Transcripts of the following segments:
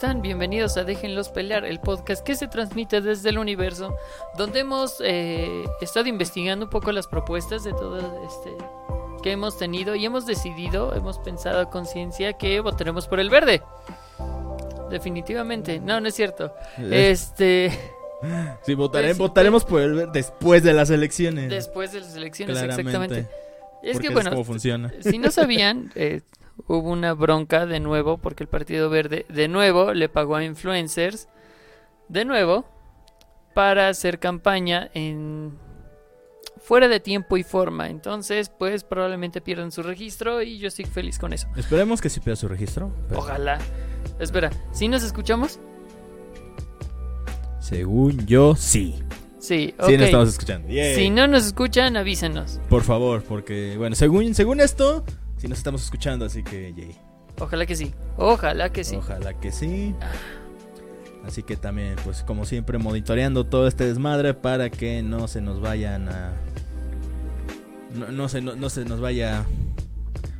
están? Bienvenidos a Déjenlos Pelear, el podcast que se transmite desde el universo, donde hemos eh, estado investigando un poco las propuestas de todo este que hemos tenido y hemos decidido, hemos pensado a conciencia que votaremos por el verde. Definitivamente. No, no es cierto. Este... Sí, votaremos por el ver- después de las elecciones. Después de las elecciones, Claramente. exactamente. Es Porque que es bueno, como funciona. si no sabían, eh, hubo una bronca de nuevo porque el Partido Verde de nuevo le pagó a influencers de nuevo para hacer campaña en fuera de tiempo y forma. Entonces, pues probablemente pierdan su registro y yo estoy feliz con eso. Esperemos que sí pida su registro. pero Ojalá. Espera, ¿sí nos escuchamos? Según yo, sí. Sí, ok. Sí, nos estamos escuchando. Yay. Si no nos escuchan, avísenos. Por favor, porque, bueno, según, según esto, sí nos estamos escuchando, así que, yay. Ojalá que sí. Ojalá que sí. Ojalá que sí. Así que también, pues como siempre, monitoreando todo este desmadre para que no se nos vayan a... No, no se, no, no se nos vaya...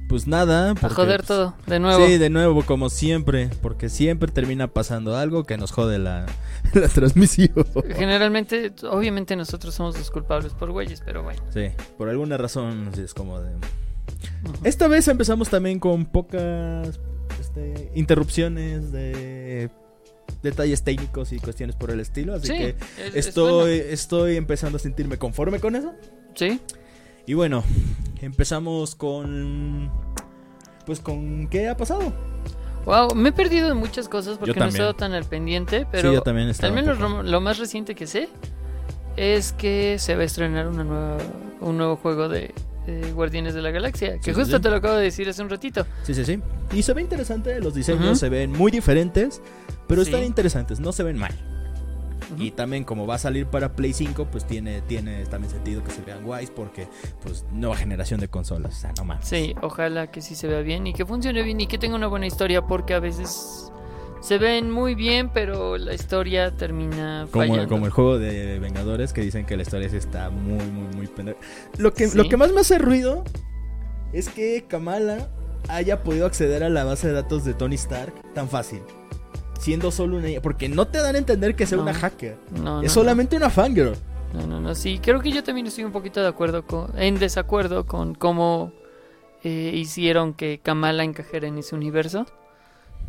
Pues nada. A joder pues, todo, de nuevo. Sí, de nuevo, como siempre. Porque siempre termina pasando algo que nos jode la, la transmisión. Generalmente, obviamente nosotros somos los culpables por güeyes, pero bueno. Sí, por alguna razón es como de... Esta vez empezamos también con pocas este, interrupciones de detalles técnicos y cuestiones por el estilo. Así Sí, que es- es estoy, empezando a sentirme conforme con eso. Sí, Y bueno, empezamos con... Pues con qué ha pasado. wow, me he perdido de muchas cosas porque no he estado tan al pendiente, pero sí, yo también al menos lo, lo más reciente que sé es que se va a estrenar una nueva, un nuevo juego de, de Guardianes de la Galaxia, que Sí, justo sí. te lo acabo de decir hace un ratito. Sí, sí, sí. Y se ve interesante, los diseños se ven muy diferentes, pero Sí. están interesantes, no se ven mal. Y también como va a salir para Play 5, pues tiene, tiene también sentido que se vean guays porque pues nueva generación de consolas, o sea, no mames. Sí, ojalá que sí se vea bien y que funcione bien y que tenga una buena historia porque a veces se ven muy bien, pero la historia termina Como, fallando. como el juego de Vengadores que dicen que la historia está muy, muy, muy pendeja. Lo que, Sí. lo que más me hace ruido es que Kamala haya podido acceder a la base de datos de Tony Stark tan fácil. Siendo solo una... Porque no te dan a entender que sea No. una hacker. No, es no, solamente una fangirl. No, no, no, sí, creo que yo también estoy un poquito de acuerdo con, en desacuerdo con cómo eh, hicieron que Kamala encajara en ese universo.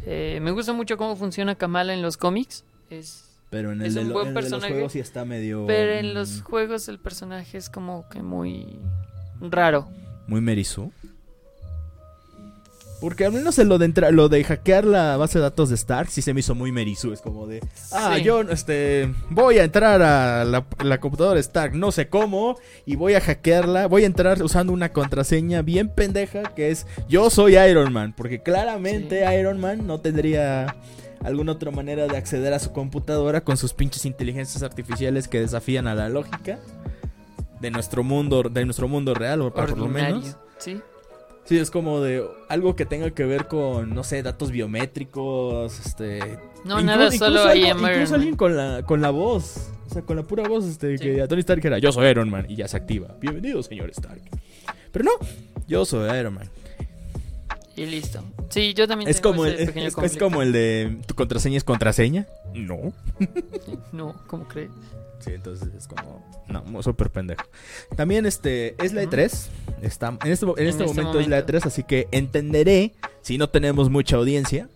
Eh, me gusta mucho cómo funciona Kamala en los cómics, es, Pero en el, Es un buen en los personaje, juegos sí está medio... pero en mm, los juegos el personaje es como que muy raro. Muy Merisu. Porque al menos en lo de, entra- lo de hackear la base de datos de Stark sí se me hizo muy Merisu. Es como de, ah, Sí. yo este, voy a entrar a la, la computadora de Stark, no sé cómo, y voy a hackearla. Voy a entrar usando una contraseña bien pendeja que es yo soy Iron Man. Porque claramente Iron Man no tendría alguna otra manera de acceder a su computadora con sus pinches inteligencias artificiales que desafían a la lógica de nuestro mundo, de nuestro mundo real, o por lo menos. ¿sí? Sí, es como de algo que tenga que ver con, no sé, datos biométricos, este... No, inclu- nada, incluso solo algo- Incluso alguien con la, con la voz, o sea, con la pura voz, este, Sí. que a Tony Stark era, yo soy Iron Man, y ya se activa. Bienvenido, señor Stark. Pero no, yo soy Iron Man. Y listo. Sí, yo también Es tengo como, el, ese es, pequeño es- es como el de, ¿tu contraseña es contraseña? No. No, ¿cómo crees? Sí, entonces es como, no, súper pendejo. También, este, es la Ujú. E3, está, en este, en este este momento es la momento. E3, así que entenderé si no tenemos mucha audiencia.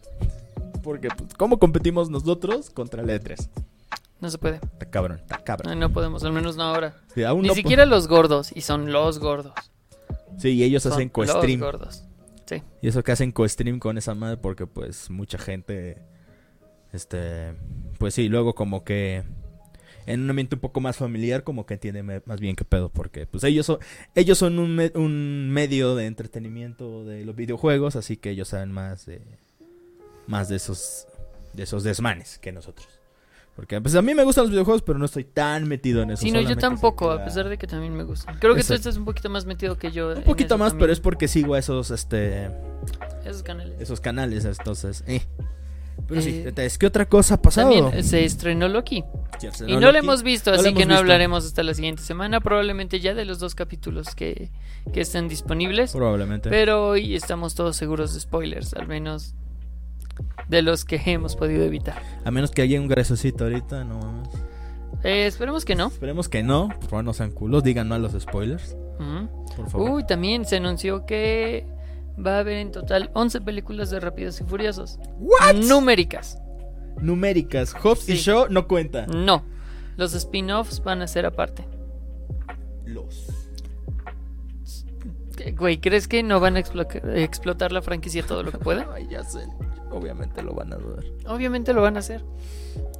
Porque, pues, ¿cómo competimos nosotros contra la E3? No se puede. Está cabrón, está cabrón. No, no podemos, al menos no ahora. Sí, aún Ni no siquiera los gordos, y son los gordos. Sí, y ellos Son hacen los co-stream. gordos. Y eso que hacen co-stream con esa madre porque, pues, mucha gente, este, pues sí, luego como que en un ambiente un poco más familiar como que entiende más bien qué pedo porque, pues, ellos son, ellos son un, un medio de entretenimiento de los videojuegos, así que ellos saben más de, más de esos, de esos desmanes que nosotros. Porque pues a mí me gustan los videojuegos, pero no estoy tan metido en eso. Sí, no, yo tampoco, a pesar de que también me gustan. Creo que tú Exacto. estás un poquito más metido que yo. Un poquito más, también. pero es porque sigo a esos, este, Esos canales. esos canales, entonces, eh. Pero sí, Eh, es que otra cosa ha pasado? También se estrenó Loki. y no lo hemos visto, así que no hablaremos hasta la siguiente semana. Probablemente ya de los dos capítulos que, que estén disponibles. Probablemente. Pero hoy estamos todos seguros de spoilers, al menos de los que hemos podido evitar. A menos que haya un grasosito ahorita, no eh, esperemos que no. Esperemos que no. Por favor, no sean culos. Digan no a los spoilers. Por favor. Uy, también se anunció que va a haber en total 11 películas de Rápidos y Furiosos. ¿What? Numéricas. Numéricas. Hobbs y Shaw no cuenta. No. Los spin-offs van a ser aparte. Los. Güey, ¿crees que no van a explotar la franquicia todo lo que puede? Ay, ya sé. Obviamente lo van a dudar. Obviamente lo van a hacer.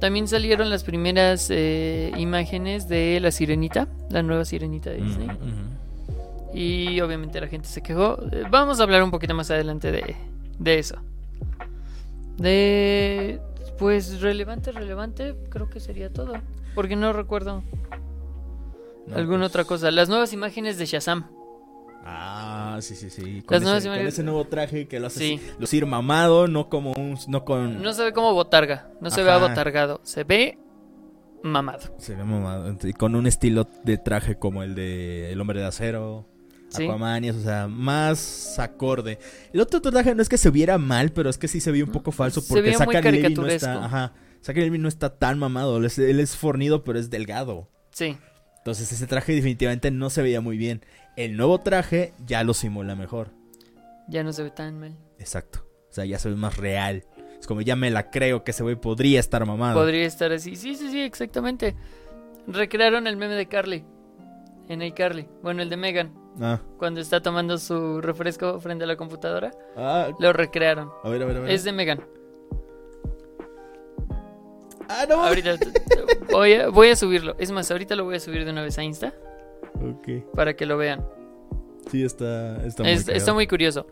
También salieron las primeras eh, imágenes de la sirenita, la nueva sirenita de Disney. Y obviamente la gente se quejó. Eh, vamos a hablar un poquito más adelante de, de eso. De. Pues relevante, relevante, creo que sería todo. Porque no recuerdo alguna pues. otra cosa. Las nuevas imágenes de Shazam. Ah, sí, sí, sí. Con, ese, nuevo traje que lo hace sí. lucir mamado, no como un. No, con... no se ve como botarga, no se ve abotargado, se ve mamado. Se ve mamado. Y con un estilo de traje como el de El Hombre de Acero. Aquaman y eso, o sea, más acorde. El otro traje no es que se viera mal, pero es que sí se ve un poco falso porque Saca no está, ajá, no está tan mamado, él es, él es fornido pero es delgado. Sí. Entonces ese traje definitivamente no se veía muy bien. El nuevo traje ya lo simula mejor. Ya no se ve tan mal. Exacto. O sea, ya se ve más real. Es como ya me la creo que ese güey podría estar mamado. Podría estar así. Sí, sí, sí, exactamente. Recrearon el meme de Carly. En iCarly. Bueno, el de Megan. Ah. Cuando está tomando su refresco frente a la computadora. Ah. Lo recrearon. A ver, a ver, a ver. Es de Megan. Ah, no. Ahorita voy a, voy a subirlo. Es más, ahorita lo voy a subir de una vez a Insta. Para que lo vean. Sí, está, está, muy, está muy curioso.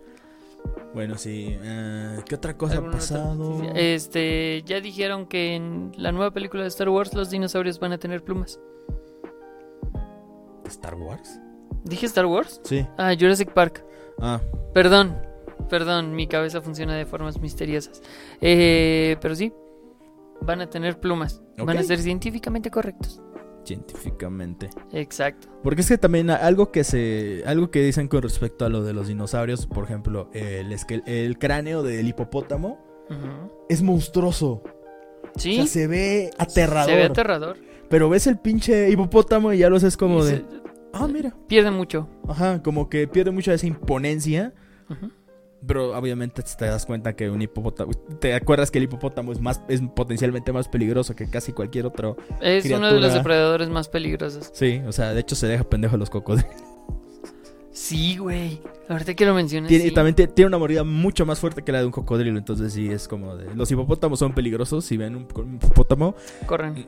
Bueno, sí. Eh, ¿Qué otra cosa ha pasado? Este, ya dijeron que en la nueva película de Star Wars los dinosaurios van a tener plumas. ¿Star Wars? ¿Dije Star Wars? Sí. Ah, Jurassic Park. Ah. Perdón, perdón, mi cabeza funciona de formas misteriosas. Eh, pero sí, van a tener plumas. Van a ser científicamente correctos científicamente. Exacto. Porque es que también algo que se algo que dicen con respecto a lo de los dinosaurios, por ejemplo, el, el cráneo del hipopótamo es monstruoso. Sí. O sea, se ve aterrador. Se ve aterrador. Pero ves el pinche hipopótamo y ya lo haces como de ah, mira. Pierde mucho. Ajá, como que pierde mucho de esa imponencia. Pero obviamente te das cuenta que un hipopótamo. Te acuerdas que el hipopótamo es más es potencialmente más peligroso que casi cualquier otro. Es uno de los depredadores más peligrosos. Sí, o sea, de hecho se deja pendejo a los cocodrilos. Sí, güey. Ahorita que lo mencionas. Tiene, También tiene una mordida mucho más fuerte que la de un cocodrilo. Entonces, sí, es como de. Los hipopótamos son peligrosos. Si ven un, hipopótamo, corran.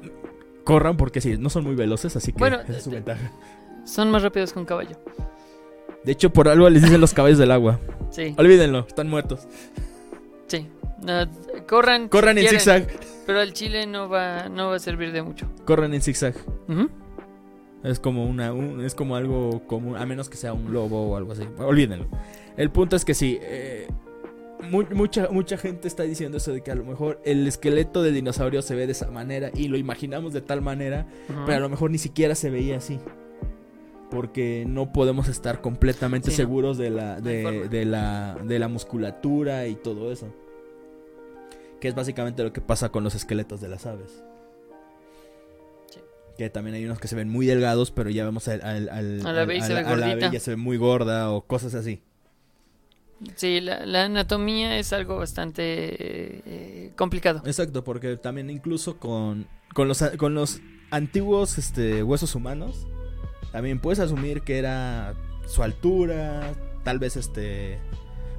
Corran porque sí, no son muy veloces. Así que esa es su ventaja. Son más rápidos que un caballo. De hecho, por algo les dicen los caballos del agua. Sí. Olvídenlo, están muertos. Sí. corran. Corran en zigzag. Pero el chile no va, no va a servir de mucho. Corran en zigzag. Es como una, es como algo común, a menos que sea un lobo o algo así. Olvídenlo. El punto es que sí, eh, mucha, mucha gente está diciendo eso de que a lo mejor el esqueleto del dinosaurio se ve de esa manera y lo imaginamos de tal manera, pero a lo mejor ni siquiera se veía así porque no podemos estar completamente seguros de la, de, la, de la musculatura y todo eso. Que es básicamente lo que pasa con los esqueletos de las aves. Que también hay unos que se ven muy delgados, pero ya vemos al, al, a la ave, ya se ve muy gorda o cosas así. Sí, la, anatomía es algo bastante eh, complicado. Exacto, porque también incluso con, con, los, con los antiguos este, huesos humanos, también puedes asumir que era su altura, tal vez este,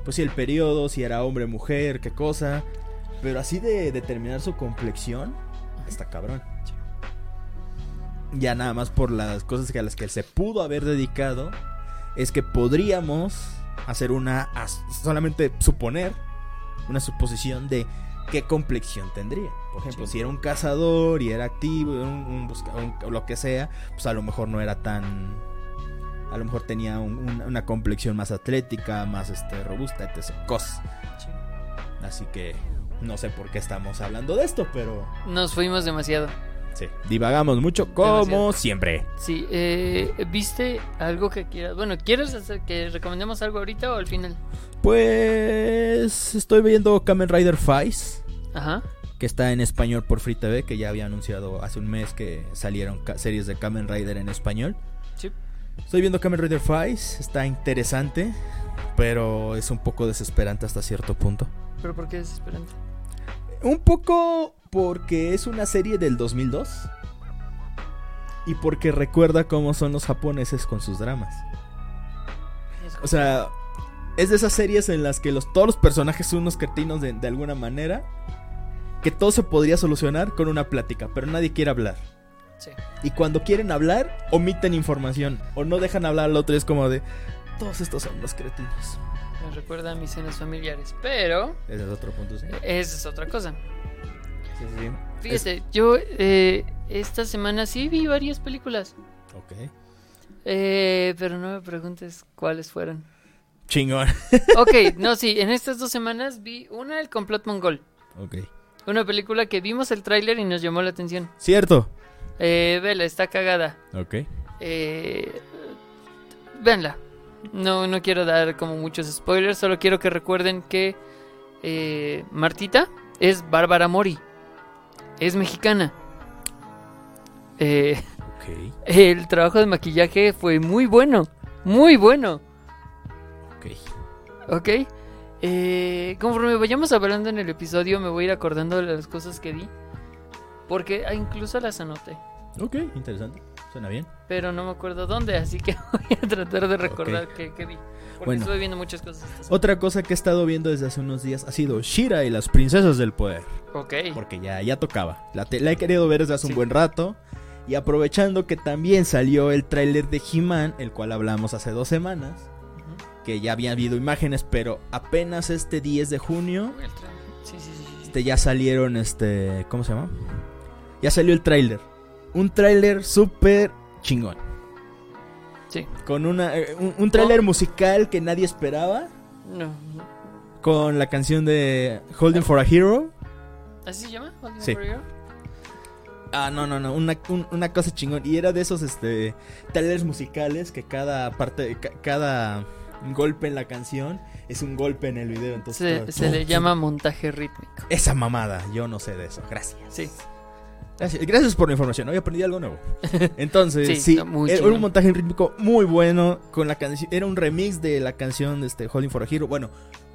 pues si el periodo, si era hombre, mujer, qué cosa. Pero así de determinar su complexión, está cabrón. Ya nada más por las cosas que a las que él se pudo haber dedicado, es que podríamos hacer una, solamente suponer, una suposición de qué complexión tendría. Por ejemplo, si era un cazador y era activo, un, buscador, lo que sea, pues a lo mejor no era tan. A lo mejor tenía una complexión más atlética, más este, robusta, etc. Cosas. Así que no sé por qué estamos hablando de esto, pero. Nos fuimos demasiado. Sí, divagamos mucho como siempre. Sí, eh, ¿viste algo que quieras? Bueno, ¿quieres hacer que recomendemos algo ahorita o al final? Pues estoy viendo Kamen Rider Fice. Ajá. Que está en español por Free TV, que ya había anunciado hace un mes que salieron series de Kamen Rider en español. Sí. Estoy viendo Kamen Rider Fice, está interesante, pero es un poco desesperante hasta cierto punto. ¿Pero por qué desesperante? Un poco porque es una serie del 2002 y porque recuerda cómo son los japoneses con sus dramas. O sea, es de esas series en las que los, todos los personajes son unos cretinos de, de alguna manera. Que todo se podría solucionar con una plática, pero nadie quiere hablar. Sí. Y cuando quieren hablar, omiten información o no dejan hablar al otro. Es como de, todos estos son los cretinos. Me recuerda a mis cenas familiares, pero... Ese es otro punto, sí. Esa es otra cosa. Sí, sí. Fíjate, yo eh, esta semana sí vi varias películas. Ok. Eh, pero no me preguntes cuáles fueron. Chingón. Ok, no, sí, en estas dos semanas vi una, El complot mongol. ok. Una película que vimos el tráiler y nos llamó la atención. Cierto. Eh, vela, está cagada. Ok. Eh, véanla. No, no quiero dar como muchos spoilers, solo quiero que recuerden que eh, Martita es Bárbara Mori. Es mexicana. Eh, Ok. el trabajo de maquillaje fue muy bueno. Muy bueno. Ok. ¿Ok? Eh, conforme vayamos hablando en el episodio, me voy a ir acordando de las cosas que vi. Porque incluso las anoté. Ok, interesante. Suena bien. Pero no me acuerdo dónde, así que voy a tratar de recordar qué, qué vi. Porque Bueno. estuve viendo muchas cosas. Otra cosa que he estado viendo desde hace unos días ha sido Shira y las princesas del poder. Ok. Porque ya, ya tocaba. La, te- la he querido ver desde hace Sí. un buen rato. Y aprovechando que también salió el tráiler de He-Man, el cual hablamos hace dos semanas. Que ya había habido imágenes, pero apenas este 10 de junio Sí, sí, sí, este, ya salieron, este, ¿cómo se llama? Ya salió el tráiler. Un tráiler súper chingón. Sí. Con una, eh, un, un tráiler musical que nadie esperaba. No. Con la canción de Holding for a Hero. ¿Así se llama? Holding Sí. for a Hero? Ah, no, no, no, una, un- una cosa chingón. Y era de esos este trailers musicales que cada parte, ca- cada golpe en la canción es un golpe en el video. Entonces, Se, le llama montaje rítmico. Esa mamada, yo no sé de eso. Gracias. Sí. Gracias, gracias por la información, hoy aprendí algo nuevo. Entonces, Sí, era un montaje rítmico muy bueno con la canción, era un remix de la canción de este Holding for a Hero, bueno,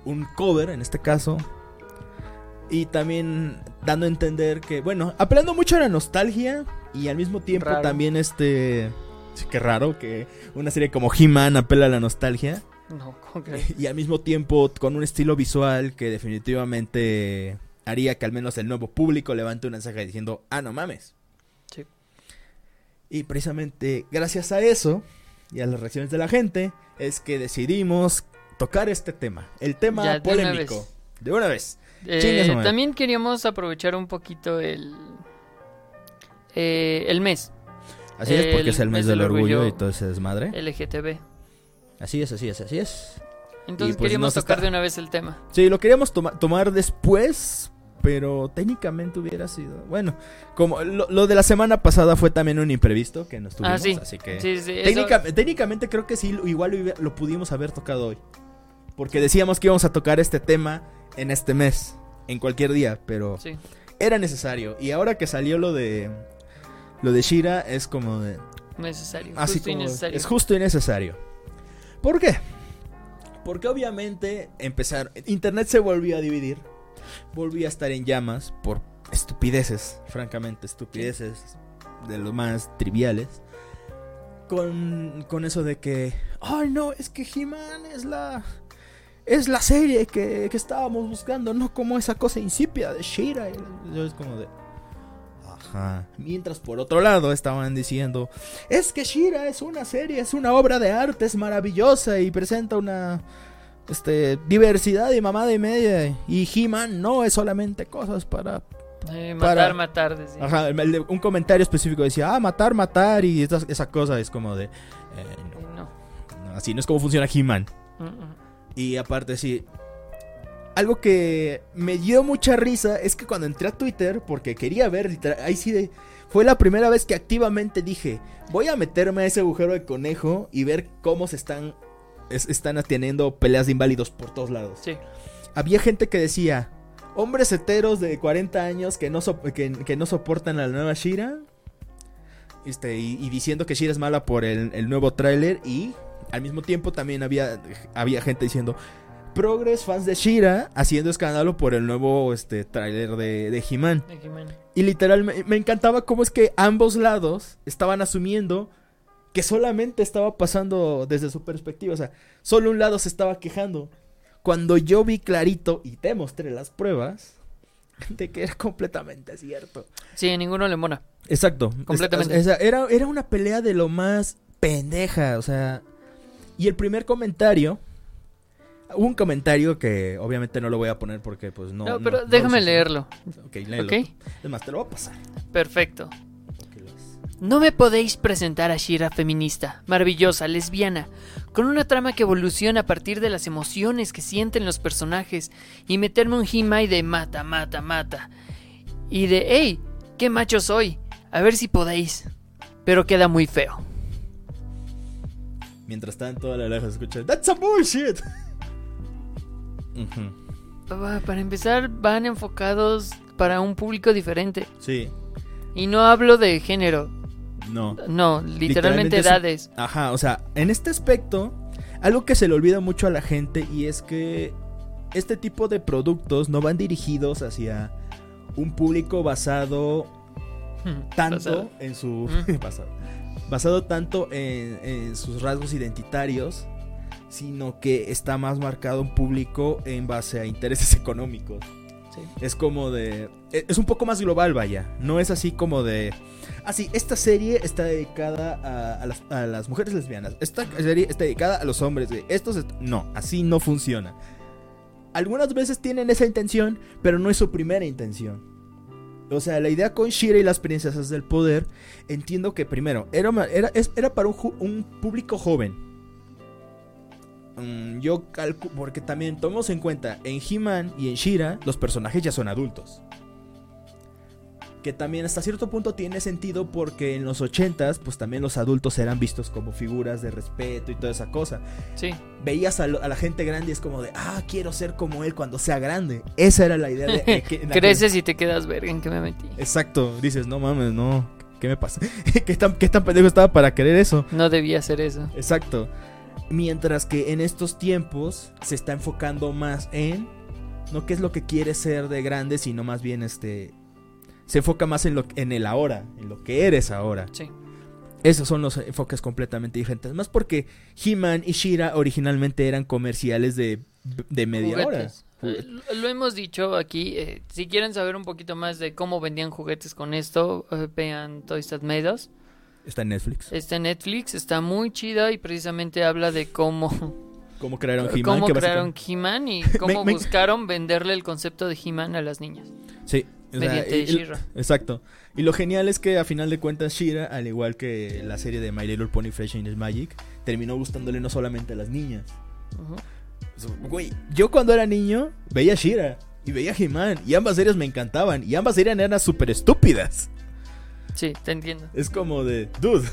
un cover en este caso. Y también dando a entender que, bueno, apelando mucho a la nostalgia y al mismo tiempo Raro. también este sí, qué raro que una serie como He-Man apela a la nostalgia No, y al mismo tiempo con un estilo visual que definitivamente haría que al menos el nuevo público levante una ceja diciendo, ah, no mames. Sí. Y precisamente gracias a eso y a las reacciones de la gente es que decidimos tocar este tema, el tema Ya, de una polémico. vez. De una vez. Eh, también queríamos aprovechar un poquito el eh, el mes Así es porque es el mes mes del del orgullo, orgullo. y todo ese desmadre. LGTB. Así es, así es, así es. Entonces pues queríamos tocar está- de una vez el tema. Sí, lo queríamos toma- tomar después, pero técnicamente hubiera sido. Bueno, como lo, lo de la semana pasada fue también un imprevisto que nos tuvimos, ah, sí. así que Sí, sí, eso- técnica- técnicamente creo que sí, igual lo, lo pudimos haber tocado hoy. Porque decíamos que íbamos a tocar este tema en este mes, en cualquier día, pero era necesario. Y ahora que salió lo de lo de Shira es como de necesario. así justo y como necesario. es justo y necesario. ¿Por qué? Porque obviamente empezar internet se volvió a dividir, volvió a estar en llamas por estupideces, francamente estupideces de lo más triviales. Con, con eso de que, ay no, es que He-Man es la es la serie que, que estábamos buscando, no como esa cosa insípida de Shira. Es como de Ajá. Mientras por otro lado estaban diciendo, es que Shira es una serie, es una obra de arte, es maravillosa y presenta una este diversidad y mamada y media y He-Man no es solamente cosas para Eh, para- matar, matar. decía. Ajá, un comentario específico decía, ah, matar, matar y esa, esa cosa es como de eh, no, no. no, así no es como funciona He-Man. Mm, mm. Y aparte sí algo que me dio mucha risa es que cuando entré a Twitter, porque quería ver, ahí sí de, fue la primera vez que activamente dije, voy a meterme a ese agujero de conejo y ver cómo se están, es- están teniendo peleas de inválidos por todos lados. Sí. Había gente que decía, hombres heteros de 40 años que no, so- que, que no soportan a la nueva Shira. Este, y, y diciendo que Shira es mala por el, el nuevo tráiler. Y al mismo tiempo también había, había gente diciendo, progres fans de Shira haciendo escándalo por el nuevo este, tráiler de, de He-Man. Y literal me, me encantaba cómo es que ambos lados estaban asumiendo que solamente estaba pasando desde su perspectiva. O sea, solo un lado se estaba quejando. Cuando yo vi clarito y te mostré las pruebas de que era completamente cierto. Sí, ninguno le mona. Exacto. Completamente. Es- o sea, era, era una pelea de lo más pendeja. O sea. Y el primer comentario. Hubo un comentario que obviamente no lo voy a poner porque pues no. No, pero no déjame leerlo. Ok, léelo. ¿Ok? Es más, te lo voy a pasar. Perfecto. No me podéis presentar a Shira feminista, maravillosa, lesbiana, con una trama que evoluciona a partir de las emociones que sienten los personajes y meterme un Himai de mata, mata, mata. Y de, hey, qué macho soy, a ver si podéis. Pero queda muy feo. Mientras tanto, a la lejos escucha, That's a bullshit. Para empezar, van enfocados para un público diferente. Sí, Y no hablo de género, no. no, literalmente, Literalmente es un- edades. Ajá, o sea, en este aspecto, algo que se le olvida mucho a la gente y es que este tipo de productos no van dirigidos hacia un público basado tanto Pasado. en su Mm. basado, basado tanto en, en sus rasgos identitarios, sino que está más marcado un público en base a intereses económicos. Sí. Es como de. e- Es un poco más global, vaya. No es así como de. Ah, sí, esta serie está dedicada a, a las, a las mujeres lesbianas. Esta serie está dedicada a los hombres. Estos. est- No, así no funciona. Algunas veces tienen esa intención, pero no es su primera intención. O sea, la idea con Shira y las princesas del poder, entiendo que primero, era, era, era para un público joven. Mm, yo calculo, porque también tomemos en cuenta, en He-Man y en Shira, los personajes ya son adultos. Que también hasta cierto punto tiene sentido porque en los 80s, pues también los adultos eran vistos como figuras de respeto y toda esa cosa. Sí. Veías a, lo- a la gente grande y es como de, ah, quiero ser como él cuando sea grande. Esa era la idea de... de que- Creces y te quedas verga en que me metí. Exacto, dices, no mames, no, ¿qué me pasa? ¿Qué tan, ¿Qué tan pendejo estaba para querer eso? No debía hacer eso. Exacto. Mientras que en estos tiempos se está enfocando más en no qué es lo que quiere ser de grande, sino más bien este se enfoca más en lo en el ahora, en lo que eres ahora. Sí. Esos son los enfoques completamente diferentes. Más porque He-Man y Shira originalmente eran comerciales de, de media Juguetes. hora. Lo- hemos dicho aquí. eh, si quieren saber un poquito más de cómo vendían juguetes con esto, eh, vean Toys That Made Us. Está en Netflix. Está en Netflix, está muy chida y precisamente habla de cómo, ¿Cómo crearon He-Man? cómo crearon He-Man y cómo me- buscaron venderle el concepto de He-Man a las niñas. Sí. mediante She-Ra. Exacto. Y lo genial es que a final de cuentas Shira, al igual que la serie de My Little Pony Fresh and Magic, terminó gustándole no solamente a las niñas. Güey, yo cuando era niño veía Shira y veía He-Man y ambas series me encantaban y ambas series eran súper estúpidas. Sí, te entiendo. Es como de, dude.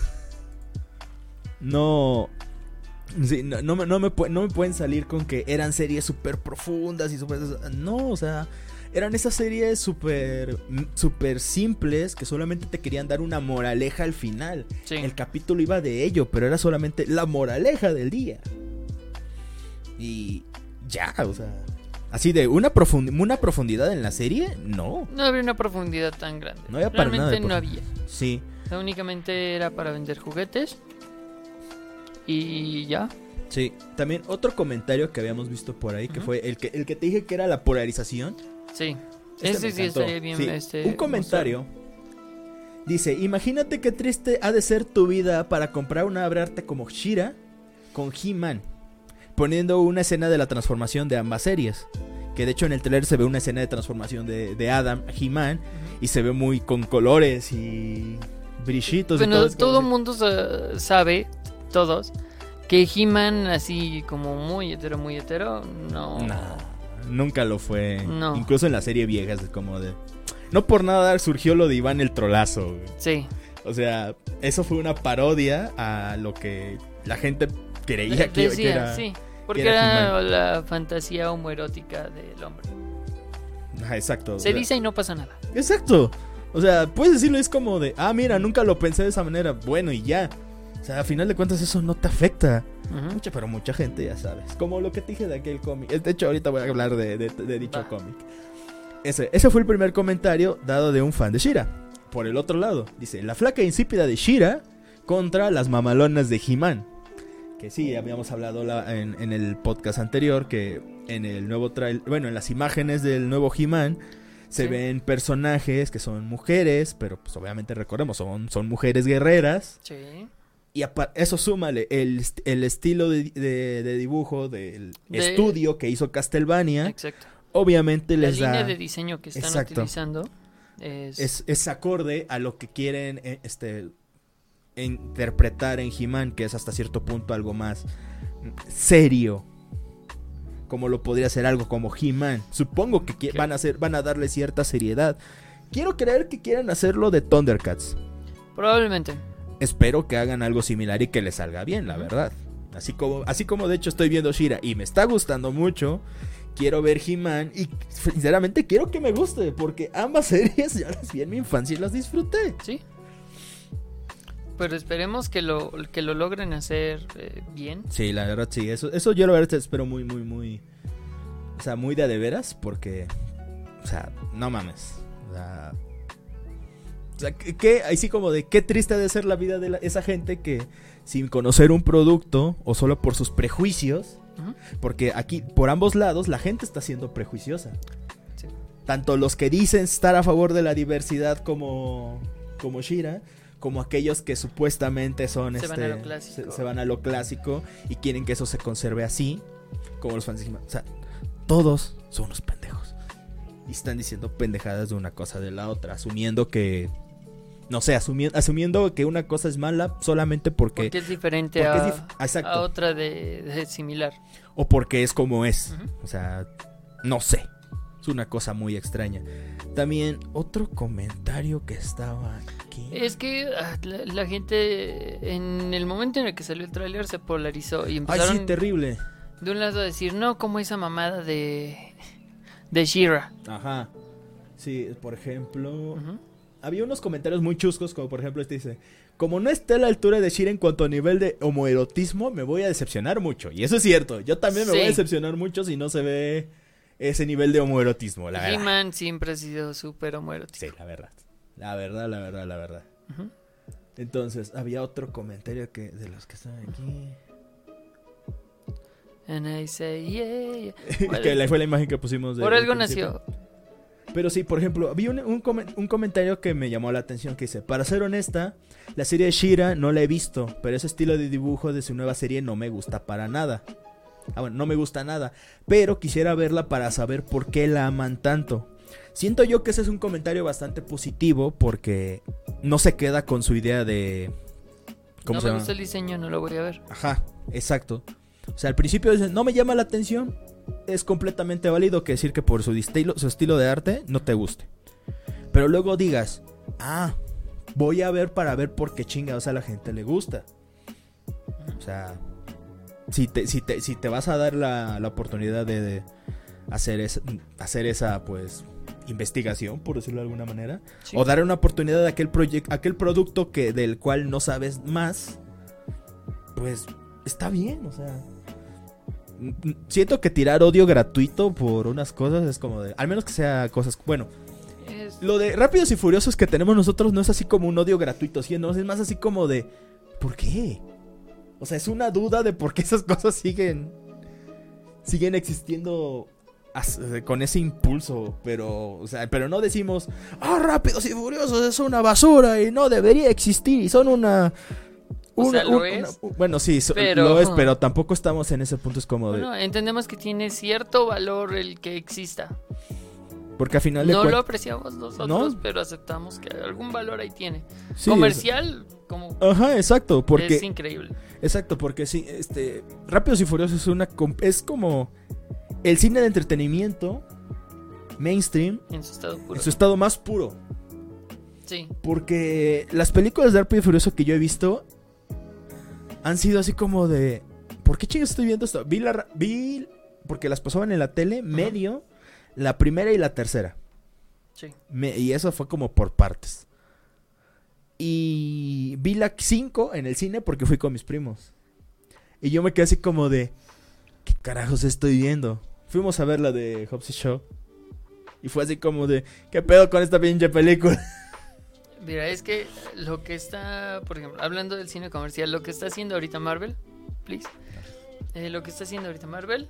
No. sí, no, no me, no, me, no me pueden salir con que eran series súper profundas y súper. No, o sea. Eran esas series súper súper simples que solamente te querían dar una moraleja al final. Sí. El capítulo iba de ello, pero era solamente la moraleja del día. Y ya, o sea. Así de una, profundi- una profundidad en la serie, no. No había una profundidad tan grande. No había para nada Realmente no había. Sí. O sea, únicamente era para vender juguetes. Y ya. Sí, también otro comentario que habíamos visto por ahí, que fue el que, el que te dije que era la polarización. Sí. Este sí estaría bien. Sí, este, Un comentario. Dice, imagínate qué triste ha de ser tu vida para comprar una obra arte como Shira con He-Man, poniendo una escena de la transformación de ambas series. Que de hecho en el trailer se ve una escena de transformación de, de Adam a He-Man y se ve muy con colores y brillitos y Bueno, todo. es como todo de- mundo sa- sabe, todos, que He-Man así como muy hetero, muy hetero, no. No, nunca lo fue. No. Incluso en la serie vieja es como de... No por nada surgió lo de Iván el trolazo. güey. Sí. O sea, eso fue una parodia a lo que la gente creía que, que decía, era... sí. Porque era era la fantasía homoerótica del hombre. Exacto. o Se sea, dice y no pasa nada. Exacto. O sea, puedes decirlo, es como de, ah, mira, nunca lo pensé de esa manera. Bueno, y ya. O sea, a final de cuentas eso no te afecta. Mucha, pero mucha gente, ya sabes. Como lo que te dije de aquel cómic. De hecho, ahorita voy a hablar de, de- de dicho cómic. Ese, ese fue el primer comentario dado de un fan de Shira. Por el otro lado, dice, la flaca insípida de Shira contra las mamalonas de He-Man. Que sí, habíamos hablado la- en, en el podcast anterior que en el nuevo trail, bueno, en las imágenes del nuevo He-Man se Sí. ven personajes que son mujeres, pero pues obviamente recordemos, son, son mujeres guerreras. Sí. Y eso súmale el, el estilo de, de- de dibujo del De- estudio que hizo Castlevania. Exacto. Obviamente La les línea da... de diseño que están Exacto. utilizando es, Es, es acorde a lo que quieren eh, este, interpretar en He-Man, que es hasta cierto punto algo más serio. Como lo podría ser algo como He-Man. Supongo que van, a hacer, van a darle cierta seriedad. Quiero creer que quieran hacerlo de Thundercats. probablemente. espero que hagan algo similar y que les salga bien, la verdad. Así como, así como de hecho estoy viendo Shira y me está gustando mucho, quiero ver He-Man y sinceramente quiero que me guste, porque ambas series ya las vi en mi infancia y las disfruté. Sí. Pero esperemos que lo, que lo logren hacer eh, bien. Sí, la verdad sí, eso, eso yo la verdad espero muy, muy, muy, o sea, muy de veras, porque, o sea, no mames, o sea... O sea, que, que- así como de qué triste de ser la vida de la- esa gente que sin conocer un producto o solo por sus prejuicios. Porque aquí, por ambos lados, la gente está siendo prejuiciosa. Sí. Tanto los que dicen estar a favor de la diversidad como, como Shira, como aquellos que supuestamente son Se van a este, lo clásico. se, se van a lo clásico y quieren que eso se conserve así, como los fans. O sea, todos son unos pendejos. Y están diciendo pendejadas de una cosa de la otra, asumiendo que... No sé, asumi- asumiendo que una cosa es mala solamente porque... Porque es diferente porque es a, dif- exacto. a otra de, de similar. o porque es como es. O sea, no sé. Es una cosa muy extraña. También otro comentario que estaba aquí. Es que ah, la, la gente en el momento en el que salió el tráiler se polarizó y Ay, empezaron sí, terrible. de un lado a decir, no, como esa mamada de de Shira. Ajá. Sí, por ejemplo, había unos comentarios muy chuscos, como por ejemplo este dice, como no esté a la altura de Shira en cuanto a nivel de homoerotismo, me voy a decepcionar mucho. Y eso es cierto, yo también me Sí. voy a decepcionar mucho si no se ve ese nivel de homoerotismo, la verdad. He-Man siempre ha sido súper homoerótico. Sí, la verdad. La verdad, la verdad, la verdad. Entonces, había otro comentario que de los que están aquí. And I say, yeah, que la- fue la imagen que pusimos de- por algo nació. Pero sí, por ejemplo, había un, un un comentario que me llamó la atención que dice, para ser honesta, la serie de Shira no la he visto, pero ese estilo de dibujo de su nueva serie no me gusta para nada. Ah, bueno, no me gusta nada, pero quisiera verla para saber por qué la aman tanto. Siento yo que ese es un comentario bastante positivo porque no se queda con su idea de... ¿Cómo no se me llama? gusta el diseño, no lo voy a ver. Ajá, exacto. O sea, al principio dices, no me llama la atención. Es completamente válido que decir que por su estilo, su estilo de arte no te guste. Pero luego digas, ah, voy a ver para ver por qué chingados a la gente le gusta. O sea, si te, si te, si te vas a dar la, la oportunidad de, de hacer, esa, hacer esa, pues, investigación, por decirlo de alguna manera, Sí. o dar una oportunidad a aquel, proyecto aquel producto que, del cual no sabes más, pues está bien, o sea. Siento que tirar odio gratuito por unas cosas es como de. Al menos que sea cosas. Bueno, Es- lo de Rápidos y Furiosos que tenemos nosotros no es así como un odio gratuito, ¿sí? No, es más así como de. ¿Por qué? O sea, es una duda de por qué esas cosas siguen. Siguen existiendo con ese impulso, pero, o sea, pero no decimos, ah, Rápidos y Furiosos es una basura y no debería existir y son una... O sea, lo es, una- bueno, sí, pero- lo es, pero tampoco estamos en ese punto, es como de... Bueno, entendemos que tiene cierto valor el que exista. Porque al final de No lo apreciamos nosotros, ¿No? pero aceptamos que algún valor ahí tiene. sí, Comercial, como Ajá, exacto, porque... es increíble. Exacto, porque sí, este... Rápidos y Furiosos es una... Es como... el cine de entretenimiento mainstream En su estado puro. en su estado más puro. Sí. Porque las películas de Rápido y Furioso que yo he visto han sido así como de. ¿Por qué chingas estoy viendo esto? Vi la. Vi. Porque las pasaban en la tele, medio, la primera y la tercera. Sí. Me- y eso fue como por partes. Y vi la 5 en el cine porque fui con mis primos. Y yo me quedé así como de. ¿Qué carajos estoy viendo? Fuimos a ver la de Hobbs y Shaw. Y fue así como de. ¿Qué pedo con esta pinche película? Mira, es que lo que está, por ejemplo, hablando del cine comercial, lo que está haciendo ahorita Marvel, please, eh, lo que está haciendo ahorita Marvel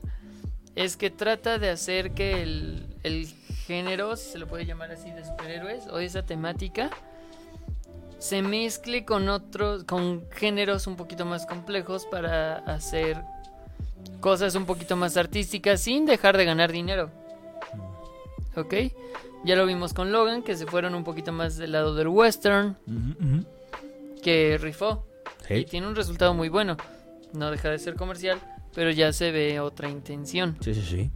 es que trata de hacer que el, el género, si se lo puede llamar así, de superhéroes o esa temática se mezcle con otros, con géneros un poquito más complejos para hacer cosas un poquito más artísticas sin dejar de ganar dinero. ¿Ok? Ya lo vimos con Logan, que se fueron un poquito más del lado del western, que rifó. Y Sí, tiene un resultado muy bueno. No deja de ser comercial, pero ya se ve otra intención. sí, sí. sí.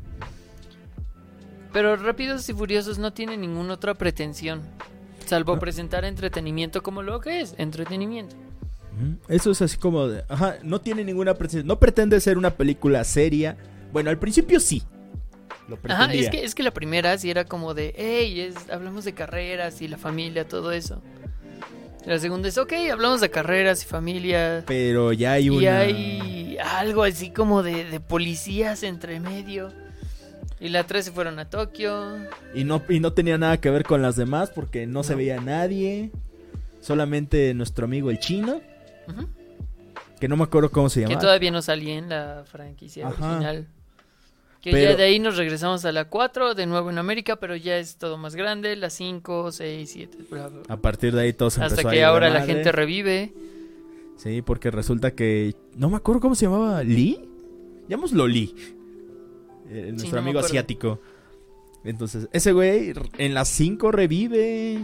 Pero Rápidos y Furiosos no tiene ninguna otra pretensión. Salvo No. presentar entretenimiento como lo que es, entretenimiento. Eso es así como de. Ajá, no tiene ninguna pretensión. No pretende ser una película seria. Bueno, al principio sí. Lo Ajá, es que, es que la primera sí era como de, hey, es, hablamos de carreras y la familia, todo eso. La segunda es, ok, hablamos de carreras y familia. Pero ya hay Y hay algo así como de, de policías entre medio. Y la 3 se fueron a Tokio. Y no, y no tenía nada que ver con las demás porque no, se veía nadie. Solamente nuestro amigo el chino. Que no me acuerdo cómo se Que llama. todavía no salía en la franquicia Ajá. original. Que Pero- ya de ahí nos regresamos a la 4, de nuevo en América, pero ya es todo más grande. La 5, 6, 7, bla, bla, bla. A partir de ahí todo se Hasta que ahora la gente revive. Sí, porque resulta que. No me acuerdo cómo se llamaba. ¿Lee? Llamémoslo Lee. Eh, nuestro no amigo asiático. Entonces, ese güey en las 5 revive.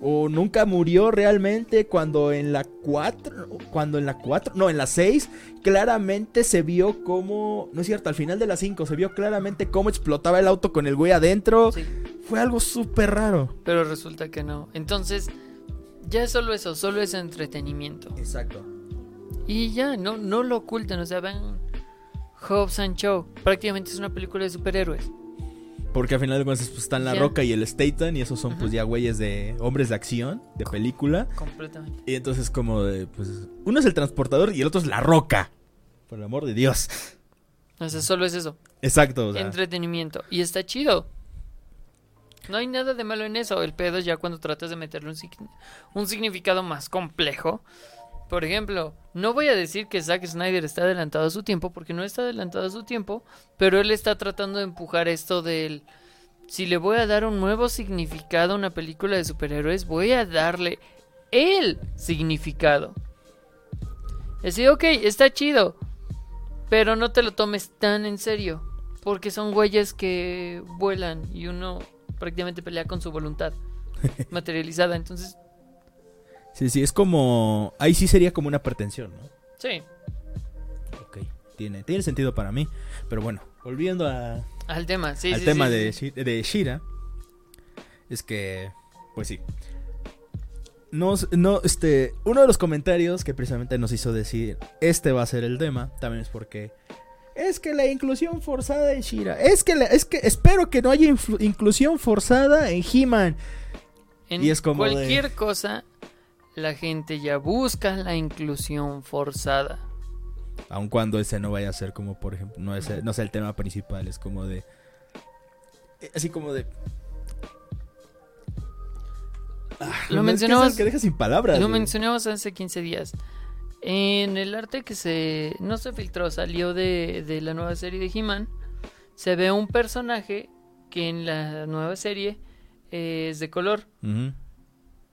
O nunca murió realmente cuando en la 4. Cuando en la 4. No, en la 6. Claramente se vio como. No es cierto, al final de la 5 se vio claramente cómo explotaba el auto con el güey adentro. Sí, Fue algo súper raro. pero resulta que no. Entonces, ya es solo eso, solo es entretenimiento. Exacto. Y ya, no, no lo ocultan, o sea, ven Hobbs and Show. Prácticamente es una película de superhéroes. Porque al final de cuentas pues, están La. Roca y el Statham y esos son pues ya güeyes de hombres de acción, de película. Completamente. Y entonces como de, pues, uno es el transportador y el otro es La Roca. Por el amor de Dios. O sea, solo es eso. Exacto, o sea. Entretenimiento. Y está chido. No hay nada de malo en eso. El pedo es ya cuando tratas de meterle un, un significado más complejo. Por ejemplo, no voy a decir que Zack Snyder está adelantado a su tiempo, porque no está adelantado a su tiempo, pero él está tratando de empujar esto del... Si le voy a dar un nuevo significado a una película de superhéroes, voy a darle el significado. Es decir, ok, está chido, pero no te lo tomes tan en serio. Porque son güeyes que vuelan y uno prácticamente pelea con su voluntad materializada. Entonces, Sí, sí, es como... Ahí sí sería como una pretensión, ¿no? sí, Ok, tiene, tiene sentido para mí. Pero bueno, volviendo a, al tema. Sí, al sí, tema sí, de, de Shira, es que, pues sí. Nos, no, este, uno de los comentarios que precisamente nos hizo decir, este va a ser el tema, también es porque es que la inclusión forzada en Shira, es que, la- es que espero que no haya inclusión forzada en He-Man. En y es como de- cualquier cosa, la gente ya busca la inclusión forzada. Aun cuando ese no vaya a ser como, por ejemplo, no es, no sea el tema principal, es como de... eh, Así como de... Ah, Lo mencionabas- que deja sin palabras. Lo güey. mencionamos hace 15 días. En el arte que se no se filtró, salió de, de la nueva serie de He-Man, se ve un personaje que en la nueva serie es de color, Ujú.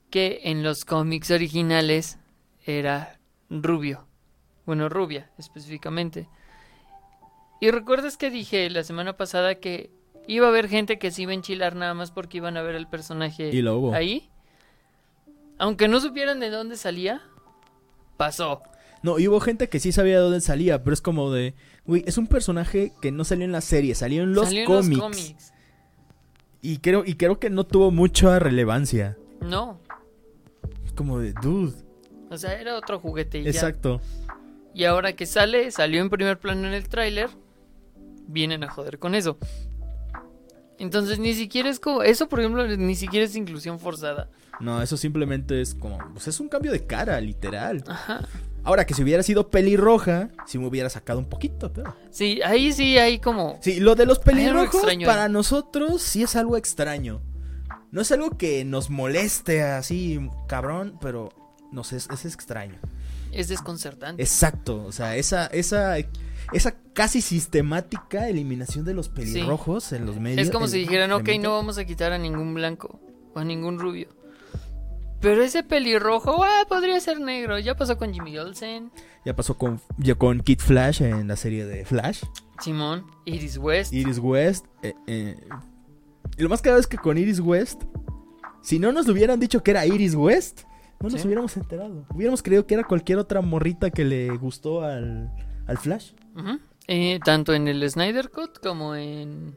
Que en los cómics originales era rubio. Bueno, rubia específicamente. Y recuerdas que dije la semana pasada que iba a haber gente que se iba a enchilar nada más porque iban a ver el personaje Y lo hubo. ahí. Aunque no supieran de dónde salía, pasó. No, y hubo gente que sí sabía de dónde salía, pero es como de, güey, es un personaje que no salió en la serie, salió en los, Salió en cómics, los cómics. Y creo y creo que no tuvo mucha relevancia. No, como de, dude. o sea, era otro juguete y ya. Exacto. Y ahora que sale, salió en primer plano en el tráiler, vienen a joder con eso. Entonces ni siquiera es como... Eso, por ejemplo, ni siquiera es inclusión forzada. No, eso simplemente es como, pues es un cambio de cara, literal. Ajá. Ahora que si hubiera sido pelirroja, si me hubiera sacado un poquito, pero. Sí, ahí sí hay como... Sí, lo de los pelirrojos para nosotros sí es algo extraño. No es algo que nos moleste así, cabrón, pero nos es, es extraño. Es desconcertante. Exacto, o sea, esa, esa, esa casi sistemática eliminación de los pelirrojos en los medios. Es como si dijeran, ok, no vamos a quitar a ningún blanco o a ningún rubio. Pero ese pelirrojo, ah, podría ser negro. Ya pasó con Jimmy Olsen, Ya pasó con, ya con Kid Flash en la serie de Flash. Simón, Iris West. Iris West. eh, eh, Y lo más claro es que con Iris West, si no nos hubieran dicho que era Iris West, no nos Sí. hubiéramos enterado. Hubiéramos creído que era cualquier otra morrita que le gustó al, al Flash. Eh, tanto en el Snyder Cut como en,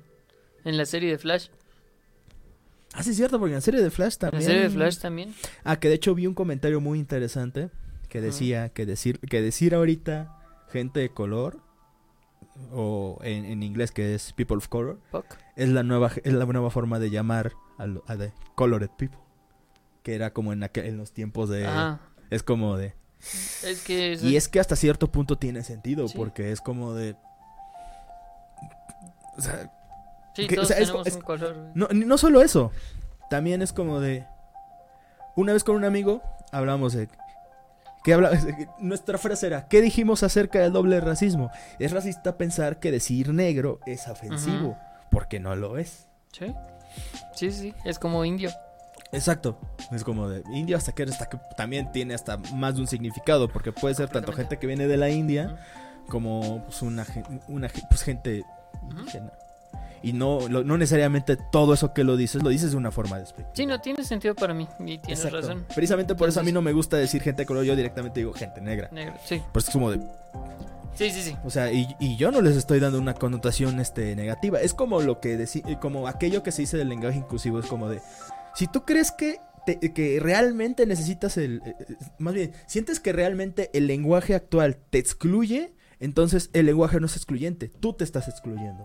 en la serie de Flash. Ah, sí, es cierto, porque en la serie de Flash En también. la serie de Flash también. Ah, que de hecho vi un comentario muy interesante que decía que decir, que decir ahorita gente de color, o en, en inglés que es people of color, Puck. es la nueva, es la nueva forma de llamar a, lo- a the colored people. Que era como en, aquel- en los tiempos de... Ajá. Es como de... Es que es- Y es que hasta cierto punto tiene sentido, Sí. porque es como de... O sea, sí, que- o sea, tenemos es- un color. no, no solo eso, también es como de... Una vez con un amigo hablamos de... Que habla, nuestra frase era, ¿qué dijimos acerca del doble racismo? Es racista pensar que decir negro es ofensivo, porque no lo es. Sí. Sí, sí, es como indio. Exacto. Es como de India hasta que hasta que también tiene hasta más de un significado, porque puede ser tanto gente que viene de la India como pues, una, una pues, gente indígena. Y no, lo- no necesariamente todo eso que lo dices, lo dices de una forma despectiva. Sí, no tiene sentido para mí. Y tienes Exacto. razón. Precisamente por eso a mí no me gusta decir gente de color, yo directamente digo gente negra. Negro. Sí, Pues es como de, sí, sí. sí. o sea, y, y yo no les estoy dando una connotación este negativa. Es como lo que deci- eh, como aquello que se dice del lenguaje inclusivo, es como de, si tú crees que te- que realmente necesitas el eh, eh, más bien, sientes que realmente el lenguaje actual te excluye, entonces el lenguaje no es excluyente, tú te estás excluyendo.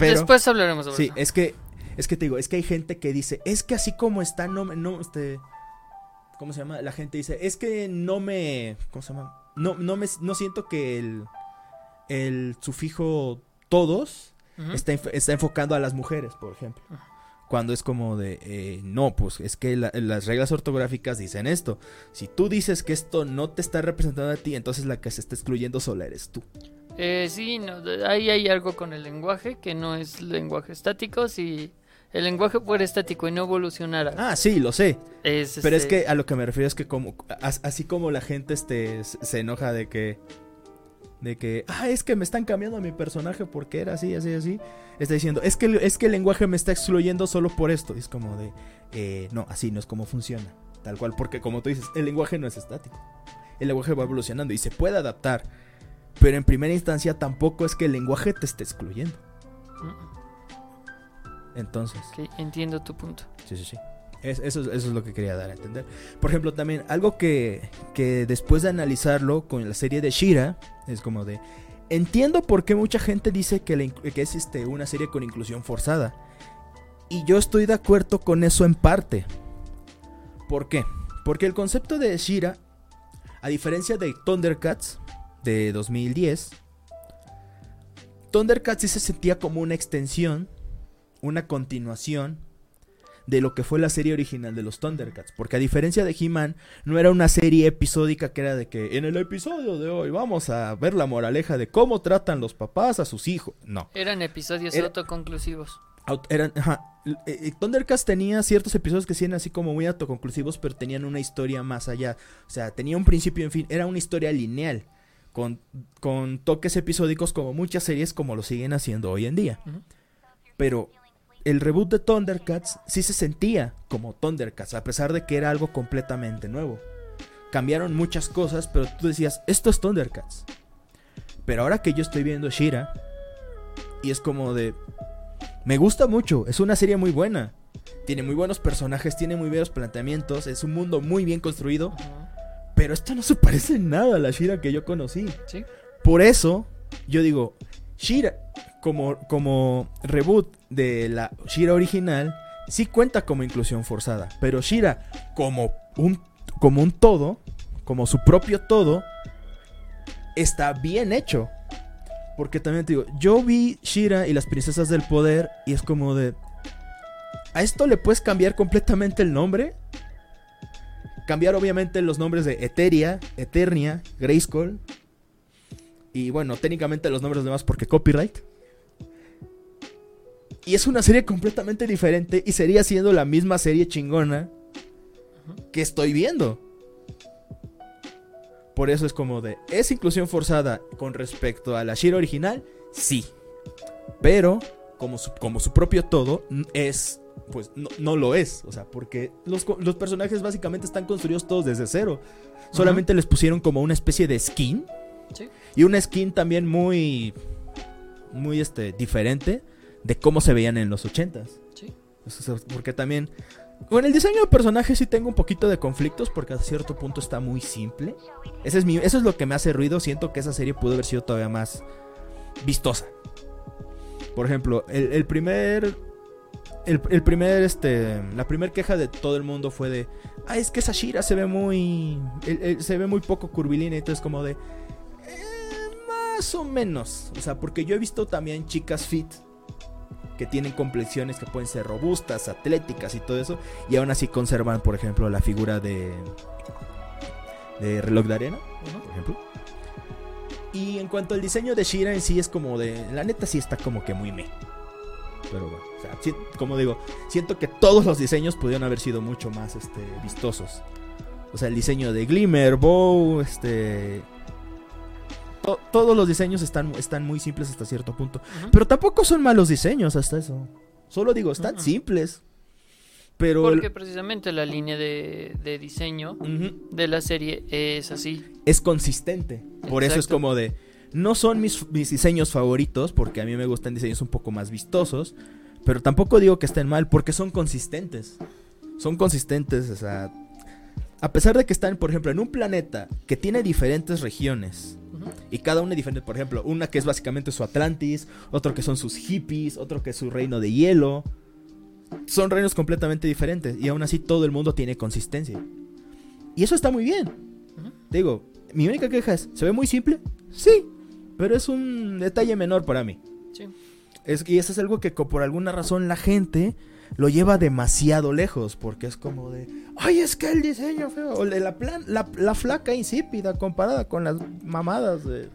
Pero Después hablaremos sobre Sí, eso. es que, es que te digo, es que hay gente que dice, es que así como está, no me, no, este, ¿cómo se llama? La gente dice, es que no me, ¿cómo se llama? No, no me, no siento que el, el sufijo todos Ujú. está, está enfocando a las mujeres, por ejemplo. Cuando es como de, eh, no, pues es que la- las reglas ortográficas dicen esto. Si tú dices que esto no te está representando a ti, entonces la que se está excluyendo sola eres tú. Eh, sí, no, ahí hay algo con el lenguaje que no es lenguaje estático. Si el lenguaje fuera estático y no evolucionara, Ah, sí, lo sé. es, Pero es este, que a lo que me refiero es que como as- así como la gente este se enoja de que de que ah es que me están cambiando a mi personaje porque era así así así está diciendo es que el- es que el lenguaje me está excluyendo solo por esto y es como de eh, no así no es como funciona tal cual porque como tú dices el lenguaje no es estático el lenguaje va evolucionando y se puede adaptar pero en primera instancia tampoco es que el lenguaje te esté excluyendo entonces entiendo tu punto. Sí, sí, sí. Es- eso, es- eso es lo que quería dar a entender. Por ejemplo, también algo que, que después de analizarlo con la serie de Shira, es como de... Entiendo por qué mucha gente dice que, la que es este, una serie con inclusión forzada. Y yo estoy de acuerdo con eso en parte. ¿Por qué? Porque el concepto de Shira, a diferencia de Thundercats de 2010, Thundercats sí se sentía como una extensión, una continuación de lo que fue la serie original de los Thundercats. Porque a diferencia de He-Man, no era una serie episódica que era de que en el episodio de hoy vamos a ver la moraleja de cómo tratan los papás a sus hijos. No. Eran episodios Era- autoconclusivos. Aut- Eran, ajá. Eh, eh, Thundercats tenía ciertos episodios que sí eran así como muy autoconclusivos, pero tenían una historia más allá. O sea, tenía un principio y un fin. Era una historia lineal. Con, con toques episódicos como muchas series como lo siguen haciendo hoy en día. Pero el reboot de Thundercats sí se sentía como Thundercats, a pesar de que era algo completamente nuevo. cambiaron muchas cosas, pero tú decías, esto es Thundercats. Pero ahora que yo estoy viendo Shira, y es como de... Me gusta mucho, es una serie muy buena. Tiene muy buenos personajes, tiene muy buenos planteamientos, es un mundo muy bien construido. Pero esto no se parece en nada a la Shira que yo conocí. ¿Sí? Por eso, yo digo, Shira, como, como reboot de la Shira original, sí cuenta como inclusión forzada. Pero Shira, como un, como un todo, como su propio todo, está bien hecho. Porque también te digo, yo vi Shira y las princesas del poder y es como de... ¿A esto le puedes cambiar completamente el nombre? Cambiar obviamente los nombres de Eteria, Eternia, Grayskull. Y bueno, técnicamente los nombres demás porque copyright. Y es una serie completamente diferente y sería siendo la misma serie chingona que estoy viendo. Por eso es como de, ¿es inclusión forzada con respecto a la Shira original? Sí. Pero, como su, como su propio todo, es, pues no, no lo es. O sea, porque los, los personajes básicamente están construidos todos desde cero. Solamente les pusieron como una especie de skin. Sí. Y una skin también muy, muy este, diferente de cómo se veían en los ochentas. Sí. O sea, Porque también. Con el diseño de personajes sí tengo un poquito de conflictos porque a cierto punto está muy simple. Ese es mi, eso es lo que me hace ruido. Siento que esa serie pudo haber sido todavía más vistosa. Por ejemplo, el, el primer. El, el primer, este. La primera queja de todo el mundo fue de. Ah, es que esa Shira se ve muy. el- el- se ve muy poco curvilínea. Entonces, como de. "Eh, más o menos. O sea, porque yo he visto también chicas fit que tienen complexiones que pueden ser robustas, atléticas y todo eso, y aún así conservan, por ejemplo, la figura de de reloj de arena, por ejemplo. Y en cuanto al diseño de Shira en sí es como de, la neta sí está como que muy me. Pero bueno, o sea, si- como digo, siento que todos los diseños pudieron haber sido mucho más este vistosos. O sea, el diseño de Glimmer, Bow, este to- todos los diseños están, están muy simples hasta cierto punto. Pero tampoco son malos diseños hasta eso. Solo digo, están simples. Pero... el- Porque precisamente la línea de, de diseño de la serie es así. Es consistente. Por eso es como de... No son mis, mis diseños favoritos, porque a mí me gustan diseños un poco más vistosos. Pero tampoco digo que estén mal, porque son consistentes. Son consistentes, o sea... A pesar de que están, por ejemplo, en un planeta que tiene diferentes regiones. Y cada una es diferente, por ejemplo, una que es básicamente su Atlantis, otro que son sus hippies, otro que es su reino de hielo. Son reinos completamente diferentes y aún así todo el mundo tiene consistencia. Y eso está muy bien. Ujú. Digo, mi única queja es, ¿se ve muy simple? Sí, pero es un detalle menor para mí. Sí. Es, y eso es algo que por alguna razón la gente lo lleva demasiado lejos, porque es como de, ay, es que el diseño feo, o de la, plan, la, la flaca insípida comparada con las mamadas de...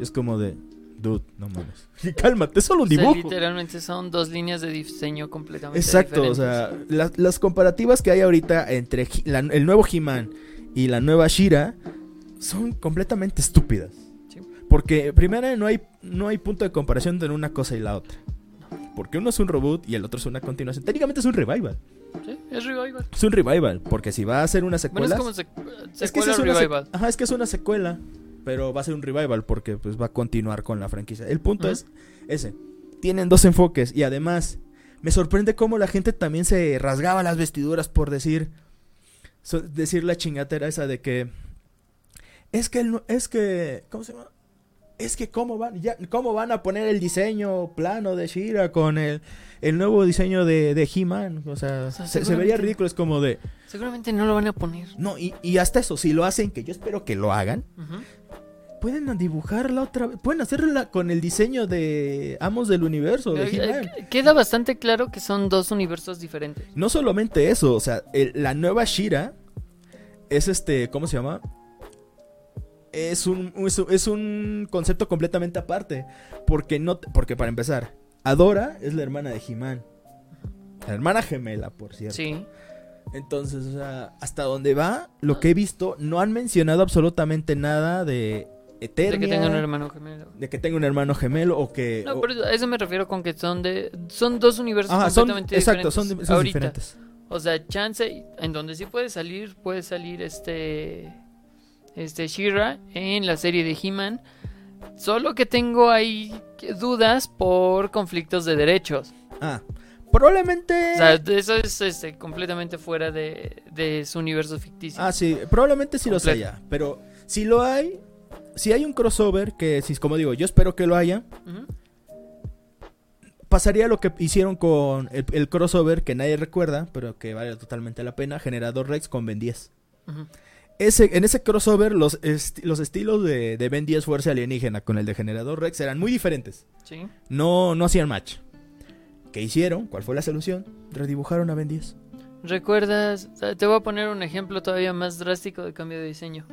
Es como de, dude, no mames. Y cálmate, es solo un O sea, dibujo. literalmente son dos líneas de diseño completamente Exacto, o sea, las, las comparativas que hay ahorita entre la- el nuevo He-Man y la nueva Shira son completamente estúpidas. Porque primero no hay, no hay punto de comparación entre una cosa y la otra. Porque uno es un reboot y el otro es una continuación. Técnicamente es un revival. Sí, es revival. Es un revival. Porque si va a ser una Bueno, secuela. es como se, es que es una sec- revival. Ajá, es que es una secuela. Pero va a ser un revival porque pues va a continuar con la franquicia. El punto es ese. Tienen dos enfoques y además me sorprende cómo la gente también se rasgaba las vestiduras por decir so- decir la chingatera esa de que es que el es que ¿cómo se llama? Es que cómo van ya cómo van a poner el diseño plano de Shira con el, el nuevo diseño de, de He-Man, o sea, O sea, se, se vería ridículo es como de Seguramente no lo van a poner. no, y, y hasta eso, si lo hacen, que yo espero que lo hagan, pueden dibujarla otra vez. Pueden hacerla con el diseño de Amos del Universo, de He-Man. Queda bastante claro que son dos universos diferentes. No solamente eso, o sea, el- la nueva Shira es este, ¿cómo se llama? Es un, es un- concepto completamente aparte. Porque no, porque para empezar, Adora es la hermana de He-Man. La hermana gemela, por cierto. Sí. Entonces, o sea, hasta donde va, lo que he visto, no han mencionado absolutamente nada de Eternia. De que tengan un hermano gemelo. de que tenga un hermano gemelo o que... No, o- pero a eso me refiero con que son de son dos universos Ajá, son, completamente exacto, diferentes. son, son diferentes. O O sea, chance, en donde sí puede salir, puede salir este. Este Shira en la serie de He-Man. Solo que tengo ahí dudas por conflictos de derechos. Ah, probablemente. O sea, eso es este, completamente fuera de, de su universo ficticio. Ah, sí, probablemente sí los Completo. haya. Pero si lo hay, si hay un crossover, que si, como digo, yo espero que lo haya, pasaría lo que hicieron con el, el crossover que nadie recuerda, pero que vale totalmente la pena, Generador Rex con Ben 10. Ujú. Ese, en ese crossover, los, los estilos de, de Ben 10 Fuerza Alienígena con el de Generador Rex eran muy diferentes. Sí. No, no hacían match. ¿Qué hicieron? ¿Cuál fue la solución? Redibujaron a Ben 10. ¿Recuerdas? sea, Te voy a poner un ejemplo todavía más drástico de cambio de diseño.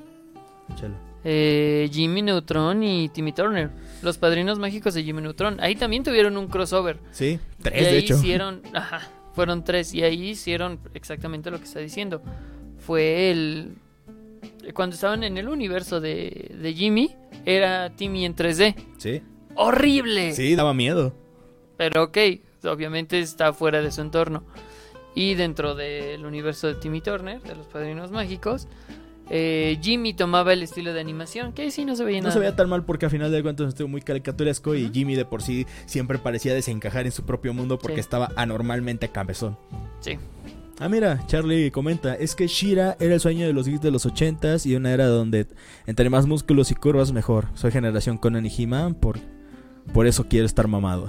Eh, Jimmy Neutron y Timmy Turner. Los padrinos mágicos de Jimmy Neutron. Ahí también tuvieron un crossover. Sí, y tres ahí de hecho. hicieron. Ajá, fueron tres. Y ahí hicieron exactamente lo que está diciendo. Fue el. Cuando estaban en el universo de, de Jimmy, era Timmy en 3D. Sí. ¡Horrible! Sí, daba miedo. Pero ok, obviamente está fuera de su entorno. Y dentro del universo de Timmy Turner, de los Padrinos Mágicos, eh, Jimmy tomaba el estilo de animación, que sí no se veía No nada. se veía tan mal porque a final de cuentas estuvo muy caricaturesco y. Jimmy de por sí siempre parecía desencajar en su propio mundo porque Sí. estaba anormalmente cabezón. Sí. Ah, mira, Charlie comenta, es que Shira era el sueño de los geeks de los ochentas y una era donde entre más músculos y curvas mejor. Soy generación Conan y He-Man, por, por eso quiero estar mamado.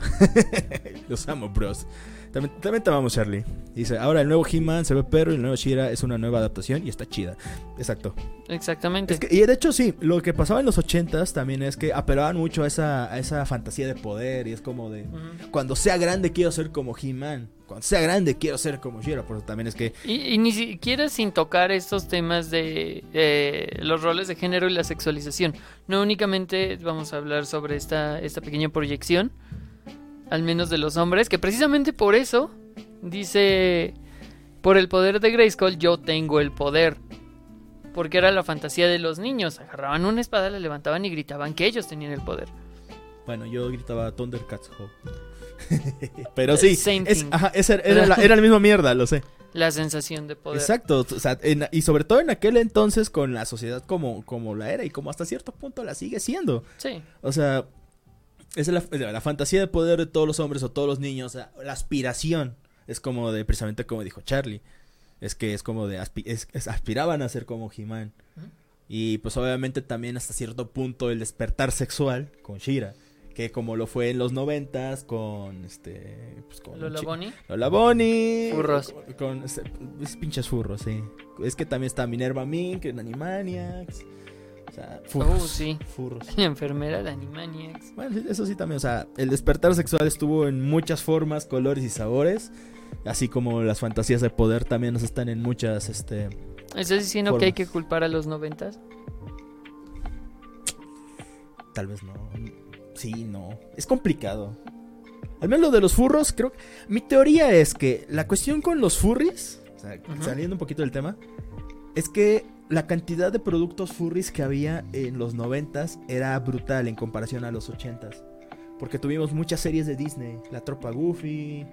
los amo, bros. También, también te amamos, Charlie. Dice, ahora el nuevo He-Man se ve perro y el nuevo Shira es una nueva adaptación y está chida. Exacto. Exactamente. Es que- y de hecho sí, lo que pasaba en los ochentas también es que apelaban mucho a esa, a esa fantasía de poder y es como de... Cuando sea grande quiero ser como He-Man. Cuando sea grande quiero ser como Shira. Por eso también es que... Y, y ni siquiera sin tocar estos temas de eh, los roles de género y la sexualización. No únicamente vamos a hablar sobre esta, esta pequeña proyección, al menos de los hombres, que precisamente por eso dice, por el poder de Grayskull yo tengo el poder. Porque era la fantasía de los niños. Agarraban una espada, la levantaban y gritaban que ellos tenían el poder. Bueno, yo gritaba Thundercats Ho. Pero sí, es, ajá, era, era la, era la misma mierda, lo sé. La sensación de poder. Exacto, o sea, en- y sobre todo en aquel entonces con la sociedad como, como la era y como hasta cierto punto la sigue siendo. Sí. O sea, es la, la fantasía de poder de todos los hombres o todos los niños, la aspiración es como de, precisamente como dijo Charlie, es que es como de, aspi- es- es- aspiraban a ser como He-Man. Ujú. Y pues obviamente también hasta cierto punto el despertar sexual con Shira, que como lo fue en los noventas con este, pues con Lola Bonnie. Lola Bonnie. Furros. Con, con- es- es pinches furros, sí. Es que también está Minerva Mink en Animaniacs. O sea, furros. Oh, sí. Furros. La enfermera de Animaniacs. Bueno, eso sí también, o sea, el despertar sexual estuvo en muchas formas, colores y sabores, así como las fantasías de poder también nos están en muchas, este, ¿Estás diciendo que hay Formas. que culpar a los noventas? tal vez no, sí, no, es complicado. Al menos lo de los furros, creo, mi teoría es que la cuestión con los furries, o sea, saliendo un poquito del tema, es que la cantidad de productos furries que había en los noventas era brutal en comparación a los ochentas. Porque tuvimos muchas series de Disney, La Tropa Goofy,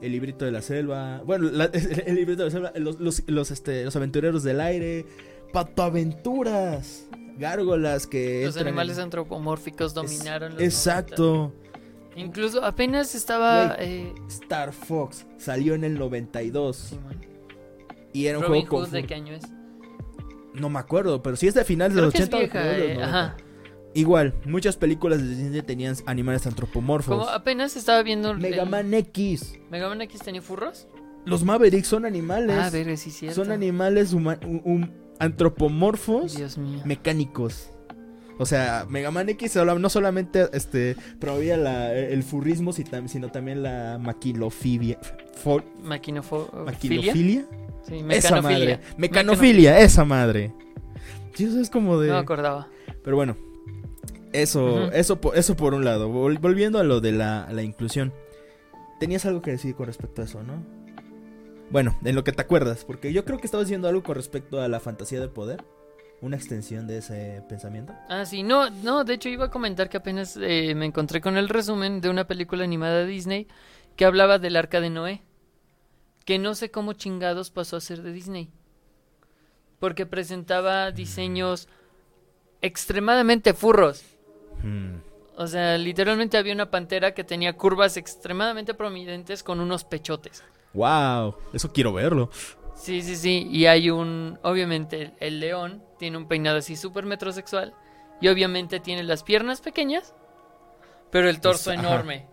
El Librito de la Selva, bueno, la- El Librito de la Selva, los, los, los, este, los Aventureros del Aire, Pato Aventuras, Gárgolas que... Los entran animales antropomórficos dominaron los Exacto. 90. Incluso apenas estaba eh, Star Fox salió en el 92 Simón. y era un Robin juego Hood, ¿de qué año es? No me acuerdo, pero si es de finales de los que es 80 o vieja, finales de los eh, 90. ajá. Igual, muchas películas de Disney tenían animales antropomorfos. Como apenas estaba viendo el- Mega Man X. Mega Man X tenía furros. Los Mavericks son animales. Ah, verga, sí cierto. son animales huma- um- um- antropomorfos Dios mío. mecánicos. O sea, Mega Man X no solamente este promovía la- el furrismo, sino también la maquilofibia. fo- Maquinofo- ¿Maquilofilia? Sí, Esa mecanofilia. madre. Mecanofilia, esa madre. Eso es como de. No me acordaba. Pero bueno, eso, eso, por, eso por un lado. Vol- volviendo a lo de la, la inclusión. Tenías algo que decir con respecto a eso, ¿no? Bueno, en lo que te acuerdas, porque yo creo que estabas diciendo algo con respecto a la fantasía de poder. Una extensión de ese pensamiento. Ah, sí, no, no, de hecho iba a comentar que apenas eh, me encontré con el resumen de una película animada de Disney que hablaba del arca de Noé. Que no sé cómo chingados pasó a ser de Disney. Porque presentaba diseños extremadamente furros. Hmm. O sea, literalmente había una pantera que tenía curvas extremadamente prominentes con unos pechotes. Wow, eso quiero verlo. Sí, sí, sí. Y hay un. Obviamente, el, león tiene un peinado así súper metrosexual. Y obviamente tiene las piernas pequeñas, pero el torso ajá. enorme.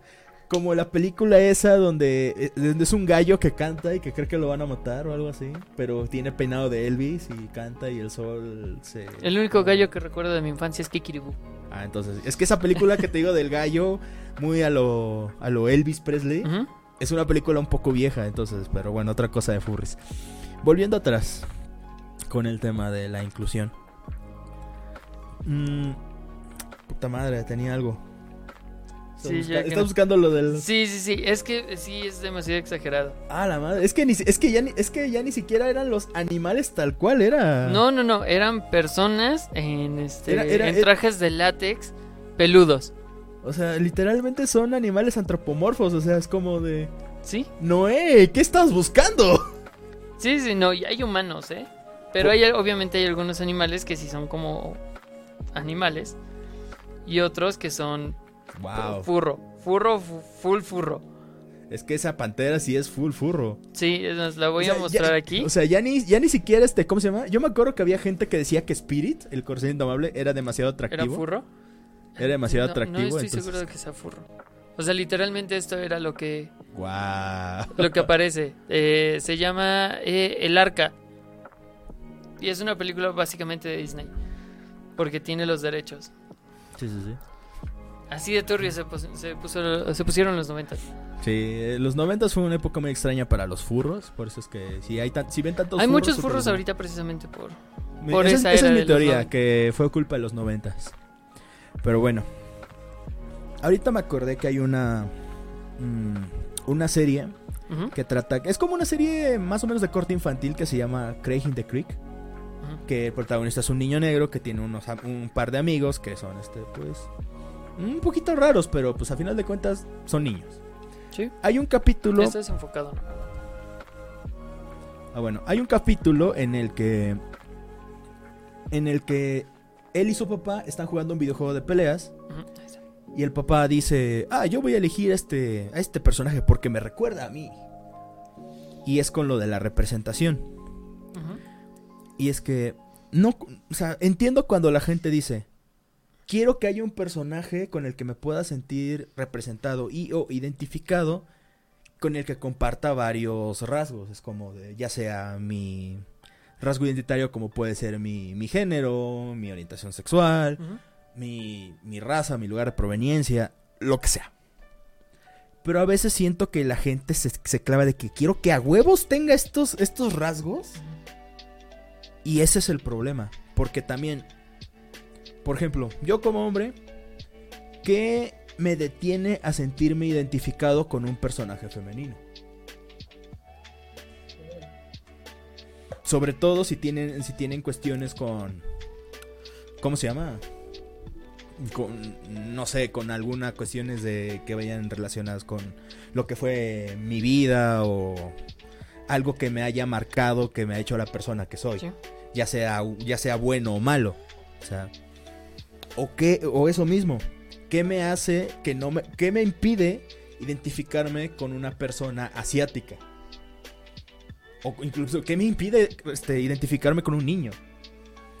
Como la película esa donde, eh, donde es un gallo que canta y que cree que lo van a matar o algo así. Pero tiene peinado de Elvis y canta y el sol se... El único gallo que recuerdo de mi infancia es Kikiribu. Ah, entonces... Es que esa película que te digo del gallo, muy a lo, a lo Elvis Presley, es una película un poco vieja, entonces... Pero bueno, otra cosa de furries. Volviendo atrás con el tema de la inclusión. Mm, puta madre, tenía algo. Sí, busca- no- buscando lo del... Sí, sí, sí. Es que sí es demasiado exagerado. Ah, la madre. Es que, ni, es, que ya ni, es que ya ni siquiera eran los animales tal cual, era. No, no, no. Eran personas en, este, Era- era- en era- trajes de látex peludos. O sea, literalmente son animales antropomorfos. O sea, es como de. ¿Sí? Noé, ¿qué estás buscando? Sí, sí, no. Y hay humanos, ¿eh? Pero hay, obviamente hay algunos animales que sí son como animales. Y otros que son Wow. furro. Furro, fu- full furro. Es que esa pantera sí es full furro. Sí, es más, la voy O sea, a mostrar ya- aquí. O sea, ya ni, ya ni siquiera este. ¿Cómo se llama? Yo me acuerdo que había gente que decía que Spirit, el corcel indomable, era demasiado ¿Era atractivo. furro? Era demasiado No, atractivo. No estoy entonces- seguro de que sea furro. O sea, literalmente esto era lo que, Guau. lo que aparece. Eh, se llama eh, El Arca. Y es una película básicamente de Disney. Porque tiene los derechos. Sí, sí, sí. Así de turbio se, pus- se, puso- se pusieron los 90. Sí, eh, los 90 fue una época muy extraña para los furros. Por eso es que si, hay si ven tantos Hay muchos furros ahorita precisamente por... Por esa, esa es- esa es mi teoría, 90. que fue culpa de los noventas. Pero bueno. Ahorita me acordé que hay una. mm, una serie Ujú, que trata. Es como una serie más o menos de corte infantil que se llama Craig in the Creek. Que el protagonista es un niño negro que tiene unos, un par de amigos que son, este, pues. Un poquito raros, pero pues a final de cuentas son niños. Sí, Hay un capítulo. esto es enfocado. ¿no? Ah, bueno, hay un capítulo en el que. En el que él y su papá están jugando un videojuego de peleas. Y el papá dice: Ah, yo voy a elegir a este, a este personaje porque me recuerda a mí. Y es con lo de la representación. Y es que. No. O sea, entiendo cuando la gente dice. Quiero que haya un personaje con el que me pueda sentir representado y o identificado con el que comparta varios rasgos. Es como de, ya sea mi rasgo identitario como puede ser mi, mi género, mi orientación sexual, mi, mi raza, mi lugar de proveniencia, lo que sea. Pero a veces siento que la gente se, se clava de que quiero que a huevos tenga estos, estos rasgos. Y ese es el problema. Porque también, por ejemplo, yo como hombre, ¿qué me detiene a sentirme identificado con un personaje femenino? Sobre todo si tienen, si tienen cuestiones con... ¿Cómo se llama? Con, no sé, con algunas cuestiones de que vayan relacionadas con lo que fue mi vida o algo que me haya marcado, que me ha hecho la persona que soy Sí. ya sea, ya sea bueno o malo. O sea, o qué, o eso mismo. ¿Qué me hace que no me, qué me impide identificarme con una persona asiática? O incluso, ¿qué me impide este, identificarme con un niño?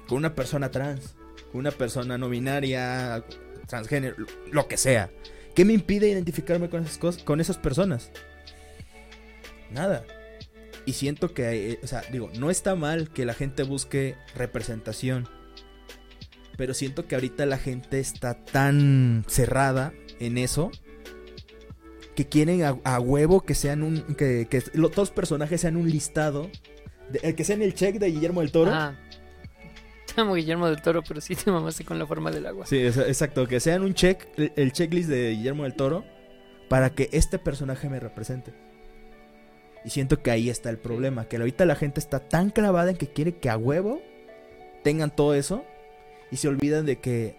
Con una persona trans, con una persona no binaria, transgénero, lo- que sea. ¿Qué me impide identificarme con esas cosas, con esas personas? Nada. Y siento que, eh, o sea, digo, no está mal que la gente busque representación. Pero siento que ahorita la gente está tan cerrada en eso que quieren a, a huevo que sean un. que, que los dos personajes sean un listado. de- eh, que sean el check de Guillermo del Toro. Ah, te amo Guillermo del Toro, pero sí te mamaste con la forma del agua. Sí, es- exacto, que sean un check, el, el checklist de Guillermo del Toro, para que este personaje me represente. Y siento que ahí está el problema, que ahorita la gente está tan clavada en que quiere que a huevo tengan todo eso, y se olvidan de que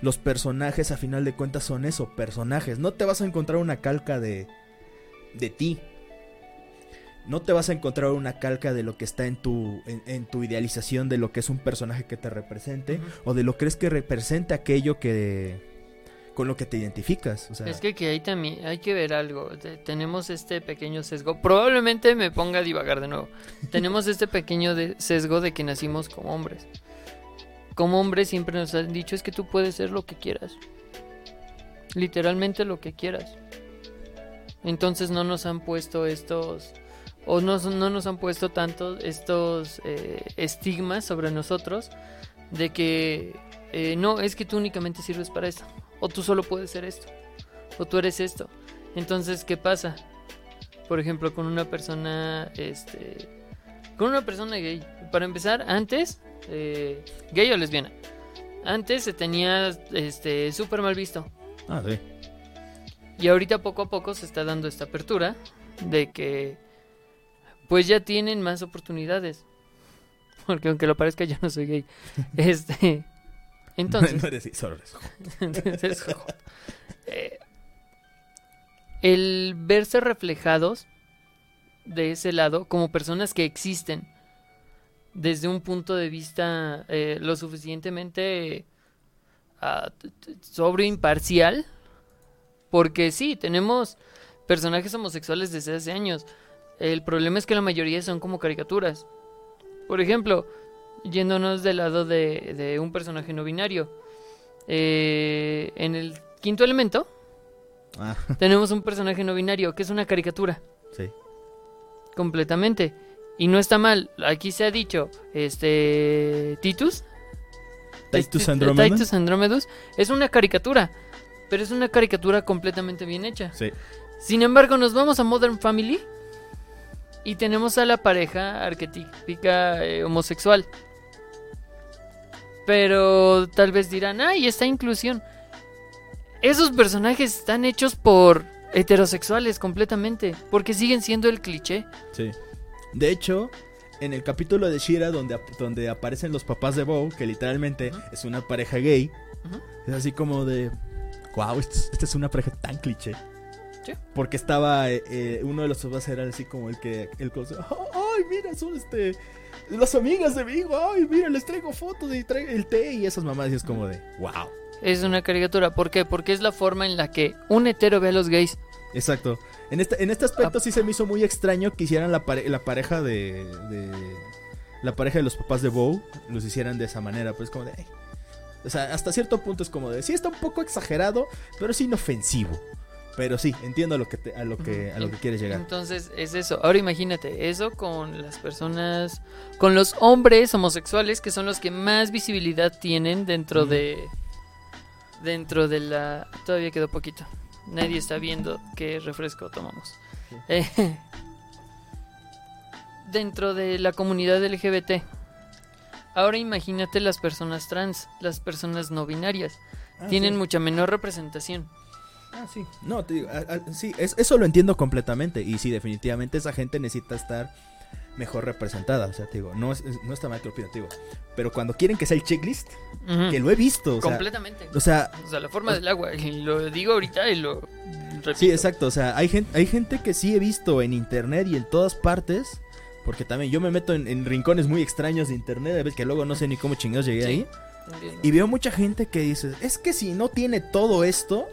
los personajes a final de cuentas son eso, personajes. No te vas a encontrar una calca de, de ti. no te vas a encontrar una calca de lo que está en tu, en, tu idealización de lo que es un personaje que te represente o de lo que crees que represente aquello que con lo que te identificas. Es que, que ahí también hay que ver algo. tenemos este pequeño sesgo. Probablemente me ponga a divagar de nuevo. tenemos este pequeño sesgo de que nacimos como hombres. Como hombres siempre nos han dicho es que tú puedes ser lo que quieras. Literalmente lo que quieras. Entonces no nos han puesto estos o no, no nos han puesto tanto estos eh, estigmas sobre nosotros de que eh, no, es que tú únicamente sirves para esto, o tú solo puedes ser esto, o tú eres esto. Entonces, ¿qué pasa? Por ejemplo, con una persona, este, con una persona gay. Para empezar, antes, eh, gay o lesbiana, antes se tenía, este, súper mal visto. Ah, sí. Y ahorita poco a poco se está dando esta apertura de que pues ya tienen más oportunidades. Porque aunque lo parezca, yo no soy gay. Este. Entonces. no eres, solo eres eh, el verse reflejados de ese lado como personas que existen desde un punto de vista eh, lo suficientemente uh, sobre imparcial. Porque sí, tenemos personajes homosexuales desde hace años el problema es que la mayoría son como caricaturas. Por ejemplo, yéndonos del lado de, un personaje no binario. Eh, en el quinto elemento ah. tenemos un personaje no binario que es una caricatura. Sí. Completamente. Y no está mal. Aquí se ha dicho, este, Titus. Titus Andromedus. Titus Andromedus es una caricatura, pero es una caricatura completamente bien hecha. Sí. Sin embargo, nos vamos a Modern Family y tenemos a la pareja arquetípica eh, homosexual. Pero tal vez dirán, ay, esta inclusión. Esos personajes están hechos por heterosexuales completamente, porque siguen siendo el cliché. Sí. De hecho, en el capítulo de Shira donde, donde aparecen los papás de Bo, que literalmente es una pareja gay, es así como de, wow, esta es una pareja tan cliché. Porque estaba eh, eh, uno de los papás era así como el que el ay, mira, son este las amigas de mi ay, mira, les traigo fotos y traigo el té y esas mamás y es como de, wow. Es una caricatura, ¿por qué? Porque es la forma en la que un hetero ve a los gays. Exacto. En este, en este aspecto ah. sí se me hizo muy extraño que hicieran la, la pareja de, La pareja de los papás de Bow los hicieran de esa manera, pues como de... O sea, hasta cierto punto es como de... Sí, está un poco exagerado, pero es inofensivo. Pero sí, entiendo a lo que a lo que a lo que quieres llegar. Entonces, es eso. Ahora imagínate, eso con las personas con los hombres homosexuales que son los que más visibilidad tienen dentro de dentro de la todavía quedó poquito. Nadie está viendo qué refresco tomamos. Eh, dentro de la comunidad LGBT. Ahora imagínate las personas trans, las personas no binarias. Ah, tienen mucha menor representación. Ah, sí. No, te digo, sí, eso lo entiendo completamente. Y sí, definitivamente esa gente necesita estar mejor representada. O sea, te digo, no, no está mal que lo te digo. Pero cuando quieren que sea el checklist, que lo he visto. Completamente. O sea, o sea, la forma del agua. Y lo digo ahorita y lo Sí, exacto. O sea, hay gente, hay gente que sí he visto en internet y en todas partes. Porque también yo me meto en, rincones muy extraños de internet. A veces que luego no sé ni cómo chingados llegué ahí. Y veo mucha gente que dice, es que si no tiene todo esto,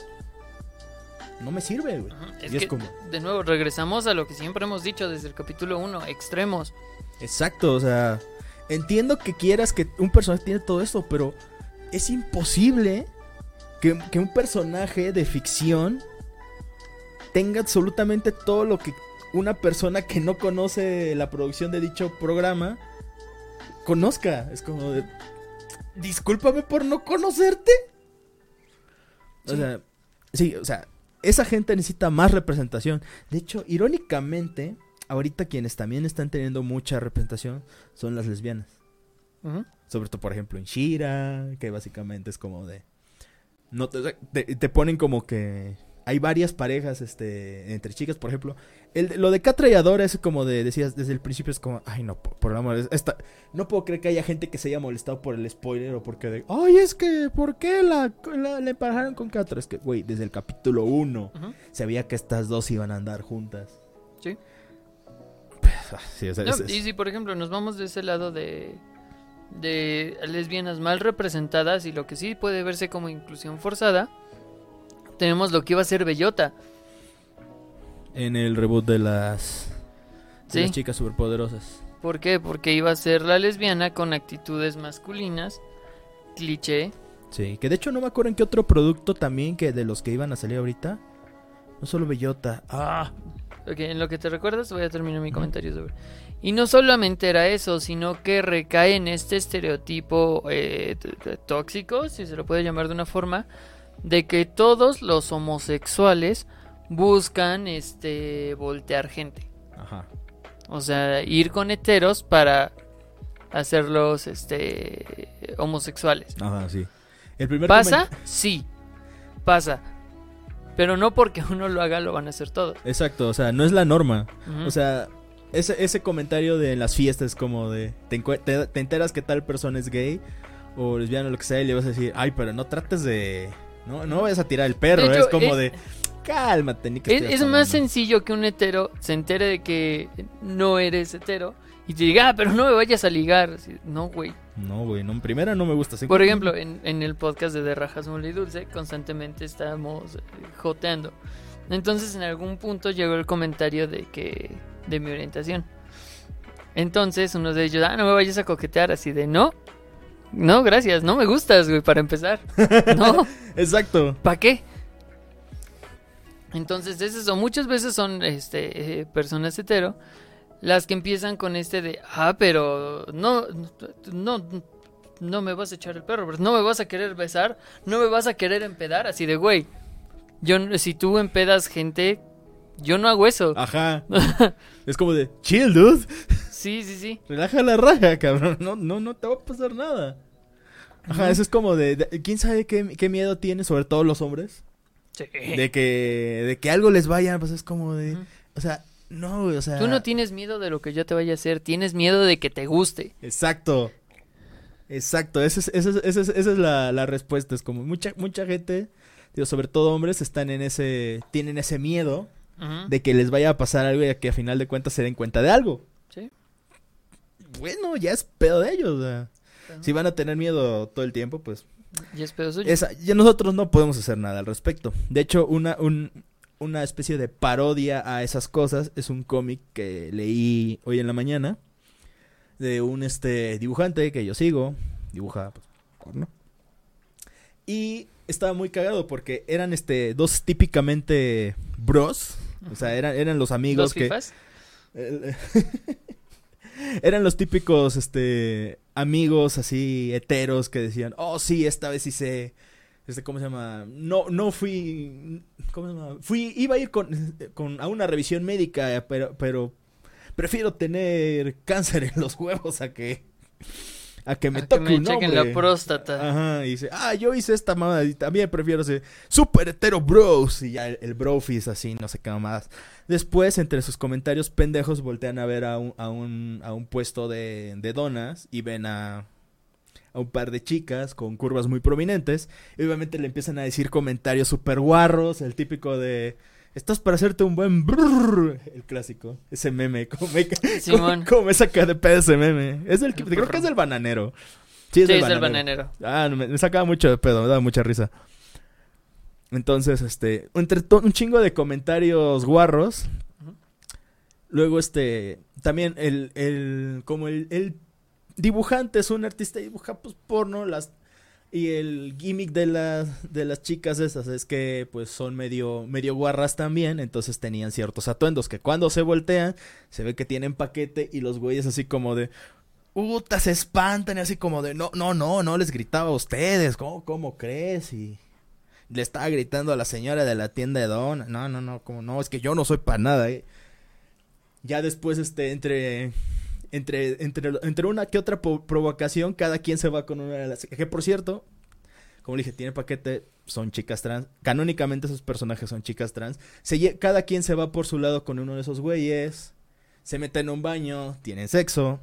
no me sirve, güey. Es, como... de nuevo, regresamos a lo que siempre hemos dicho desde el capítulo 1, extremos. Exacto, o sea, entiendo que quieras que un personaje tiene todo esto, pero es imposible que, que un personaje de ficción tenga absolutamente todo lo que una persona que no conoce la producción de dicho programa conozca. Es como de... Discúlpame por no conocerte. O sea, sí, o sea, esa gente necesita más representación. De hecho, irónicamente, ahorita quienes también están teniendo mucha representación son las lesbianas. Sobre todo, por ejemplo, en Shira, que básicamente es como de... No te, te ponen como que hay varias parejas este entre chicas, por ejemplo. El, lo de Catra y Adora es como de, decías desde el principio, es como, ay no, por, el amor, esta, no puedo creer que haya gente que se haya molestado por el spoiler o porque de, ay, es que, ¿por qué la, le pararon con Catra? Es que, güey, desde el capítulo 1 se sabía que estas dos iban a andar juntas. Sí. sí, o sea, No, es- es- y si por ejemplo nos vamos de ese lado de de lesbianas mal representadas y lo que sí puede verse como inclusión forzada, tenemos lo que iba a ser Bellota. en el reboot de las, de Sí. las chicas superpoderosas. ¿Por qué? Porque iba a ser la lesbiana con actitudes masculinas, cliché. Sí, que de hecho no me acuerdo en qué otro producto también que de los que iban a salir ahorita. No solo Bellota. Ah, Ok, en lo que te recuerdas voy a terminar mi comentario sobre. Y no solamente era eso, sino que recae en este estereotipo eh, tóxico, si se lo puede llamar de una forma, de que todos los homosexuales buscan este voltear gente. ajá. O sea, ir con heteros para hacerlos este homosexuales. Ajá, sí. El primer ¿Pasa? Sí. Pasa. Pero no porque uno lo haga lo van a hacer todos. Exacto, o sea, no es la norma. O sea, ese, ese comentario de en las fiestas como de te, te enteras que tal persona es gay o lesbiana o lo que sea y le vas a decir, ay, pero no trates de... No, no vayas a tirar el perro, hecho, es como es- de... Cálmate, ni que Es, es más hablando". sencillo que un hetero se entere de que no eres hetero y te diga, ah, pero no me vayas a ligar. No, güey. No, güey, no, en primera no me gusta. así Por ejemplo, en, en el podcast de De Rajas Mole y Dulce, constantemente estamos eh, joteando. Entonces, en algún punto llegó el comentario de que. de mi orientación. Entonces, uno de ellos, ah, no me vayas a coquetear, así de no. No, gracias, no me gustas, güey, para empezar. No. Exacto. ¿Para qué? Entonces es eso, muchas veces son este eh, personas hetero las que empiezan con este de, ah, pero no, no, no me vas a echar el perro, no me vas a querer besar, no me vas a querer empedar, así de, güey, yo, no- si tú empedas gente, yo no hago eso. Ajá. es como de, chill, dude. Sí, sí, sí. Relaja la raja, cabrón. No, no, no te va a pasar nada. Ajá, eso es como de, de- ¿quién sabe qué, qué miedo tiene, sobre todo los hombres? Sí. De que, de que algo les vaya, pues es como de, o sea, no, o sea. Tú no tienes miedo de lo que yo te vaya a hacer, tienes miedo de que te guste. Exacto. Exacto, esa es, esa es, esa es, esa es la, la respuesta. Es como mucha, mucha gente, digo, sobre todo hombres, están en ese, tienen ese miedo de que les vaya a pasar algo y que a final de cuentas se den cuenta de algo. Bueno, ya es pedo de ellos. Si van a tener miedo todo el tiempo, pues Y es pedo suyo. esa, ya nosotros no podemos hacer nada al respecto. De hecho, una, un- una especie de parodia a esas cosas es un cómic que leí hoy en la mañana de un este dibujante que yo sigo, dibuja pues, porno. Y estaba muy cagado porque eran este dos típicamente bros, o sea, eran, eran los amigos ¿Dos que fifas? Eran los típicos, este, amigos así, heteros que decían, oh sí, esta vez sí este, ¿cómo se llama? No, no fui, ¿cómo se llama? Fui, iba a ir con, con, a una revisión médica, pero, pero prefiero tener cáncer en los huevos a que, a que me A que toque me un chequen hombre. la próstata. Ajá, y dice, ah, yo hice esta mamada y también prefiero ser super hetero bros. Y ya el, el brofis así, no sé qué más. Después, entre sus comentarios pendejos, voltean a ver a un, a un, a un puesto de, de donas y ven a, a un par de chicas con curvas muy prominentes. Y obviamente le empiezan a decir comentarios super guarros, el típico de... Estás para hacerte un buen brrr", el clásico, ese meme, como me, como, Simón. como me saca de pedo ese meme. Es el, que- creo que es del bananero. Sí, es Sí, del es bananero. bananero. Ah, me, me sacaba mucho de pedo, me daba mucha risa. Entonces, este, entre un chingo de comentarios guarros. Luego, este, también el, el, como el, el dibujante es un artista y dibuja pues porno, las, y el gimmick de las, de las chicas esas es que pues son medio, medio guarras también, entonces tenían ciertos atuendos que cuando se voltean, se ve que tienen paquete y los güeyes así como de, Puta, se espantan y así como de, no, no, no, no les gritaba a ustedes, ¿cómo, cómo crees? Y le estaba gritando a la señora de la tienda de Don, no, no, no, como no, es que yo no soy para nada, ¿eh? Ya después, este, entre, entre, entre, entre una que otra provocación, cada quien se va con una de las, que por cierto, como dije, tiene paquete, son chicas trans, canónicamente esos personajes son chicas trans, se, cada quien se va por su lado con uno de esos güeyes, se meten en un baño, tienen sexo,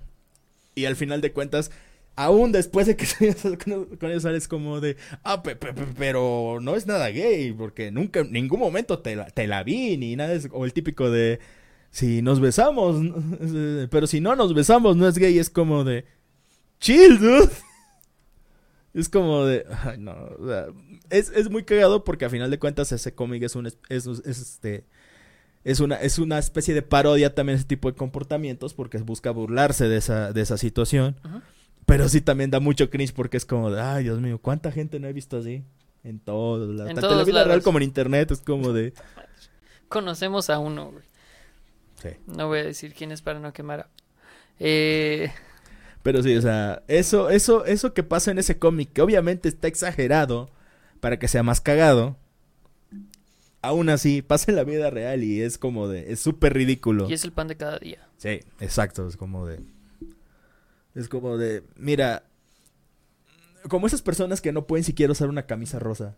y al final de cuentas, aún después de que salgas con, ellos sales como de, ah, pe- pe- pe- pero no es nada gay, porque nunca, en ningún momento te la, te la vi, ni nada, es- o el típico de, si nos besamos, pero si no nos besamos no es gay, es como de chill, dude. Es como de, ay, no, es, es, muy cagado porque a final de cuentas ese cómic es un, es, es, este, es una, es una especie de parodia también ese tipo de comportamientos porque busca burlarse de esa, de esa situación. Pero sí también da mucho cringe porque es como de, ay, Dios mío, ¿cuánta gente no he visto así? En todo, la, tanto en la vida real como en internet, es como de... Conocemos a uno, güey. No voy a decir quién es para no quemar. Eh... Pero sí, o sea, eso, eso, eso que pasa en ese cómic, que obviamente está exagerado para que sea más cagado. Aún así, pasa en la vida real y es como de, es súper ridículo. Y es el pan de cada día. Sí, exacto, es como de, es como de, mira, como esas personas que no pueden siquiera usar una camisa rosa.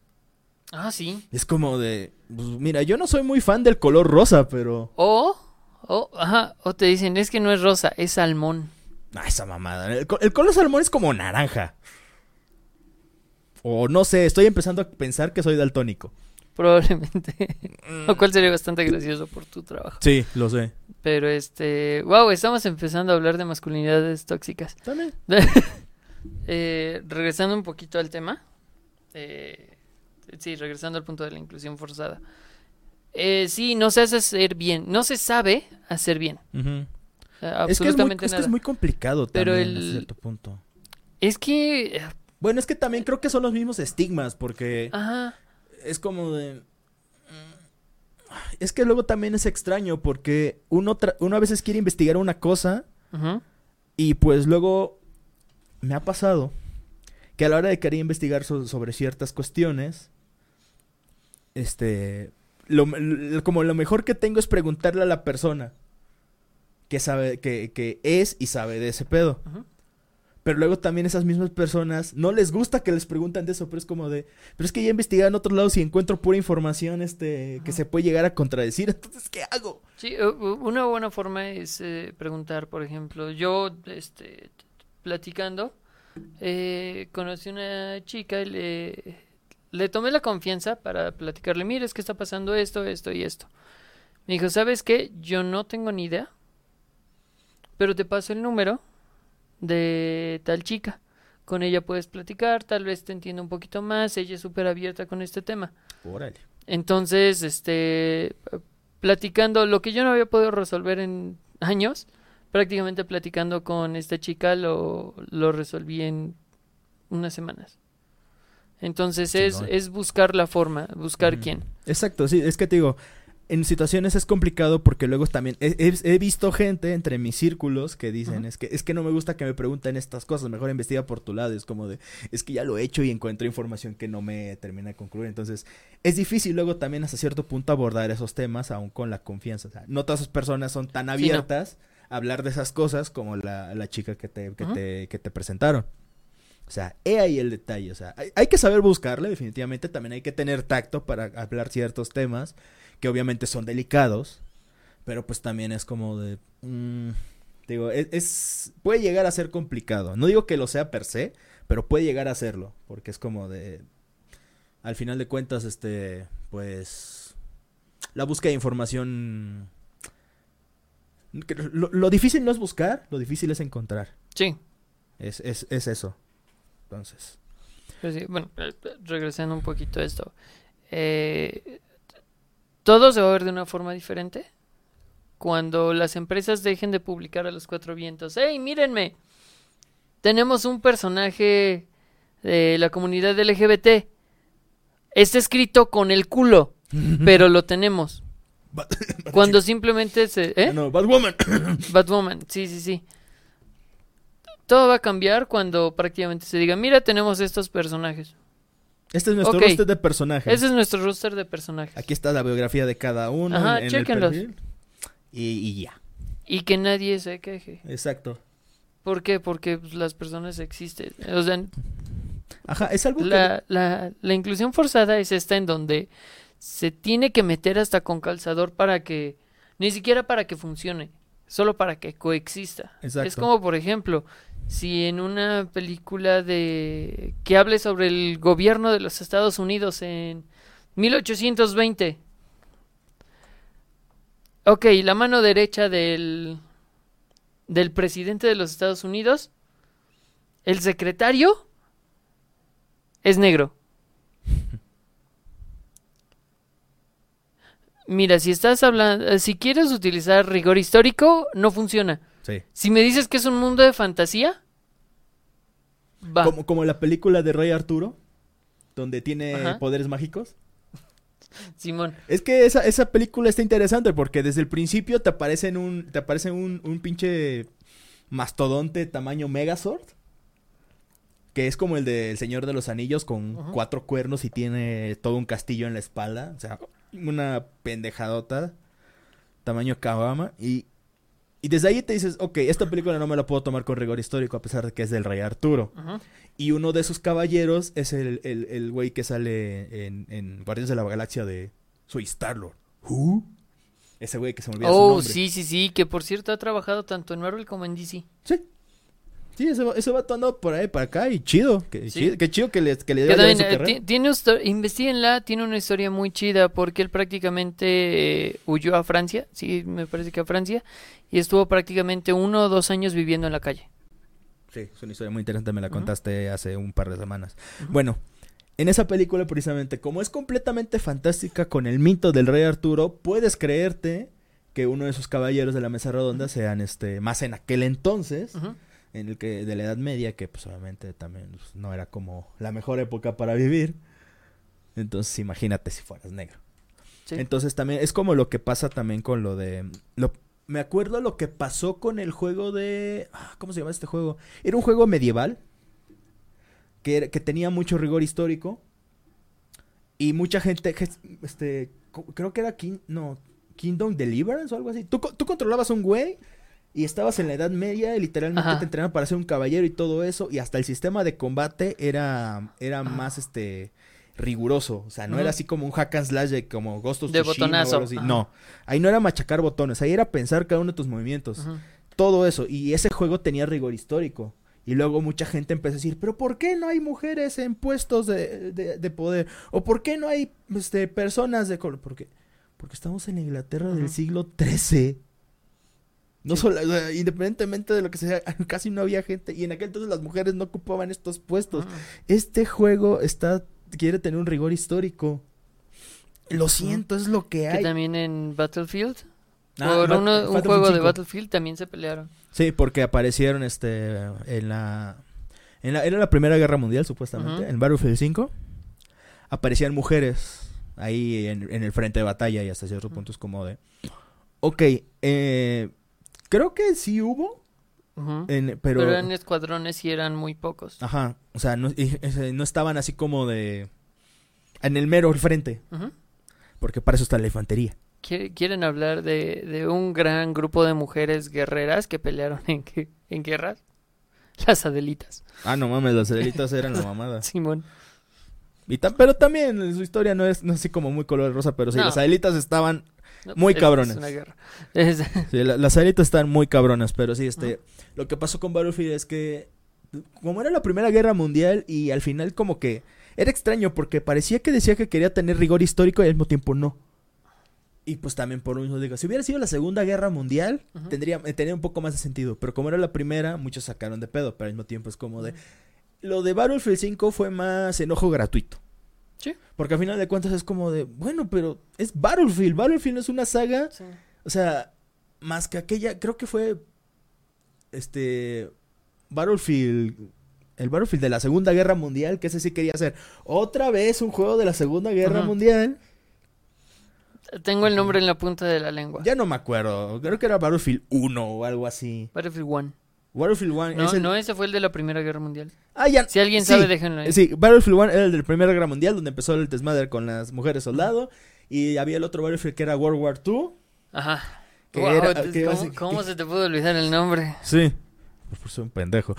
Ah, sí. Es como de, pues, mira, yo no soy muy fan del color rosa, pero... O, o, ajá, o te dicen, es que no es rosa, es salmón. Ah, esa mamada. El, color salmón es como naranja. O no sé, estoy empezando a pensar que soy daltónico. Probablemente. Mm. Lo cual sería bastante gracioso por tu trabajo. Sí, lo sé. Pero este. Wow, estamos empezando a hablar de masculinidades tóxicas. También. eh, regresando un poquito al tema. Eh, sí, regresando al punto de la inclusión forzada. Eh, sí, no se hace hacer bien. No se sabe hacer bien es que es muy, es, que es muy complicado Pero también el... cierto punto. Es que... Bueno, es que también creo que son los mismos estigmas, porque... Ajá. Es como de... Mm, es que luego también es extraño, porque uno, uno a veces quiere investigar una cosa y pues luego me ha pasado que a la hora de querer investigar sobre ciertas cuestiones, este, como lo mejor que tengo es preguntarle a la persona que sabe, que, que es y sabe de ese pedo. Pero luego también esas mismas personas no les gusta que les pregunten de eso, pero es como de, pero es que ya investigué en otros lados y encuentro pura información este que se puede llegar a contradecir, entonces ¿qué hago? Sí, una buena forma es eh, preguntar, por ejemplo, yo este platicando eh, conocí una chica y le, le tomé la confianza para platicarle, mire, es que está pasando esto, esto y esto. Me dijo, ¿sabes qué? Yo no tengo ni idea pero te paso el número de tal chica. Con ella puedes platicar, tal vez te entienda un poquito más, ella es súper abierta con este tema. Órale. Entonces, este, platicando lo que yo no había podido resolver en años, prácticamente platicando con esta chica lo, lo resolví en unas semanas. Entonces es, es buscar la forma, buscar quién. Exacto, sí, es que te digo, en situaciones es complicado porque luego también he, visto gente entre mis círculos que dicen es que es que no me gusta que me pregunten estas cosas, mejor investiga por tu lado, es como de es que ya lo he hecho y encuentro información que no me termina de concluir, entonces es difícil luego también hasta cierto punto abordar esos temas aún con la confianza, o sea, no todas esas personas son tan abiertas a hablar de esas cosas como la, la chica que te, que, te, que te presentaron. O sea, he ahí el detalle. O sea, hay, hay, que saber buscarle, definitivamente. También hay que tener tacto para hablar ciertos temas que obviamente son delicados, pero pues también es como de... Mm, digo, e-, es, puede llegar a ser complicado. No digo que lo sea per se, pero puede llegar a serlo, porque es como de... Al final de cuentas, este, pues... La búsqueda de información... Lo, difícil no es buscar, lo difícil es encontrar. Sí. Es, es, es eso. Entonces. Pues bueno, regresando un poquito a esto. Eh, todo se va a ver de una forma diferente cuando las empresas dejen de publicar a los cuatro vientos. ¡Hey, mírenme! Tenemos un personaje de la comunidad LGBT. Está escrito con el culo, pero lo tenemos. cuando simplemente se... ¿eh? No, Batwoman. Batwoman, sí, sí, sí. Todo va a cambiar cuando prácticamente se diga, mira, tenemos estos personajes. Este es nuestro roster de personajes. Ese es nuestro roster de personajes. Aquí está la biografía de cada uno. Ajá, en, El y, ya. Y que nadie se queje. Exacto. ¿Por qué? Porque pues, las personas existen. O sea, Ajá, es algo la, que... la, la inclusión forzada es esta en donde se tiene que meter hasta con calzador para que... Ni siquiera para que funcione. Solo para que coexista. Exacto. Es como, por ejemplo, si en una película de que hable sobre el gobierno de los Estados Unidos en 1820 Ok, la mano derecha del, del presidente de los Estados Unidos, el secretario, es negro. Mira, si estás hablando, eh, si quieres utilizar rigor histórico, no funciona. Sí. Si me dices que es un mundo de fantasía, va. Como, como la película de Rey Arturo, donde tiene Ajá. poderes mágicos. Simón. Es que esa, esa película está interesante porque desde el principio te aparecen un, te aparece un, un pinche mastodonte tamaño Megazord. Que es como el del Señor de los Anillos con cuatro cuernos y tiene todo un castillo en la espalda. O sea, una pendejadota. Tamaño Kawama. Y, y desde ahí te dices, ok, esta película no me la puedo tomar con rigor histórico a pesar de que es del Rey Arturo. Y uno de sus caballeros es el, el, el güey que sale en, en Guardianes de la Galaxia de Soy Star-Lord. ¿Who? Ese güey que se me olvida su Oh, nombre. sí, sí, sí, que por cierto ha trabajado tanto en Marvel como en DC. Sí. Sí, ese, va- ese vato por ahí, para acá y chido. Que, Sí. chido, qué chido que le, que le bien también, su eh, carrera. ti- tiene investiguenla, tiene una historia muy chida porque él prácticamente eh, huyó a Francia, sí, me parece que a Francia, y estuvo prácticamente uno o dos años viviendo en la calle. Sí, es una historia muy interesante, me la contaste hace un par de semanas. Bueno, en esa película precisamente, como es completamente fantástica con el mito del rey Arturo, puedes creerte que uno de sus caballeros de la mesa redonda sean este más en aquel entonces. En el que de la Edad Media, que pues obviamente también pues, no era como la mejor época para vivir. Entonces imagínate si fueras negro. Sí. Entonces también es como lo que pasa también con lo de... Lo, me acuerdo lo que pasó con el juego de... ah, ¿Cómo se llama este juego? Era un juego medieval que, era- que tenía mucho rigor histórico y mucha gente... Este, creo que era King, no, Kingdom Deliverance o algo así. Tú, tú controlabas un güey y estabas en la Edad Media y literalmente Ajá. te entrenaban para ser un caballero y todo eso y hasta el sistema de combate era, era más este riguroso, o sea, no era así como un hack and slash de como Ghost of De Tsushima o botonazo, algo así. No, ahí no era machacar botones, ahí era pensar cada uno de tus movimientos, todo eso y ese juego tenía rigor histórico. Y luego mucha gente empezó a decir, pero ¿por qué no hay mujeres en puestos de, de- de poder? ¿O por qué no hay este, personas de color? Porque, porque estamos en la Inglaterra del siglo XIII. No solo, o sea, independientemente de lo que sea, casi no había gente. Y en aquel entonces las mujeres no ocupaban estos puestos. Ujú. Este juego está quiere tener un rigor histórico. Lo siento, es lo que Que hay. también en Battlefield, Ah, por uno- un Battlefield juego de 5. Battlefield también se pelearon. Sí, porque aparecieron este en la en la era la Primera Guerra Mundial supuestamente, en Battlefield 5. Aparecían mujeres ahí en, en el frente de batalla y hasta ciertos Ujú. puntos como de Ok, eh, creo que sí hubo, en- pero... pero, eran escuadrones y eran muy pocos. ajá, o sea, no, no estaban así como de en el mero frente, Ujú. porque para eso está la infantería. Qui- Quieren hablar de, de un gran grupo de mujeres guerreras que pelearon en, gue- en guerras. Las Adelitas. Ah, no mames, las celitas eran la mamada. Simón. Y ta- pero también su historia no es, no así como muy color rosa, pero sí, No. las adelitas estaban, Muy es- cabrones. Es una guerra. Es- sí, la- las adelitas están muy cabronas, pero sí, este, lo que pasó con Battlefield es que, como era la primera guerra mundial y al final como que era extraño porque parecía que decía que quería tener rigor histórico y al mismo tiempo no. Y pues también por lo mismo digo, si hubiera sido la segunda guerra mundial, tendría, eh, tenía un poco más de sentido, pero como era la primera, muchos sacaron de pedo, pero al mismo tiempo es como de... Lo de Battlefield 5 fue más enojo gratuito. Sí. Porque al final de cuentas es como de, bueno, pero es Battlefield. Battlefield no es una saga. Sí. O sea, más que aquella, creo que fue. Este. Battlefield. El Battlefield de la Segunda Guerra Mundial, que ese sí quería hacer. Otra vez un juego de la Segunda Guerra. Mundial. Tengo el nombre en la punta de la lengua. Ya no me acuerdo. Creo que era Battlefield 1 o algo así. Battlefield 1. Battlefield 1 No, es el. no, ese fue el de la Primera Guerra Mundial. Ah, ya. Si alguien Sí, sabe, déjenlo ahí. Sí, Battlefield 1 era el de la Primera Guerra Mundial, donde empezó el desmadre con las mujeres soldado. Y había el otro Battlefield que era World War 2. Ajá. Que Wow, era- entonces, que ¿cómo, basic- cómo que- se te pudo olvidar el nombre? Sí. Por ser un pendejo.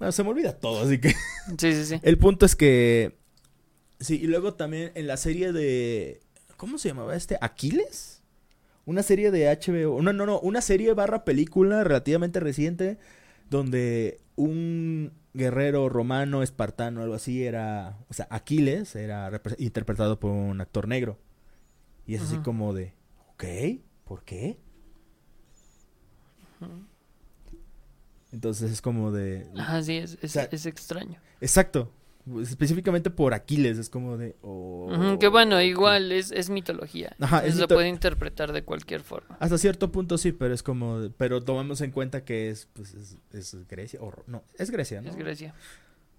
Bueno, se me olvida todo, así que. Sí, sí, sí. El punto es que. Sí, y luego también en la serie de. ¿Cómo se llamaba este? ¿Aquiles? Una serie de HBO. No, no, no. Una serie barra película relativamente reciente. Donde un guerrero romano, espartano, algo así, era. O sea, Aquiles era interpretado por un actor negro. Y es así como de. Ok. ¿por qué? Entonces es como de... Ah, sí, es, es, sea, es extraño. Exacto. Específicamente por Aquiles, es como de... oh, que bueno, igual es, es mitología. Ajá, es lo mito- puede interpretar de cualquier forma. Hasta cierto punto sí, pero es como... Pero tomamos en cuenta que es, pues, es, es Grecia. O, no, es Grecia, ¿no? Es Grecia.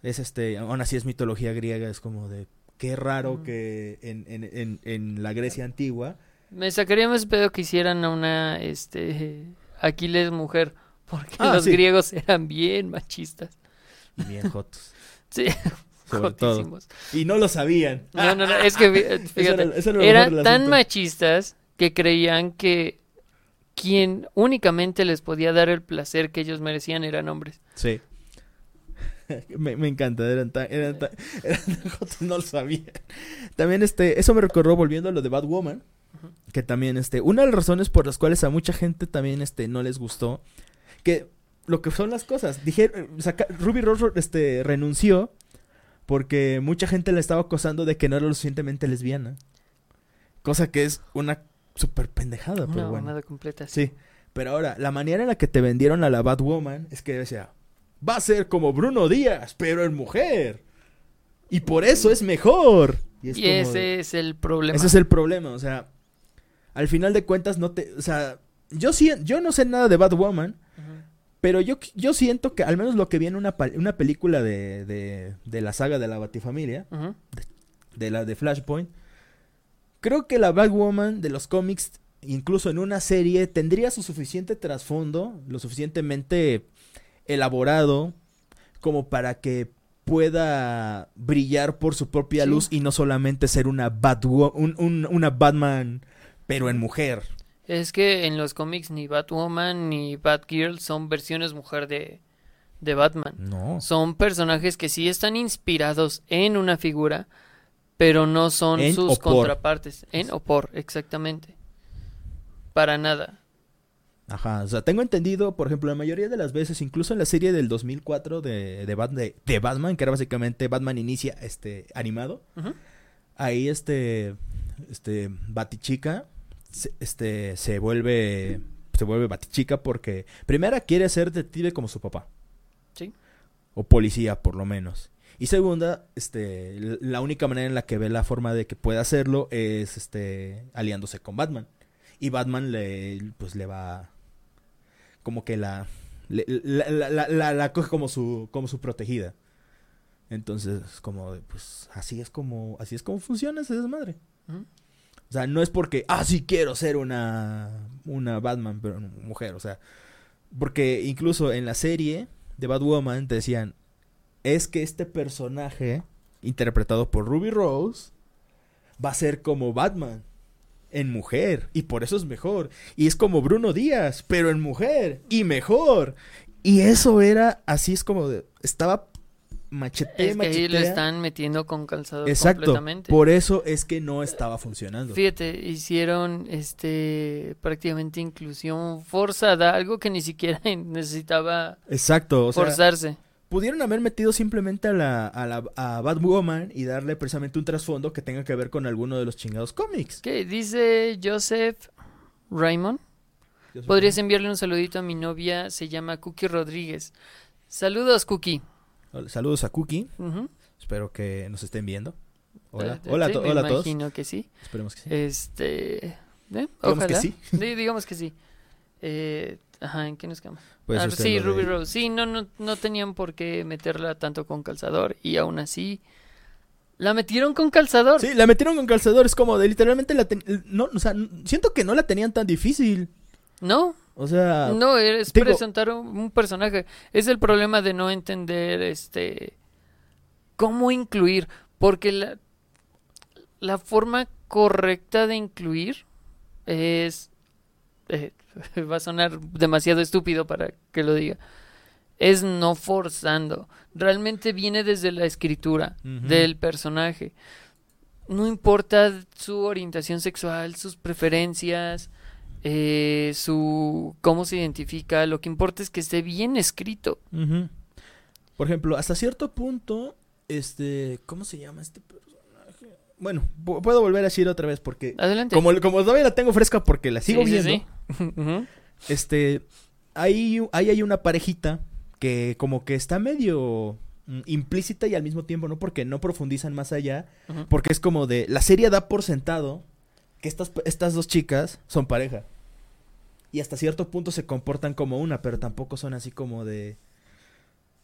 Es este... Aún así es mitología griega, es como de... Qué raro que en, en, en, en la Grecia antigua... Me sacaría más pedo que hicieran a una este Aquiles mujer, porque Ah, los sí. griegos eran bien machistas. Bien jotos. Sí, Sobre todo. jotísimos. Y no lo sabían. No, no, no, es que Eso fíjate, era- eso eran tan asunto. machistas que creían que quien únicamente les podía dar el placer que ellos merecían eran hombres. Sí. Me, me encanta, eran tan, eran tan, eran tan jotos, no lo sabía. También este, eso me recordó volviendo a lo de Batwoman, Ujú. que también este, una de las razones por las cuales a mucha gente también este no les gustó, que lo que son las cosas, dije, saca- Ruby Rose este renunció porque mucha gente le estaba acosando de que no era lo suficientemente lesbiana. Cosa que es una super pendejada, pero Una bueno. mamada completa. Sí, pero ahora, la manera en la que te vendieron a la Batwoman es que decía, va a ser como Bruno Díaz, pero en mujer. Y por eso es mejor. Y, es Y como ese de- es el problema. ese es el problema, o sea, al final de cuentas no te, o sea, yo sí, yo no sé nada de Batwoman. Pero yo, yo siento que al menos lo que vi en una, una película de, de, de la saga de la Batifamilia, Ujú. de la de Flashpoint. Creo que la Batwoman de los cómics, incluso en una serie, tendría su suficiente trasfondo, lo suficientemente elaborado, como para que pueda brillar por su propia Sí. luz y no solamente ser una, Batwo- un- un- una Batman, pero en mujer. Es que en los cómics ni Batwoman ni Batgirl son versiones mujer de, de Batman. No. Son personajes que sí están inspirados en una figura, pero no son En sus contrapartes. En o por, exactamente. Para nada. Ajá, o sea, tengo entendido, por ejemplo, la mayoría de las veces, incluso en la serie del 2004 de, de, Bat- de- de Batman, que era básicamente Batman Inicia, este, animado, ahí este, este, Batichica, se- este, se vuelve, se vuelve Batichica porque, primera, quiere ser detective como su papá, Sí. o policía, por lo menos. Y segunda, este, la única manera en la que ve la forma de que pueda hacerlo es, este, aliándose con Batman. Y Batman le, pues le va, como que la, le- la, la, la- coge como su, como su protegida. Entonces, como, pues, así es como, así es como funciona ese desmadre. O sea, no es porque, ah, sí quiero ser una, una Batman, pero mujer, o sea, porque incluso en la serie de Batwoman te decían, es que este personaje, interpretado por Ruby Rose, va a ser como Batman, en mujer, y por eso es mejor. Y es como Bruno Díaz, pero en mujer, y mejor. Y eso era, así es como, estaba machete, Es que ahí machetea. están metiendo con calzador Exacto, completamente. por eso es que no estaba funcionando. Fíjate, hicieron este prácticamente inclusión forzada, algo que ni siquiera necesitaba Exacto, o sea, forzarse. pudieron haber metido simplemente a la, a la a Batwoman y darle precisamente un trasfondo que tenga que ver con alguno de los chingados cómics. ¿Qué dice Joseph Raymond? Podrías enviarle un saludito a mi novia, se llama Cookie Rodríguez. Saludos, Cookie. Hola, Saludos a Cookie, espero que nos estén viendo. Hola, Eh, hola, a sí, me hola a todos. imagino que sí. Esperemos que sí. Este, ¿eh? Digamos Ojalá. que sí. Sí, digamos que sí. Eh, ajá, ¿en qué nos quedamos? Pues Ah, sí, de- Ruby Rose. Sí, no, no, no tenían por qué meterla tanto con calzador y aún así la metieron con calzador. Sí, la metieron con calzadores como de literalmente la ten- no, o sea, siento que no la tenían tan difícil. No, O sea, no, es digo- presentar un, un personaje. Es el problema de no entender este cómo incluir, porque la, la forma correcta de incluir es eh, va a sonar demasiado estúpido para que lo diga. Es no forzando. Realmente viene desde la escritura del personaje. No importa su orientación sexual, sus preferencias, eh, su cómo se identifica. Lo que importa es que esté bien escrito. Por ejemplo, hasta cierto punto, este, ¿cómo se llama este personaje? bueno, pu- puedo volver a decir otra vez porque Adelante. como, como todavía la tengo fresca porque la sigo Sí, sí, viendo. Este, ahí, ahí hay una parejita que como que está medio mm, implícita y al mismo tiempo no, porque no profundizan más allá, porque es como de, la serie da por sentado que estas, estas dos chicas son pareja. Y hasta cierto punto se comportan como una, pero tampoco son así como de...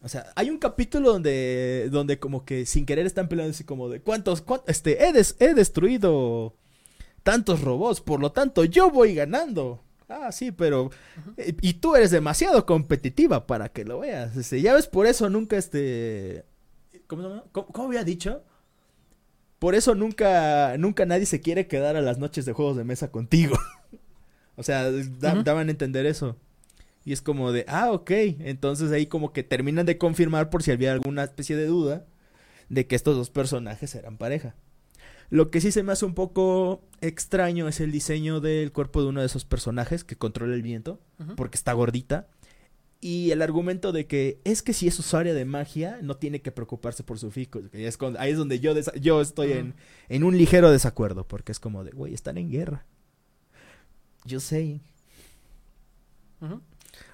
O sea, hay un capítulo donde, donde como que sin querer están peleando así como de, ¿cuántos, cuán- este, he, des- he destruido tantos robots, por lo tanto yo voy ganando. Ah, sí, pero... eh, Y tú eres demasiado competitiva para que lo veas. Este, ya ves, por eso nunca este... ¿Cómo? ¿Cómo, cómo había dicho? Por eso nunca, nunca nadie se quiere quedar a las noches de juegos de mesa contigo. o sea, da- daban a entender eso. Y es como de, ah, ok. Entonces ahí como que terminan de confirmar por si había alguna especie de duda de que estos dos personajes eran pareja. Lo que sí se me hace un poco extraño es el diseño del cuerpo de uno de esos personajes que controla el viento, porque está gordita. Y el argumento de que es que si es usuaria de magia, no tiene que preocuparse por su físico. que es con- ahí es donde yo, yo estoy en, en un ligero desacuerdo, porque es como de, güey, están en guerra. Yo sé.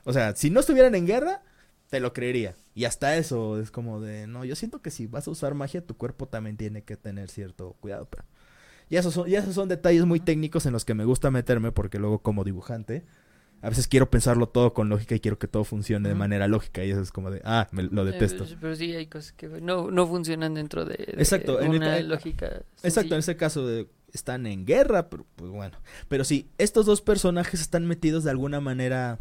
O sea, si no estuvieran en guerra, te lo creería. Y hasta eso es como de, no, yo siento que si vas a usar magia, tu cuerpo también tiene que tener cierto cuidado. Pero... Y esos son, y esos son detalles muy técnicos en los que me gusta meterme porque luego como dibujante, a veces quiero pensarlo todo con lógica y quiero que todo funcione de manera lógica y eso es como de, ah, me- lo detesto. Eh, pero sí hay cosas que no, no funcionan dentro de, de Exacto, en el ca- lógica. Exacto, en ese caso de, están en guerra, pero pues bueno. Pero sí, estos dos personajes están metidos de alguna manera...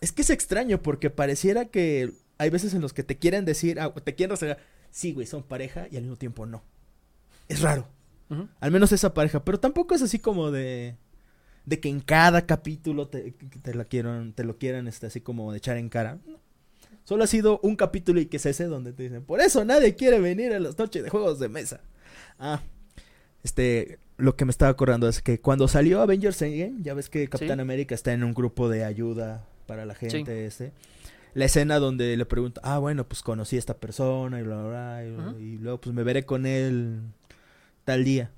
Es que es extraño porque pareciera que hay veces en los que te quieren decir, ah, te quieren rastrear, sí, güey, son pareja y al mismo tiempo no. Es raro. Al menos esa pareja, pero tampoco es así como de de que en cada capítulo te, te la quieran, te lo quieran este, así como de echar en cara. No. Solo ha sido un capítulo y que es ese donde te dicen, por eso nadie quiere venir a las noches de juegos de mesa. Ah, este, lo que me estaba acordando es que cuando salió Avengers Endgame, ya ves que Capitán Sí. América está en un grupo de ayuda para la gente, este. La escena donde le pregunta, ah, bueno, pues conocí a esta persona y bla, bla, bla, y, y luego pues me veré con él tal día.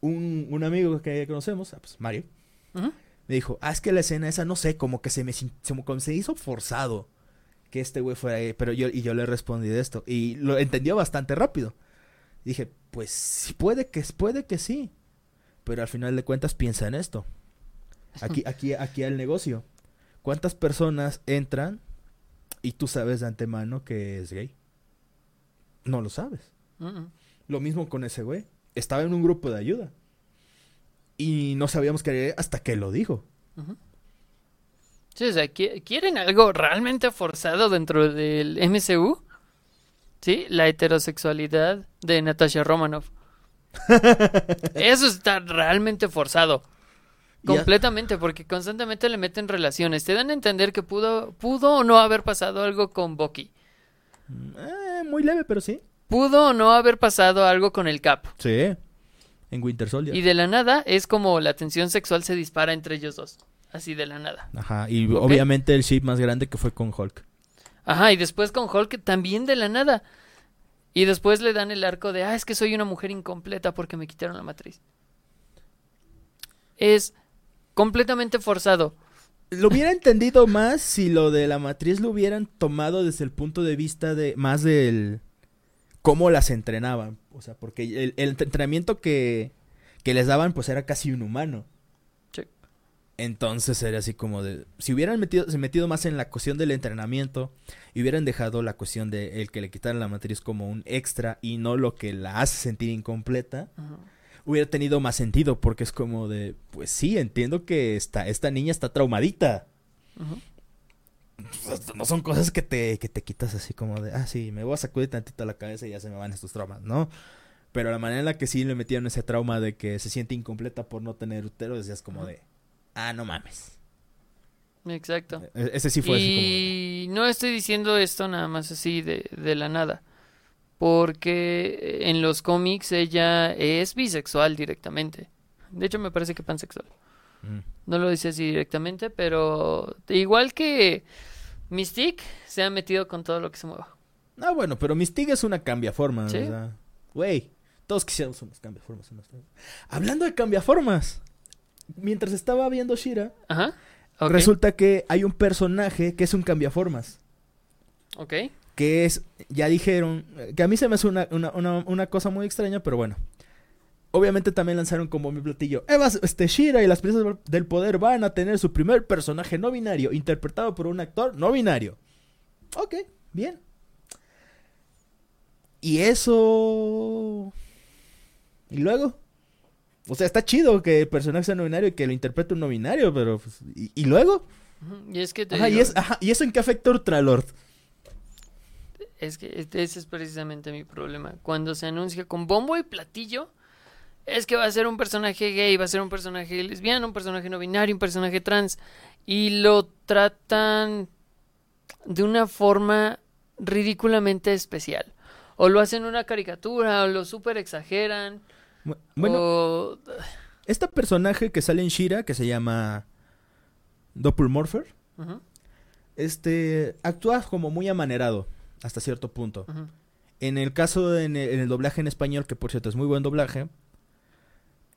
Un, un amigo que conocemos, ah, pues Mario, me dijo, ah, es que la escena esa, no sé, como que se me, sin- como se hizo forzado que este güey fuera ahí, pero yo, y yo le respondí de esto, y lo entendió bastante rápido. Dije, pues sí, puede que, puede que sí, pero al final de cuentas piensa en esto. Aquí, aquí, aquí al negocio. ¿Cuántas personas entran y tú sabes de antemano que es gay? No lo sabes. Lo mismo con ese güey. Estaba en un grupo de ayuda. Y no sabíamos que hasta que lo dijo. Sí, o sea, qui- ¿quieren algo realmente forzado dentro del MCU? Sí, la heterosexualidad de Natasha Romanoff. Eso está realmente forzado. Completamente, porque constantemente le meten relaciones. Te dan a entender que pudo, pudo o no haber pasado algo con Bucky. Eh, muy leve, pero sí. Pudo o no haber pasado algo con el Cap. Sí. En Winter Soldier. Y de la nada es como la tensión sexual se dispara entre ellos dos. Así de la nada. Ajá. Y obviamente el ship más grande que fue con Hulk. Ajá, y después con Hulk también de la nada. Y después le dan el arco de, ah, es que soy una mujer incompleta porque me quitaron la matriz. Es completamente forzado. Lo hubiera entendido más si lo de la matriz lo hubieran tomado desde el punto de vista de más del cómo las entrenaban. O sea, porque el, el entrenamiento que, que les daban pues era casi un humano. Sí. Entonces era así como de... Si hubieran metido, se metido más en la cuestión del entrenamiento y hubieran dejado la cuestión de el que le quitaran la matriz como un extra y no lo que la hace sentir incompleta, Ajá. hubiera tenido más sentido porque es como de... Pues sí, entiendo que esta, esta niña está traumadita. Ujú. Pues, No son cosas que te, que te quitas así como de... Ah, sí, me voy a sacudir tantito la cabeza y ya se me van estos traumas, ¿no? Pero la manera en la que sí le metieron ese trauma de que se siente incompleta por no tener útero, decías como de... Ah, no mames. Exacto. E- Ese sí fue así como... de- Y no estoy diciendo esto nada más así de, de la nada. Porque en los cómics ella es bisexual directamente. De hecho, me parece que pansexual. Mm. No lo dice así directamente, pero igual que Mystique se ha metido con todo lo que se mueva. Ah, bueno, pero Mystique es una cambiaforma. Sí. Sea, güey, Todos quisiéramos unos cambiaformas. Hablando de cambiaformas, mientras estaba viendo Shira, Ajá. resulta que hay un personaje que es un cambiaformas. Ok. Que es, ya dijeron, que a mí se me hace una, una, una, una cosa muy extraña, pero bueno. Obviamente también lanzaron como mi platillo. Eva, este Shira y las princesas del poder van a tener su primer personaje no binario, interpretado por un actor no binario. Ok, bien. Y eso. ¿Y luego? O sea, está chido que el personaje sea no binario y que lo interprete un no binario, pero. Pues, ¿y, luego? Y es que ajá, y, es, ajá, ¿y eso en qué afecta Ultralord? Es que ese es precisamente mi problema. Cuando se anuncia con bombo y platillo, es que va a ser un personaje gay, va a ser un personaje lesbiano, un personaje no binario, un personaje trans. Y lo tratan de una forma ridículamente especial. O lo hacen una caricatura, o lo super exageran. Bueno, este personaje que sale en Shira, que se llama Doppelmorpher, este actúa como muy amanerado hasta cierto punto. En el caso en el, doblaje en español, que por cierto es muy buen doblaje,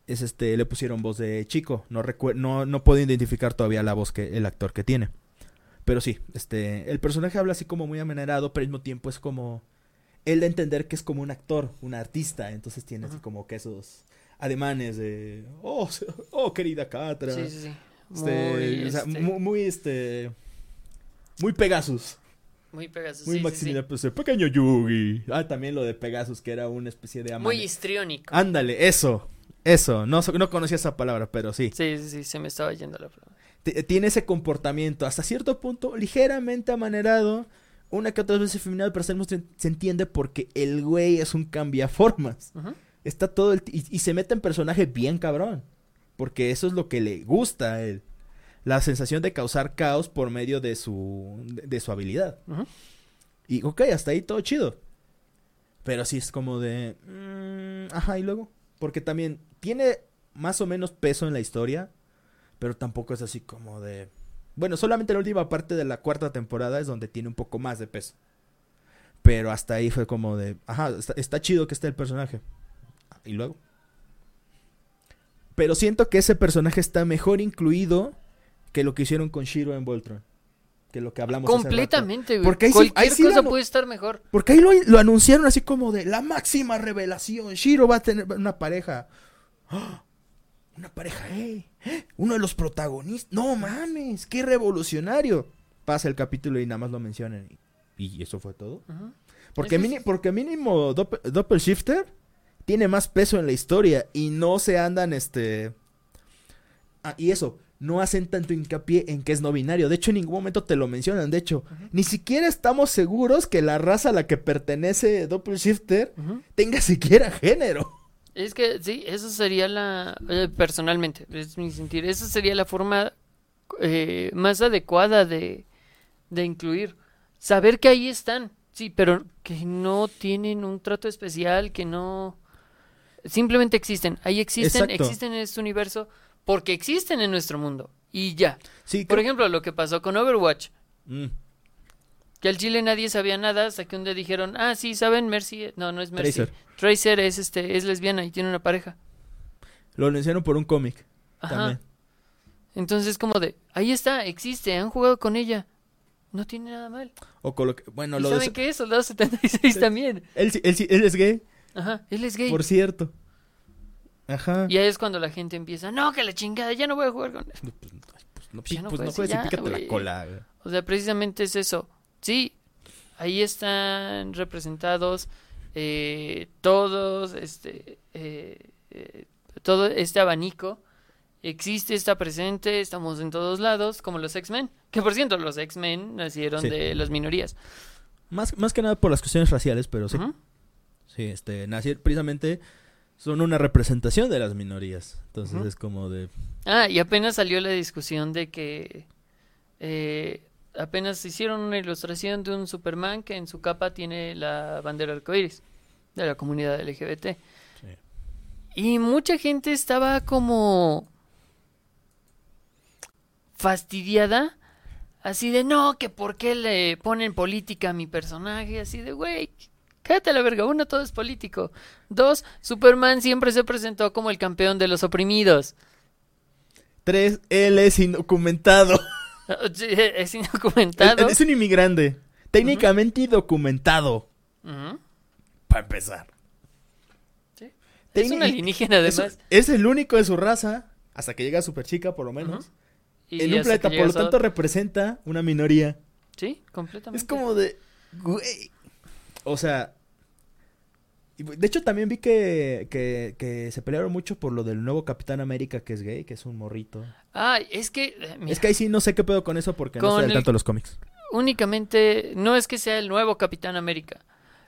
es este le pusieron voz de chico, no no no puedo identificar todavía la voz que el actor que tiene. Pero sí, este el personaje habla así como muy amanerado, pero al mismo tiempo es como él de entender que es como un actor, un artista, entonces tiene así como que esos ademanes de, oh, oh querida Catra. Sí, sí, sí. Este, este muy, muy, este, muy Pegasus. Muy Pegasus. Muy sí, Maximiliano, pues el pequeño Yugi. Ah, también lo de Pegasus, que era una especie de Muy histriónico. Ándale, eso. Eso. No, no conocía esa palabra, pero sí. Sí, sí, sí, se me estaba yendo la palabra. Tiene ese comportamiento, hasta cierto punto, ligeramente amanerado. Una que otras veces feminado, pero se entiende porque el güey es un cambiaformas. Está todo el. Y, y, se mete en personaje bien cabrón. Porque eso es lo que le gusta a él la sensación de causar caos por medio de su, de, su habilidad. Y ok, hasta ahí todo chido. Pero sí es como de... Mm, ajá, y luego. Porque también tiene más o menos peso en la historia, pero tampoco es así como de... Bueno, solamente la última parte de la cuarta temporada es donde tiene un poco más de peso. Pero hasta ahí fue como de... Ajá, está, chido que esté el personaje. Y luego. Pero siento que ese personaje está mejor incluido que lo que hicieron con Shiro en Voltron. Que lo que hablamos Completamente, güey. Porque ahí Cualquier sí, cosa puede estar mejor. Porque ahí lo, anunciaron así como de la máxima revelación. Shiro va a tener una pareja. ¡Ah! Una pareja, eh. Uno de los protagonistas. No mames, qué revolucionario. Pasa el capítulo y nada más lo mencionan. Y, eso fue todo. Porque, porque mínimo Doppel, Shifter tiene más peso en la historia y no se andan este... Ah, y eso, no hacen tanto hincapié en que es no binario. De hecho, en ningún momento te lo mencionan. De hecho, ni siquiera estamos seguros que la raza a la que pertenece Doppelshifter tenga siquiera género. Es que sí, eso sería la. Eh, personalmente, es mi sentir. Esa sería la forma eh, más adecuada de, de incluir. Saber que ahí están, sí, pero que no tienen un trato especial, que no. Simplemente existen. Ahí existen, existen en este universo porque existen en nuestro mundo y ya. Sí, Por ejemplo, lo que pasó con Overwatch. Mm. Que al Chile nadie sabía nada hasta que un día dijeron, ah, sí, ¿saben? Mercy, no, no es Mercy. Tracer. Tracer es, este, es lesbiana y tiene una pareja. Lo anunciaron por un cómic. Ajá. Entonces, como de, ahí está, existe, han jugado con ella. No tiene nada mal. O con lo que, bueno, lo ¿Saben qué es? Soldado 76 también. Él, él, él es gay. Ajá, él es gay. Por cierto. Ajá. Y ahí es cuando la gente empieza, no, que la chingada, ya no voy a jugar con... Pues, pues, no, pues, no, pues, no puedes pícate la cola. O sea, precisamente es eso. Sí, ahí están representados eh, todos, este, eh, eh, todo este abanico. Existe, está presente, estamos en todos lados, como los X-Men. Que por cierto, los X-Men nacieron de las minorías. Más, más que nada por las cuestiones raciales, pero sí. Sí, este, nacieron precisamente son una representación de las minorías. Entonces es como de... Ah, y apenas salió la discusión de que eh, apenas hicieron una ilustración de un Superman que en su capa tiene la bandera arcoíris de la comunidad LGBT. Y mucha gente estaba como fastidiada, así de no, que por qué le ponen política a mi personaje, así de güey, Cállate la verga. Uno, todo es político. Dos, Superman siempre se presentó como el campeón de los oprimidos. Tres, él es indocumentado. Es indocumentado. Es un inmigrante. Técnicamente documentado. Ujú. Para empezar. Sí. Es un alienígena, Es, además. es el único de su raza. Hasta que llega Super Chica, por lo menos. Y En un planeta, por lo tanto, representa una minoría. Sí, completamente. Es como de. Güey. O sea. De hecho, también vi que, que, que se pelearon mucho por lo del nuevo Capitán América que es gay, que es un morrito. Ay, es que. eh, mira, Es que ahí sí no sé qué pedo con eso porque no Con sé al el- tanto los cómics. únicamente. No es que sea el nuevo Capitán América.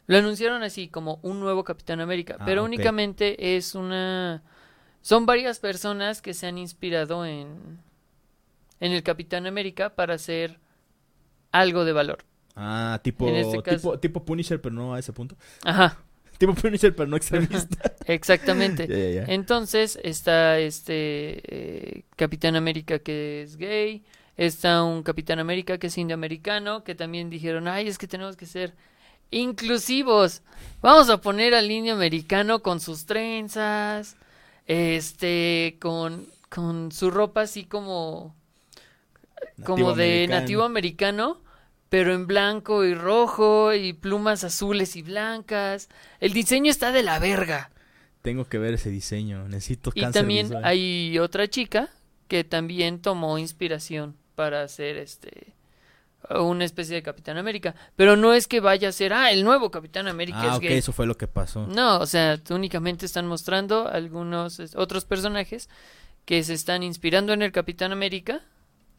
Lo anunciaron así, como un nuevo Capitán América. Ah, pero únicamente es una. Son varias personas que se han inspirado en. En el Capitán América para hacer algo de valor. Ah, tipo, este caso- tipo, tipo Punisher, pero no a ese punto. Ajá, Tipo Punisher, pero no extremista. exactamente. Entonces está este eh, Capitán América que es gay, está un Capitán América que es indioamericano, que también dijeron, ay, es que tenemos que ser inclusivos. Vamos a poner al indio americano con sus trenzas, este, con, con su ropa así como, como de americano. nativo americano, pero en blanco y rojo y plumas azules y blancas. El diseño está de la verga. Tengo que ver ese diseño. Necesito Y cáncer también visual. hay otra chica que también tomó inspiración para hacer este una especie de Capitán América, pero no es que vaya a ser ah el nuevo Capitán América Ah, es ok, gay. eso fue lo que pasó. No, o sea, únicamente están mostrando algunos otros personajes que se están inspirando en el Capitán América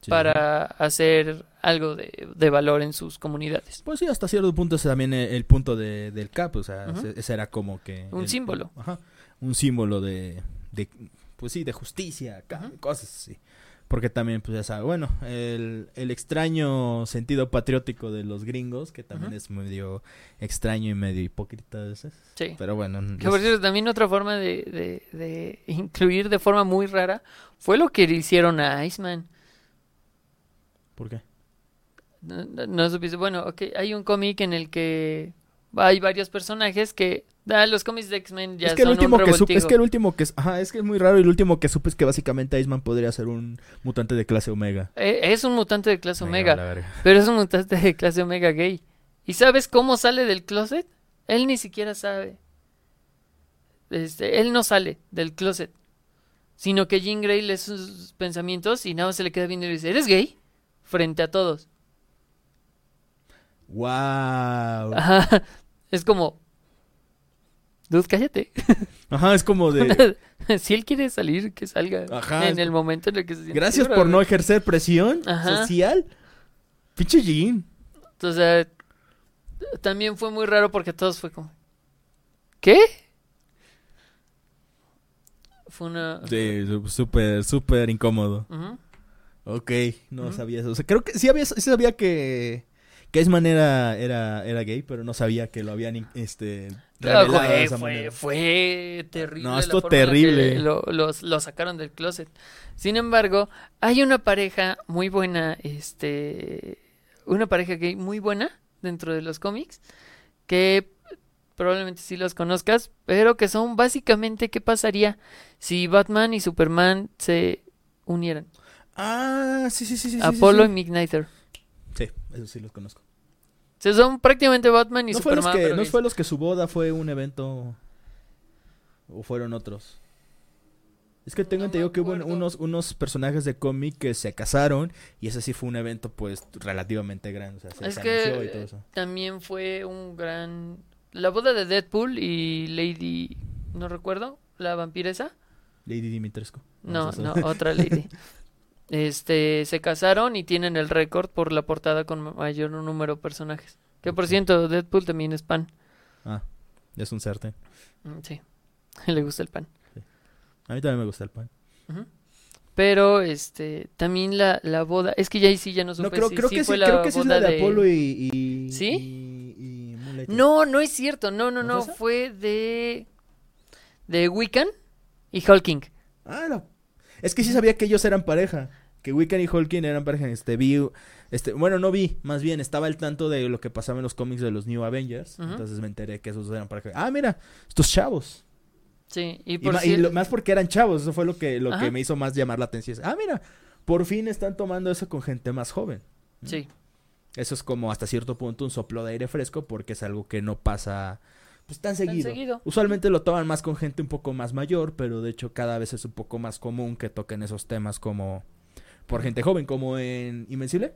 Sí. para hacer algo de, de valor en sus comunidades. Pues sí, hasta cierto punto es también el, el punto de, del Cap, o sea, ese, ese era como que... Un el- símbolo. Ajá, un símbolo de, de, pues sí, de justicia, cosas así. Porque también, pues ya sabes, bueno, el, el extraño sentido patriótico de los gringos, que también es medio extraño y medio hipócrita a veces. Sí. Pero bueno, Que por cierto, también otra forma de, de, de incluir de forma muy rara fue lo que le hicieron a Iceman. ¿Por qué? No, no- no supiste. Bueno, ok, hay un cómic en el que hay varios personajes que. ah, los cómics de X-Men ya es que el son último un que supe, es que el último que es, ajá, es que es muy raro y el último que supe es que básicamente Iceman podría ser un mutante de clase Omega. Eh, es un mutante de clase Me Omega, pero es un mutante de clase Omega gay. ¿Y sabes cómo sale del closet? Él ni siquiera sabe. Este, él no sale del closet. Sino que Jean Grey lee sus pensamientos y nada más se le queda viendo y le dice, ¿eres gay? Frente a todos. Wow. Ajá. Es como... Dude, cállate. Ajá, es como de si él quiere salir, que salga. Ajá, en el momento en el que se siente gracias por no ejercer presión Ajá. social. Pinche Jean. Entonces, también fue muy raro porque todos fue como... ¿Qué? Fue una... Sí, súper, súper incómodo. Ujú. Ok, no Ujú. sabía eso. O sea, creo que sí, había, sí sabía que, que Iceman era, era, era gay, pero no sabía que lo habían este, revelado de güey, esa fue, manera. fue terrible. No, que terrible. Lo, los- lo sacaron del closet. Sin embargo, hay una pareja muy buena, este, una pareja gay muy buena dentro de los cómics, que probablemente sí los conozcas, pero que son básicamente qué pasaría si Batman y Superman se unieran. Ah, sí, sí, sí, sí. sí, Apolo sí. y Midnighter. Sí, eso sí los conozco. O sea, son prácticamente Batman y ¿No fue, los Superman. que, pero ¿No fue los que su boda fue un evento? ¿O fueron otros? Es que tengo No entendido que hubo unos, unos personajes de cómic que se casaron y ese sí fue un evento pues relativamente grande. O sea, se, Es se que y todo eso. también fue un gran... La boda de Deadpool y Lady... No recuerdo, la vampiresa. Lady Dimitrescu. No, no, otra Lady. Este, se casaron y tienen el récord por la portada con mayor número de personajes. Que por Ok. cierto, Deadpool también es pan. Ah, es un sartén. Mm, Sí, le gusta el pan. A mí también me gusta el pan. Pero, este, también la, la boda... Es que ya ahí sí ya no supe No, creo, si creo sí que sí, fue la creo que sí es la boda de Apolo y, y, ¿Sí? y. No, no es cierto. No, no, ¿No no. fue de... De Wiccan y Hulking. Ah, no. Es que sí sabía que ellos eran pareja. Que Wiccan y Hulking eran pareja. Este, vi, Este, bueno, no vi, más bien estaba al tanto de lo que pasaba en los cómics de los New Avengers. Entonces me enteré que esos eran que. Ah, mira, estos chavos. Sí, y, por más porque eran chavos, eso fue lo que, lo que me hizo más llamar la atención. Ah, mira, por fin están tomando eso con gente más joven. Sí. Eso es como hasta cierto punto un soplo de aire fresco porque es algo que no pasa pues tan seguido. Usualmente lo toman más con gente un poco más mayor, pero de hecho cada vez es un poco más común que toquen esos temas como por gente joven, como en Invencible.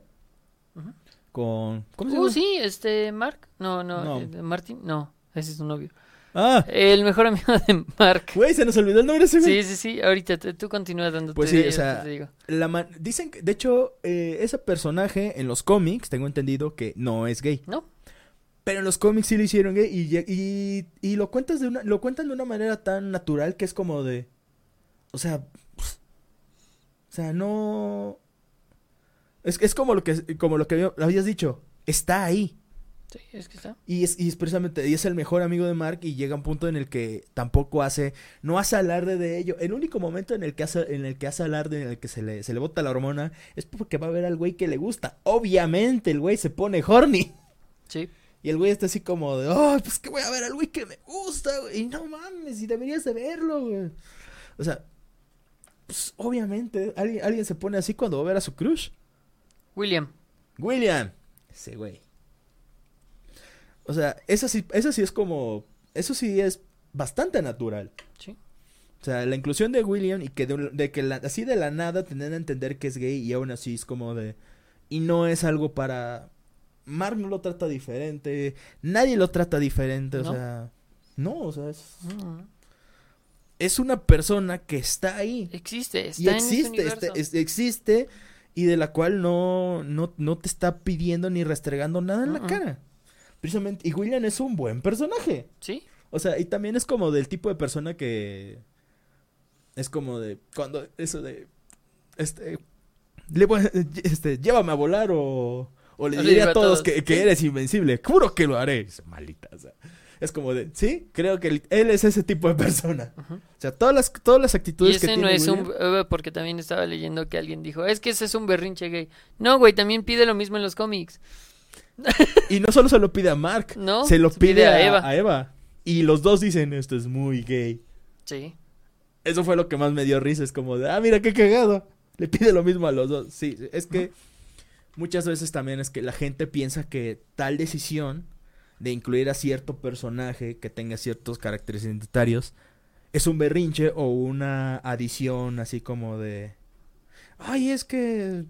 Con. ¿Cómo se uh, llama? Uh, sí, este. Mark. No, no. no. Eh, Martin. No, ese es su novio. Ah. El mejor amigo de Mark. Güey, se nos olvidó el nombre ese Sí, sí, sí. Ahorita tú continúas dándote. Pues sí, o sea. La dicen que, de hecho, eh, ese personaje en los cómics, tengo entendido que no es gay. No. Pero en los cómics sí lo hicieron gay y, y, y lo, cuentas de una, lo cuentan de una manera tan natural que es como de. O sea. o sea, no. Es, es como lo que, como lo que habías dicho. Está ahí. Sí, es que está. Y es, y es precisamente, y es el mejor amigo de Mark y llega un punto en el que tampoco hace, no hace alarde de ello. El único momento en el que hace, en el que hace alarde, en el que se le, se le bota la hormona, es porque va a ver al güey que le gusta. Obviamente el güey se pone horny. Sí. Y el güey está así como de, oh, pues que voy a ver al güey que me gusta, güey. Y no mames, y deberías de verlo, güey. O sea, pues obviamente, alguien, alguien se pone así cuando va a ver a su crush. William. William. Ese güey. O sea, eso sí, eso sí es como. Eso sí es bastante natural. Sí. O sea, la inclusión de William y que de, que así de la nada tener a entender que es gay y aún así es como de. Y no es algo para. Mark no lo trata diferente. Nadie lo trata diferente. O sea. No, o sea, es. Es una persona que está ahí. Existe, está y existe, este, existe y de la cual no, no, no te está pidiendo ni restregando nada en la cara. Precisamente, y William es un buen personaje. Sí. O sea, y también es como del tipo de persona que es como de cuando eso de este le este llévame a volar o o le diría a todos, que, que eres invencible. Juro que lo haré. Malita, o sea es como de, sí, creo que él, es ese tipo de persona. O sea, todas las, todas las actitudes y ese no es un, eh, porque también estaba leyendo que alguien dijo, es que ese es un berrinche gay. No, güey, también pide lo mismo en los cómics. y no solo se lo pide a Mark, no, se lo pide, a, Eva. a Eva. Y los dos dicen, esto es muy gay. Sí. Eso fue lo que más me dio risa, es como de, ah, mira qué cagado. Le pide lo mismo a los dos. Sí, es que muchas veces también es que la gente piensa que tal decisión de incluir a cierto personaje que tenga ciertos caracteres identitarios es un berrinche o una adición así como de ay es que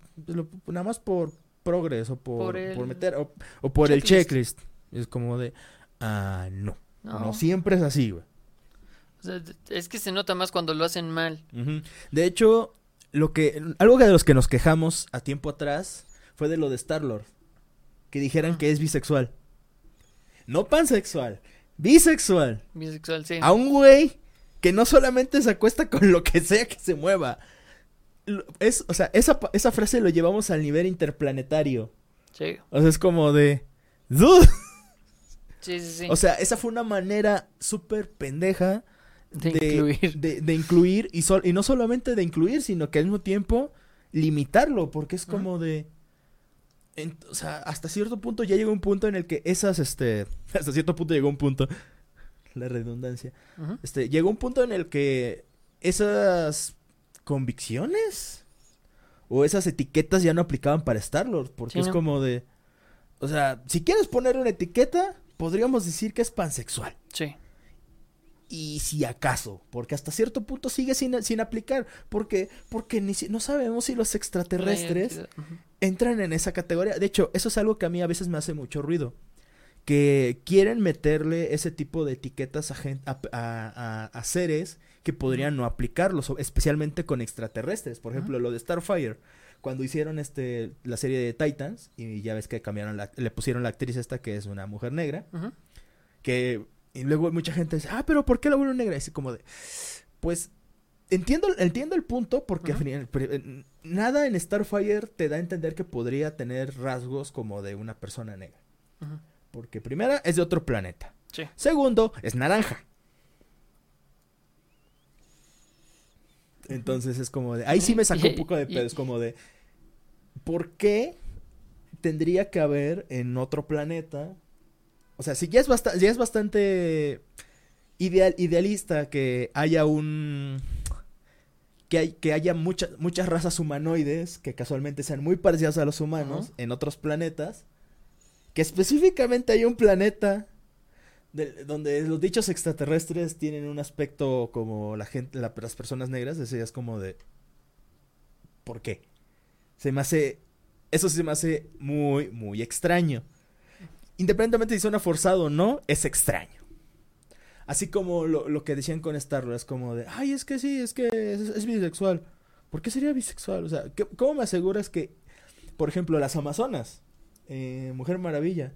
nada más por progreso por, por, meter o, por el checklist es como de ah no no, siempre es así güey es que se nota más cuando lo hacen mal. De hecho lo que algo de los que nos quejamos a tiempo atrás fue de lo de Star Lord que dijeran que es bisexual no pansexual, bisexual. Bisexual, sí. A un güey que no solamente se acuesta con lo que sea que se mueva. Es, o sea, esa, esa frase lo llevamos al nivel interplanetario. Sí. O sea, es como de... Sí, sí, sí. O sea, esa fue una manera súper pendeja de, incluir. De, incluir y, y no solamente de incluir, sino que al mismo tiempo limitarlo, porque es como de o sea, hasta cierto punto ya llegó un punto en el que esas, este, hasta cierto punto llegó un punto, la redundancia, este, llegó un punto en el que esas convicciones o esas etiquetas ya no aplicaban para Star-Lord, porque es como de, o sea, si quieres poner una etiqueta, podríamos decir que es pansexual. Sí. Y si acaso, porque hasta cierto punto sigue sin, sin aplicar, porque porque ni no sabemos si los extraterrestres entran en esa categoría. De hecho, eso es algo que a mí a veces me hace mucho ruido. Que quieren meterle ese tipo de etiquetas a, a, seres que podrían no aplicarlos, especialmente con extraterrestres. Por ejemplo, lo de Starfire. Cuando hicieron este la serie de Titans, y ya ves que cambiaron la, le pusieron la actriz esta que es una mujer negra, que y luego mucha gente dice, ah, pero ¿por qué la vuelven negra? Y es como de, pues entiendo, entiendo el punto porque nada en Starfire te da a entender que podría tener rasgos como de una persona negra. Porque primera, es de otro planeta. Segundo, es naranja. Entonces es como de... Ahí sí me sacó un poco de pedo. Es como de... ¿Por qué tendría que haber en otro planeta. O sea, si ya es, bastante ya es bastante ideal, idealista que haya un... Que, hay, que haya muchas muchas razas humanoides que casualmente sean muy parecidas a los humanos en otros planetas. Que específicamente hay un planeta donde los dichos extraterrestres tienen un aspecto como la gente, las personas negras, es como de... ¿Por qué? Se me hace... Eso se me hace muy, muy extraño. Independientemente si suena forzado o no, es extraño. Así como lo, que decían con Star Wars, como de, ay, es que sí, es que es, bisexual. ¿Por qué sería bisexual? O sea, ¿cómo me aseguras que, por ejemplo, las Amazonas, eh, Mujer Maravilla,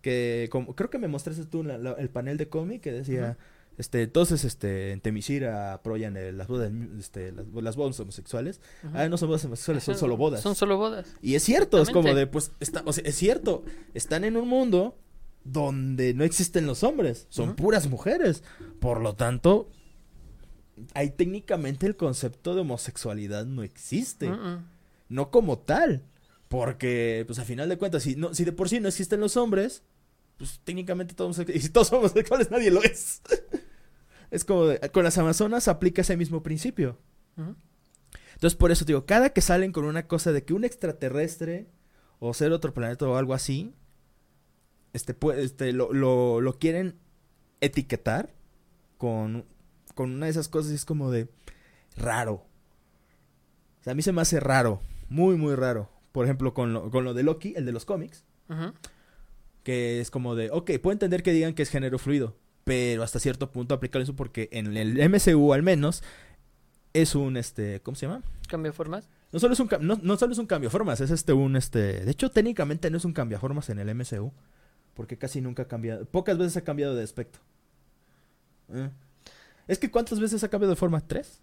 que como, creo que me mostraste tú el panel de cómic que decía, este, entonces, este, en Temisira apoyan las bodas, este, las, bodas homosexuales. Ah, no son bodas homosexuales, son solo bodas. Son solo bodas. Y es cierto, es como de, pues, está, o sea, es cierto, están en un mundo donde no existen los hombres, son puras mujeres. Por lo tanto, ahí técnicamente el concepto de homosexualidad no existe. No como tal. Porque, pues a final de cuentas, si, no, si de por sí no existen los hombres, pues técnicamente todos Y si todos somos homosexuales, nadie lo es. Es como, con las Amazonas aplica ese mismo principio. Entonces, por eso digo, cada que salen con una cosa de que un extraterrestre o ser otro planeta o algo así, este, este lo, lo, quieren etiquetar con, con una de esas cosas y es como de raro. O sea, a mí se me hace raro, muy, muy raro. Por ejemplo, con lo, con lo de Loki, el de los cómics, que es como de, ok, puedo entender que digan que es género fluido, pero hasta cierto punto aplicar eso porque en el MCU al menos es un, este, ¿cómo se llama? Cambio de formas. No solo es un, no, no solo es un cambio de formas, es este un, este, de hecho técnicamente no es un cambio de formas en el MCU. Porque casi nunca ha cambiado. Pocas veces ha cambiado de aspecto. Eh. Es que ¿cuántas veces ha cambiado de forma? ¿Tres?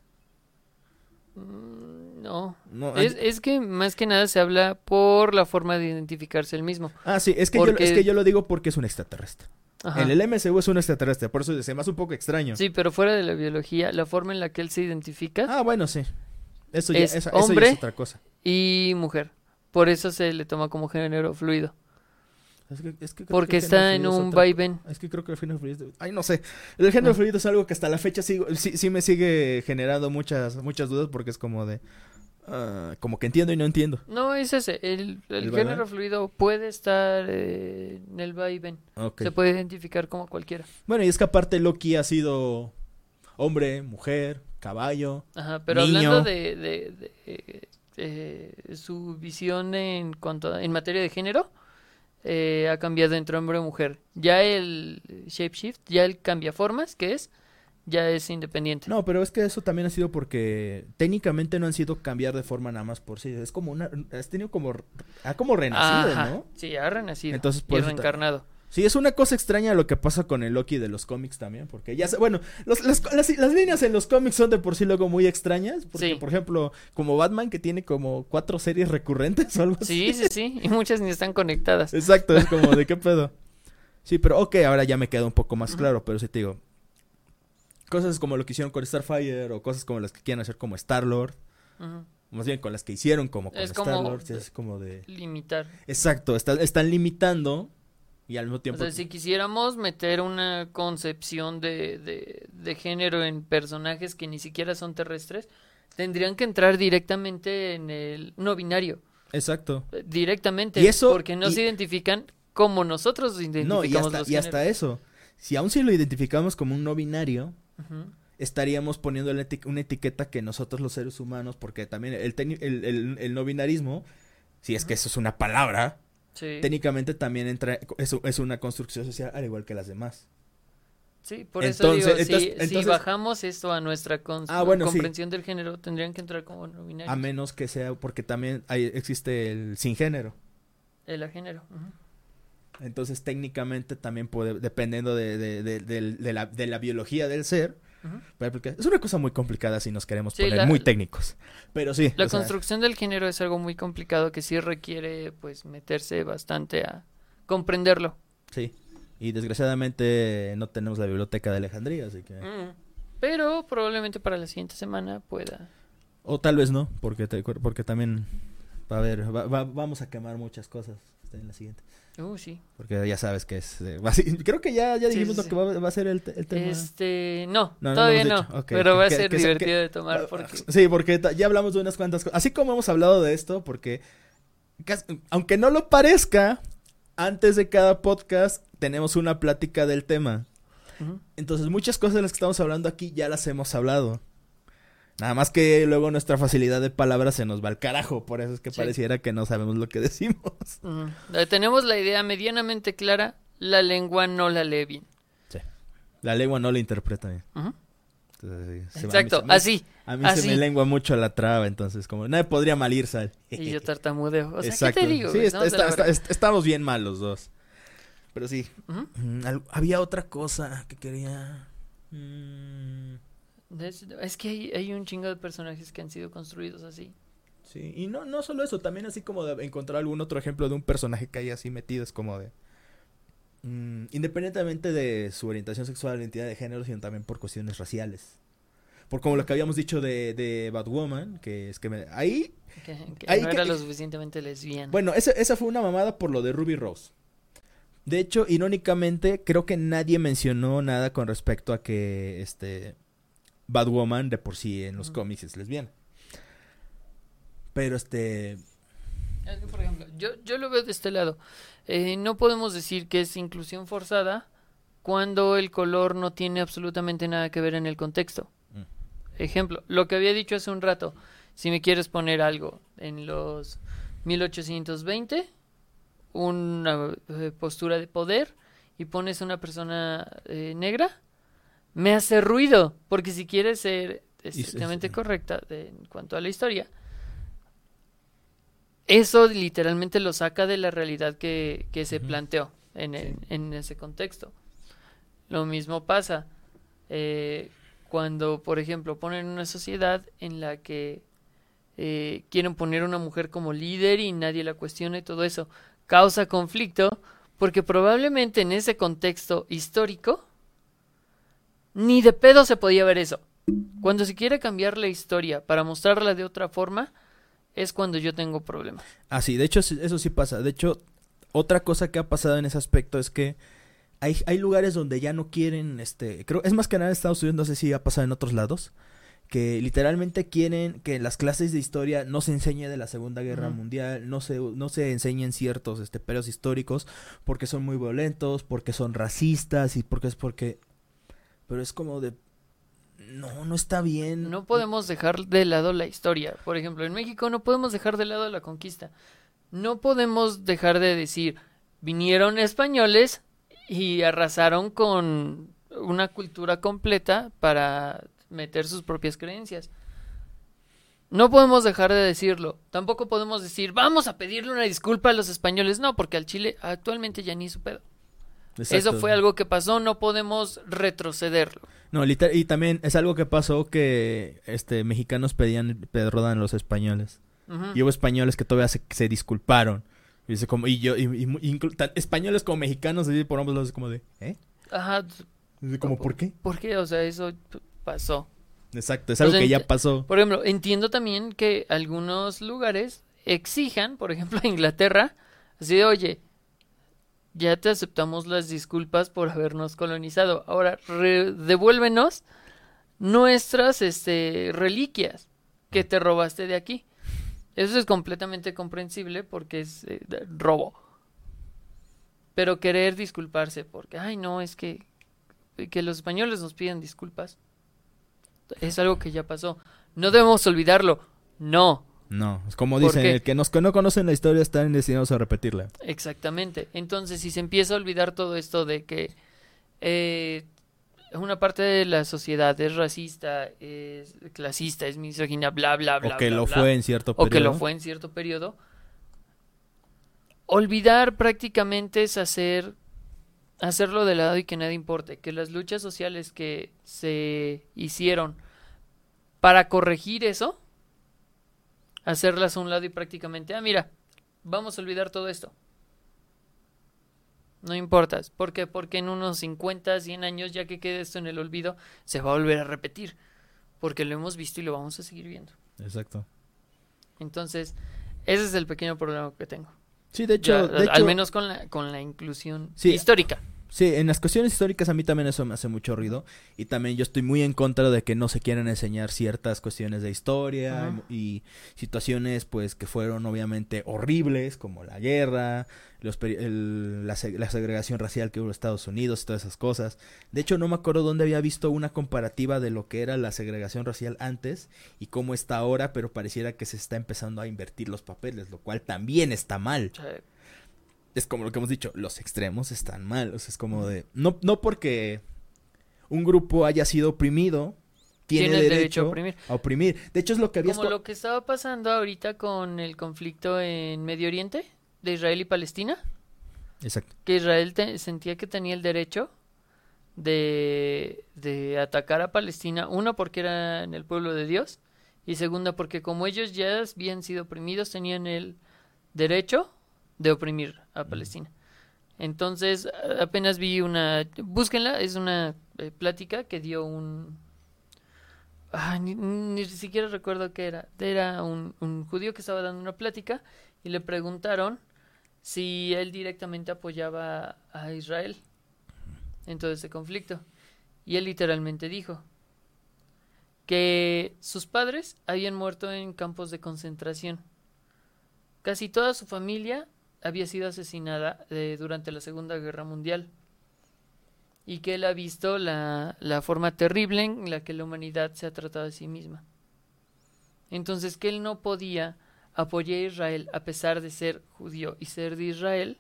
Mm, no. es, que más que nada se habla por la forma de identificarse el mismo. Ah, sí, es que, yo, es que yo lo digo porque es un extraterrestre. En el MCU es un extraterrestre, por eso se me hace un poco extraño. Sí, pero fuera de la biología, la forma en la que él se identifica. Ah, bueno, sí. Eso ya es, hombre es otra cosa. Y mujer. Por eso se le toma como género fluido. Porque está en un vaivén. Es que creo que el género fluido. Ay, no sé. El género ah. fluido es algo que hasta la fecha sí, sí, me sigue generando muchas, muchas dudas porque es como de. Ah, como que entiendo y no entiendo. No, es ese. El, género fluido puede estar eh, en el vaivén. Se puede identificar como cualquiera. Bueno, y es que aparte Loki ha sido hombre, mujer, caballo. Ajá, pero hablando de, de, eh, su visión en cuanto en materia de género eh, ha cambiado entre hombre y mujer. Ya el shapeshift, ya el cambia formas, que es, ya es independiente. No, pero es que eso también ha sido porque técnicamente no han sido cambiar de forma nada más por sí. Es como una, has tenido como, ha como renacido, ¿no? Sí, ha renacido. Entonces, por y reencarnado. Sí, es una cosa extraña lo que pasa con el Loki de los cómics también, porque ya, bueno, las, las, líneas en los cómics son de por sí luego muy extrañas, porque por ejemplo, como Batman que tiene como cuatro series recurrentes o algo así. Sí, sí, sí, y muchas ni están conectadas. Exacto, es como de qué pedo. Sí, pero ok, ahora ya me queda un poco más claro, pero sí te digo, cosas como lo que hicieron con Starfire o cosas como las que quieren hacer como Star-Lord. Más bien con las que hicieron como con Star-Lord, es como de... Limitar. Exacto, están limitando y al mismo tiempo... O sea, si quisiéramos meter una concepción de, de, género en personajes que ni siquiera son terrestres, tendrían que entrar directamente en el no binario. Exacto. Directamente. ¿Y eso, porque no se identifican como nosotros identificamos no, y hasta, y hasta eso. Si aún si lo identificamos como un no binario, estaríamos poniendo una etiqueta que nosotros los seres humanos, porque también el, el, el, no binarismo, si es que eso es una palabra, técnicamente también entra, es, es una construcción social al igual que las demás. Sí, por eso digo, si, bajamos esto a nuestra ah, comprensión del género, tendrían que entrar como no binarios. A menos que sea, porque también hay, existe el sin género. El agénero. Entonces, técnicamente también puede, dependiendo de, de, de, la, de la biología del ser, es una cosa muy complicada si nos queremos poner muy técnicos. Pero sí. La construcción del género es algo muy complicado que sí requiere pues meterse bastante a comprenderlo. Sí. Y desgraciadamente no tenemos la biblioteca de Alejandría, así que... Pero probablemente para la siguiente semana pueda. O tal vez no, porque, porque también... A ver, vamos a quemar muchas cosas. está en la siguiente. Uh, sí. Porque ya sabes que es... eh, creo que ya, ya Sí, dijimos sí, lo que va, va a ser el, el tema. Este, no, todavía no, pero va a ser que divertido que- de tomar porque... Sí, porque ya hablamos de unas cuantas cosas. Así como hemos hablado de esto, porque aunque no lo parezca, antes de cada podcast tenemos una plática del tema. Entonces muchas cosas de las que estamos hablando aquí ya las hemos hablado. Nada más que luego nuestra facilidad de palabras se nos va al carajo. Por eso es que Sí. pareciera que no sabemos lo que decimos. Ujú. Eh, Tenemos la idea medianamente clara, la lengua no la lee bien. La lengua no la interpreta bien. Ujú. Entonces, se- a mí Exacto, así. A mí se me lengua mucho la traba, entonces como nadie podría malirse. al- Y yo tartamudeo. O sea, Exacto. ¿qué te digo? Sí, está- Estamos está- está- bien mal los dos. Pero sí. Mm, había otra cosa que quería. Mm, Es, que hay, hay un chingo de personajes que han sido construidos así. sí. Y no, no solo eso, también así como de encontrar algún otro ejemplo de un personaje que haya así metido. Es como de. mm, independientemente de su orientación sexual, identidad de género, sino también por cuestiones raciales. Por como lo que habíamos dicho de, de Batwoman, que es que me- ahí Que, que Ahí no que- era lo suficientemente lesbiana. Bueno, esa, esa fue una mamada por lo de Ruby Rose. De hecho, irónicamente, creo que nadie mencionó nada con respecto a que este Batwoman de por sí en los cómics es lesbiana. Pero este Es que, por ejemplo, yo, yo lo veo de este lado. Eh, no podemos decir que es inclusión forzada cuando el color no tiene absolutamente nada que ver en el contexto. Mm. Ejemplo, lo que había dicho hace un rato, si me quieres poner algo en los 1820, una eh, postura de poder y pones una persona eh, negra, me hace ruido, porque si quieres ser es- estrictamente correcta de- en cuanto a la historia, eso literalmente lo saca de la realidad que, que se planteó en- en ese contexto. Lo mismo pasa eh, cuando, por ejemplo, ponen una sociedad en la que eh, quieren poner a una mujer como líder y nadie la cuestiona y todo eso. Causa conflicto porque probablemente en ese contexto histórico ni de pedo se podía ver eso. Cuando se quiere cambiar la historia para mostrarla de otra forma, es cuando yo tengo problemas. Ah, sí, de hecho eso sí pasa. De hecho, otra cosa que ha pasado en ese aspecto es que hay, hay lugares donde ya no quieren, este, creo, es más que nada en Estados Unidos, no sé si ha pasado en otros lados, que literalmente quieren que en las clases de historia no se enseñe de la Segunda Guerra. Mundial, no se, no se enseñen ciertos este, periodos históricos, porque son muy violentos, porque son racistas y porque es porque... Pero es como de... No, no está bien. No podemos dejar de lado la historia. Por ejemplo, en México no podemos dejar de lado la conquista. No podemos dejar de decir, vinieron españoles y arrasaron con una cultura completa para meter sus propias creencias. No podemos dejar de decirlo. Tampoco podemos decir, vamos a pedirle una disculpa a los españoles. No, porque al Chile actualmente ya ni su pedo. Eso fue algo que pasó, no podemos retrocederlo. No, liter- y también es algo que pasó que este mexicanos pedían pedrodan a los españoles. Y hubo españoles que todavía se, se disculparon. Y, dice como, y yo, y, y- inclu- tan- españoles como mexicanos, por ambos lados, como de, ¿eh? Ajá, como, ¿por qué? ¿Por qué? O sea, eso pasó. Exacto, es algo sea, que ya pasó. Por ejemplo, entiendo también que algunos lugares exijan, por ejemplo, a Inglaterra, así de, oye, ya te aceptamos las disculpas por habernos colonizado. Ahora, devuélvenos nuestras este, reliquias que te robaste de aquí. Eso es completamente comprensible porque es eh, robo. Pero querer disculparse porque, ay, no, es que, que los españoles nos piden disculpas. Es algo que ya pasó. No debemos olvidarlo. No, No, es como ¿Por dicen, el que nos que no conocen la historia están destinados a repetirla. exactamente. Entonces, si se empieza a olvidar todo esto de que eh, una parte de la sociedad es racista, es clasista, es misógina, bla, bla, bla. o que bla, lo bla, fue en cierto o que periodo. lo fue en cierto periodo. Olvidar prácticamente es hacer hacerlo de lado y que nada importe, que las luchas sociales que se hicieron para corregir eso, hacerlas a un lado y prácticamente, ah, mira, vamos a olvidar todo esto. No importa, ¿por qué? Porque en unos 50, 100 años, ya que quede esto en el olvido, se va a volver a repetir, porque lo hemos visto y lo vamos a seguir viendo. Exacto. Entonces, ese es el pequeño problema que tengo. Sí, de hecho, Ya, de al hecho- menos con la, con la inclusión Sí. histórica. Sí, en las cuestiones históricas a mí también eso me hace mucho ruido. Y también yo estoy muy en contra de que no se quieran enseñar ciertas cuestiones de historia Ajá. y situaciones pues que fueron obviamente horribles, como la guerra, los peri- el- la, la segregación racial que hubo en Estados Unidos, todas esas cosas. De hecho, no me acuerdo dónde había visto una comparativa de lo que era la segregación racial antes y cómo está ahora, pero pareciera que se está empezando a invertir los papeles, lo cual también está mal sea, es como lo que hemos dicho, los extremos están mal. O sea, es como de. No, no porque un grupo haya sido oprimido, tiene, derecho derecho, a oprimir. a oprimir. De hecho, es lo que había. Como lo que estaba pasando ahorita con el conflicto en Medio Oriente de Israel y Palestina, Exacto. que Israel te- sentía que tenía el derecho de, de atacar a Palestina, uno porque eran el pueblo de Dios y segunda porque como ellos ya habían sido oprimidos tenían el derecho de oprimir a Palestina. Entonces apenas vi una, búsquenla, es una eh, plática que dio un... Ni siquiera recuerdo qué era. Era un, un judío que estaba dando una plática y le preguntaron si él directamente apoyaba a Israel en todo ese conflicto. Y él literalmente dijo que sus padres habían muerto en campos de concentración. Casi toda su familia había sido asesinada eh, durante la Segunda Guerra Mundial. Y que él ha visto la, la forma terrible en la que la humanidad se ha tratado a sí misma. Entonces que él no podía apoyar a Israel a pesar de ser judío y ser de Israel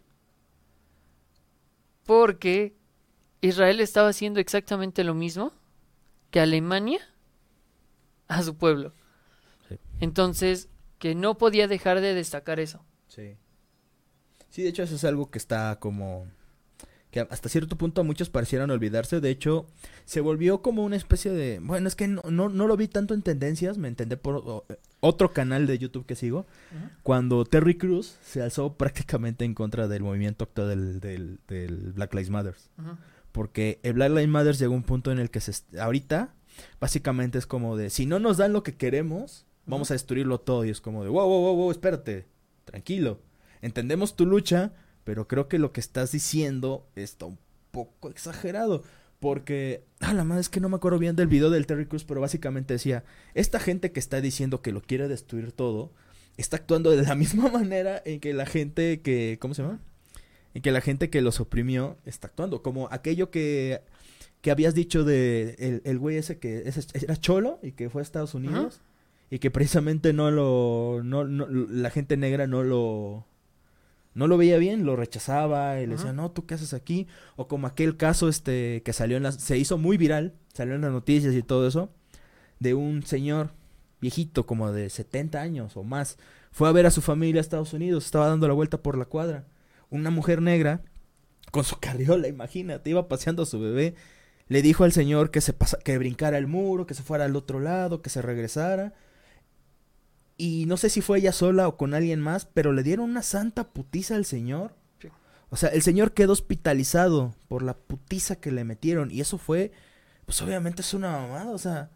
porque Israel estaba haciendo exactamente lo mismo que Alemania a su pueblo. Sí. Entonces, que no podía dejar de destacar eso. Sí. Sí, de hecho, eso es algo que está como. que hasta cierto punto a muchos parecieran olvidarse. De hecho, se volvió como una especie de. Bueno, es que no, no, no lo vi tanto en tendencias, me entendé por otro canal de YouTube que sigo. Cuando Terry Cruz se alzó prácticamente en contra del movimiento actual del, del, del Black Lives Matter. Porque el Black Lives Matter llegó a un punto en el que se ahorita básicamente es como de si no nos dan lo que queremos, vamos a destruirlo todo y es como de wow, wow, wow, wow, espérate, tranquilo. Entendemos tu lucha, pero creo que lo que estás diciendo está un poco exagerado. Porque, ah, la madre es que no me acuerdo bien del video del Terry Crews, pero básicamente decía, esta gente que está diciendo que lo quiere destruir todo, está actuando de la misma manera en que la gente que, ¿cómo se llama? En que la gente que los oprimió está actuando. Como aquello que, que habías dicho de el, el güey ese que ese era cholo y que fue a Estados Unidos. Y que precisamente no lo, no, no- la gente negra no lo, no lo veía bien, lo rechazaba y le decía, no, ¿tú qué haces aquí? O como aquel caso este que salió en las, se hizo muy viral, salió en las noticias y todo eso, de un señor viejito como de 70 años o más, fue a ver a su familia a Estados Unidos, estaba dando la vuelta por la cuadra. Una mujer negra con su carriola, imagínate, iba paseando a su bebé, le dijo al señor que se pasa, que brincara el muro, que se fuera al otro lado, que se regresara. Y no sé si fue ella sola o con alguien más, pero le dieron una santa putiza al señor. Sí. O sea, el señor quedó hospitalizado por la putiza que le metieron. Y eso fue, pues obviamente es una mamada. O sea,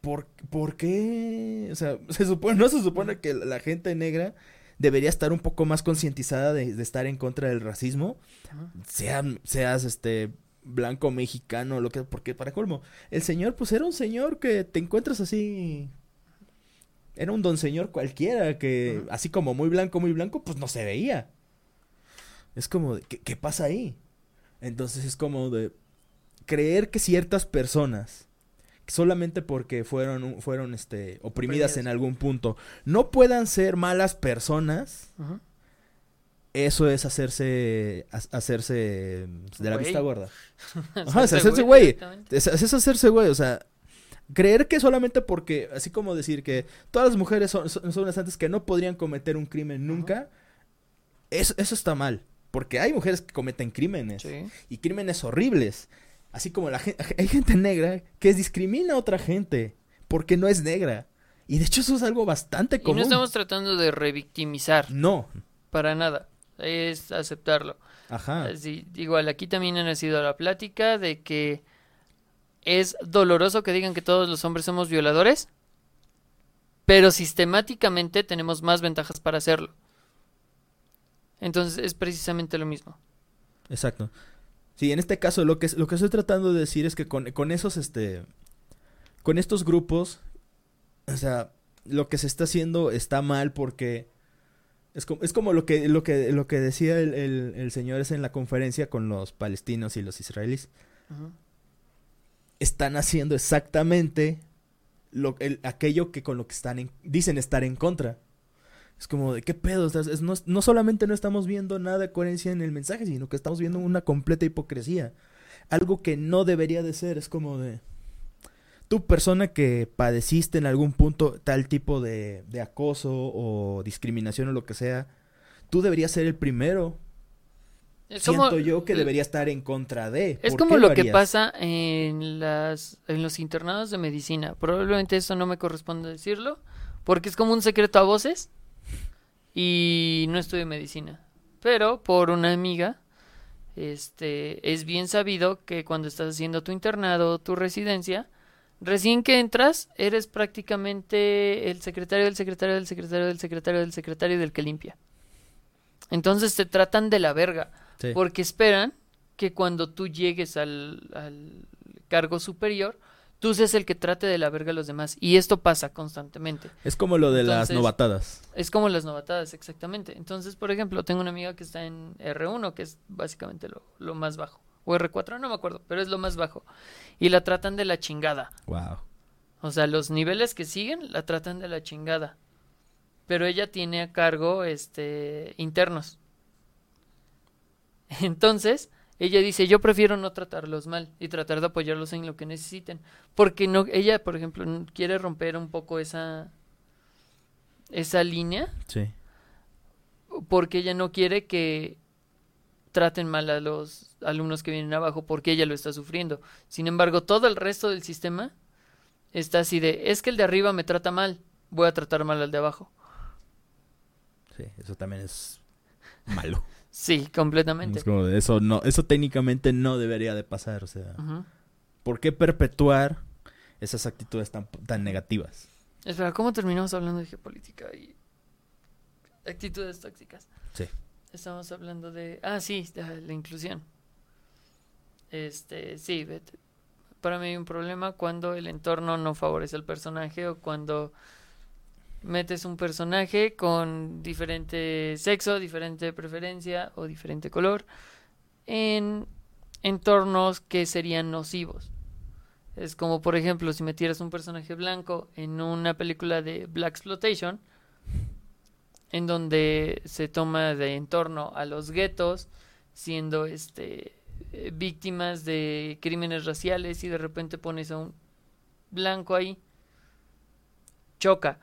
¿por, ¿por qué? O sea, se supone, no se supone que la gente negra debería estar un poco más concientizada de, de estar en contra del racismo. Ajá. Sean, seas este blanco mexicano, lo que, porque para colmo, el señor, pues era un señor que te encuentras así. Era un don señor cualquiera que, así como muy blanco, muy blanco, pues no se veía. Es como, de, ¿qué, qué pasa ahí? Entonces es como de creer que ciertas personas, solamente porque fueron, fueron este, oprimidas Oprimidas. en algún punto, no puedan ser malas personas, eso es hacerse, ha- hacerse de la vista gorda. Ajá, es Hacerse güey. es hacerse güey, o sea, creer que solamente porque, así como decir que todas las mujeres son, son, son inocentes que no podrían cometer un crimen nunca, eso, eso está mal. Porque hay mujeres que cometen crímenes Sí. y crímenes horribles. Así como la gente, hay gente negra que discrimina a otra gente porque no es negra. Y de hecho eso es algo bastante Y común. no estamos tratando de revictimizar, No, para nada. Es aceptarlo. ajá. Así, igual, aquí también ha nacido la plática de que es doloroso que digan que todos los hombres somos violadores, pero sistemáticamente tenemos más ventajas para hacerlo. Entonces es precisamente lo mismo. Exacto. Sí, en este caso lo que, lo que estoy tratando de decir es que con, con esos, este, con estos grupos, o sea, lo que se está haciendo está mal porque es como, es como lo que, lo que, lo que decía el, el, señor es en la conferencia con los palestinos y los israelíes. Están haciendo exactamente lo, el, aquello que con lo que están dicen estar en contra. Es como de qué pedo, no, no, solamente no estamos viendo nada de coherencia en el mensaje, sino que estamos viendo una completa hipocresía. Algo que no debería de ser, es como de tú persona que padeciste en algún punto tal tipo de, de acoso o discriminación o lo que sea, tú deberías ser el primero Siento yo que debería estar en contra de. Es como lo, que pasa en las en los internados de medicina. Probablemente eso no me corresponde decirlo, porque es como un secreto a voces y no estudio medicina. Pero por una amiga, este, es bien sabido que cuando estás haciendo tu internado, tu residencia, recién que entras, eres prácticamente el secretario del secretario del secretario del secretario del secretario del que limpia. Entonces te tratan de la verga, porque esperan que cuando tú llegues al, al cargo superior, tú seas el que trate de la verga a los demás. Y esto pasa constantemente. Es como lo de las novatadas. Es como las novatadas, exactamente. Entonces, por ejemplo, tengo una amiga que está en R1, que es básicamente lo, lo más bajo. O R4, no me acuerdo, pero es lo más bajo. Y la tratan de la chingada. Wow. O sea, los niveles que siguen la tratan de la chingada. Pero ella tiene a cargo este internos. Entonces, ella dice, yo prefiero no tratarlos mal y tratar de apoyarlos en lo que necesiten. Porque no, ella, por ejemplo, quiere romper un poco esa, esa línea. Sí. Porque ella no quiere que traten mal a los alumnos que vienen abajo porque ella lo está sufriendo. Sin embargo, todo el resto del sistema está así de, es que el de arriba me trata mal, voy a tratar mal al de abajo. Sí, eso también es malo. Sí, completamente. eso no, eso técnicamente no debería de pasar, o sea. ¿Por qué perpetuar esas actitudes tan, tan negativas? Espera, ¿cómo terminamos hablando de geopolítica y actitudes tóxicas? Sí. Estamos hablando de, ah, sí, la inclusión. Este, sí, para mí hay un problema cuando el entorno no favorece al personaje o cuando metes un personaje con diferente sexo, diferente preferencia o diferente color en entornos que serían nocivos. Es como, por ejemplo, si metieras un personaje blanco en una película de Black Exploitation, en donde se toma de entorno a los guetos, siendo este eh, víctimas de crímenes raciales y de repente pones a un blanco ahí, choca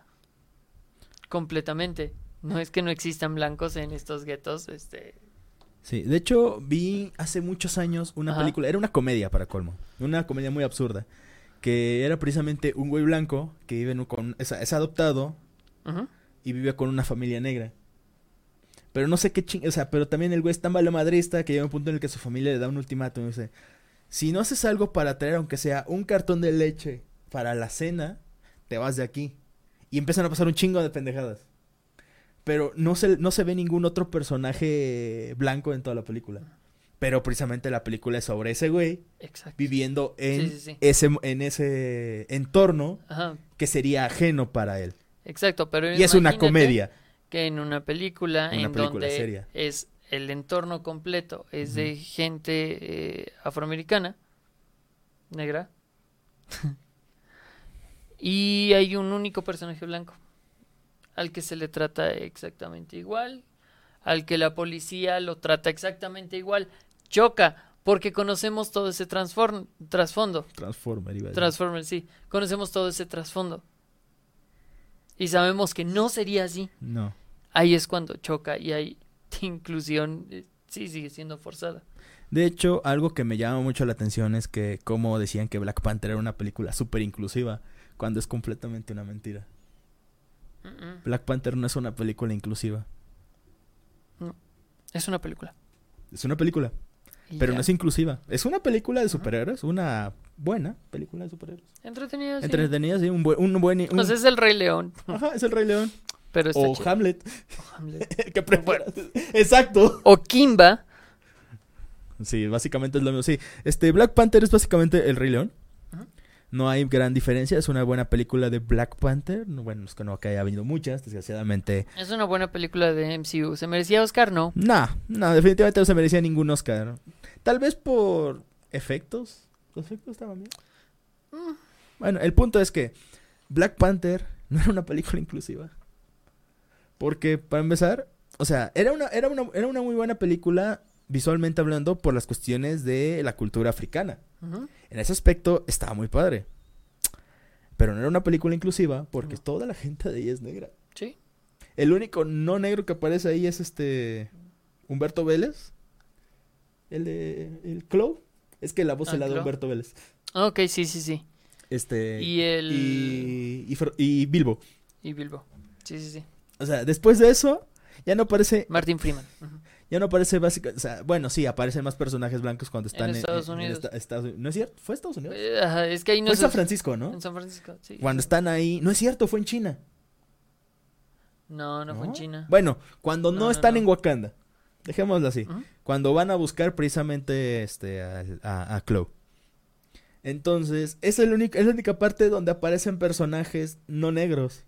completamente. No es que no existan blancos en estos guetos, este... Sí, de hecho vi hace muchos años una película, era una comedia para colmo, una comedia muy absurda, que era precisamente un güey blanco que vive con, es, es adoptado y vive con una familia negra. Pero no sé qué ching... O sea, pero también el güey es tan madrista que llega un punto en el que su familia le da un ultimátum y dice... Si no haces algo para traer, aunque sea un cartón de leche para la cena, te vas de aquí. Y empiezan a pasar un chingo de pendejadas. Pero no se, no se ve ningún otro personaje blanco en toda la película. Pero precisamente la película es sobre ese güey viviendo en, Ese, en ese entorno que sería ajeno para él. Exacto, pero y es una comedia. Que en una película en donde es el entorno completo es de gente eh, afroamericana, negra, y hay un único personaje blanco al que se le trata exactamente igual, al que la policía lo trata exactamente igual. Choca, porque conocemos todo ese trasfondo. Transformer, iba Transformer, sí. Conocemos todo ese trasfondo. Y sabemos que no sería así. No. Ahí es cuando choca y hay inclusión, eh, sí, sigue siendo forzada. De hecho, algo que me llama mucho la atención es que como decían que Black Panther era una película súper inclusiva, cuando es completamente una mentira. Black Panther no es una película inclusiva. No, es una película. Es una película. pero no es inclusiva. Es una película de superhéroes, una buena película de superhéroes. Entretenida, sí. Entretenida, sí, un buen... Un buen Pues es el Rey León. Ajá, es el Rey León. Pero está O. Hamlet. O Hamlet. que preparas. Exacto. O Kimba. Sí, básicamente es lo mismo. Sí, este Black Panther es básicamente el Rey León. No hay gran diferencia, es una buena película de Black Panther. No, Bueno, es que no que haya habido muchas, desgraciadamente. Es una buena película de MCU. ¿Se merecía Oscar? No. No, no, definitivamente no se merecía ningún Oscar. Tal vez por efectos. Los efectos estaban bien. Mm. Bueno, el punto es que Black Panther no era una película inclusiva. Porque, para empezar, o sea, era una, era una, era una muy buena película visualmente hablando por las cuestiones de la cultura africana. En ese aspecto estaba muy padre. Pero no era una película inclusiva porque toda la gente de ella es negra. Sí. El único no negro que aparece ahí es este Humberto Vélez. El de el Clow. Es que la voz Ah, se la da. Humberto Vélez. Ok, sí, sí, sí. Este Y el... y, y Fro- y Bilbo. Y Bilbo. Sí, sí, sí. O sea, después de eso ya no aparece Martin Freeman. Ujú. Ya no aparece básicamente, o sea, bueno, sí, aparecen más personajes blancos cuando están en, Estados Unidos. esta- Estados Unidos. ¿No es cierto? ¿Fue Estados Unidos? Eh, ajá, es que ahí no Fue. San Francisco, ¿no? En San Francisco, sí. Cuando están ahí, no es cierto, fue en China. No, no, fue en. China. Bueno, cuando no, están no. en Wakanda. Dejémoslo así. Ujú. Cuando van a buscar precisamente este al- a, a Chloe. Entonces, es, el único, es la única parte donde aparecen personajes no negros.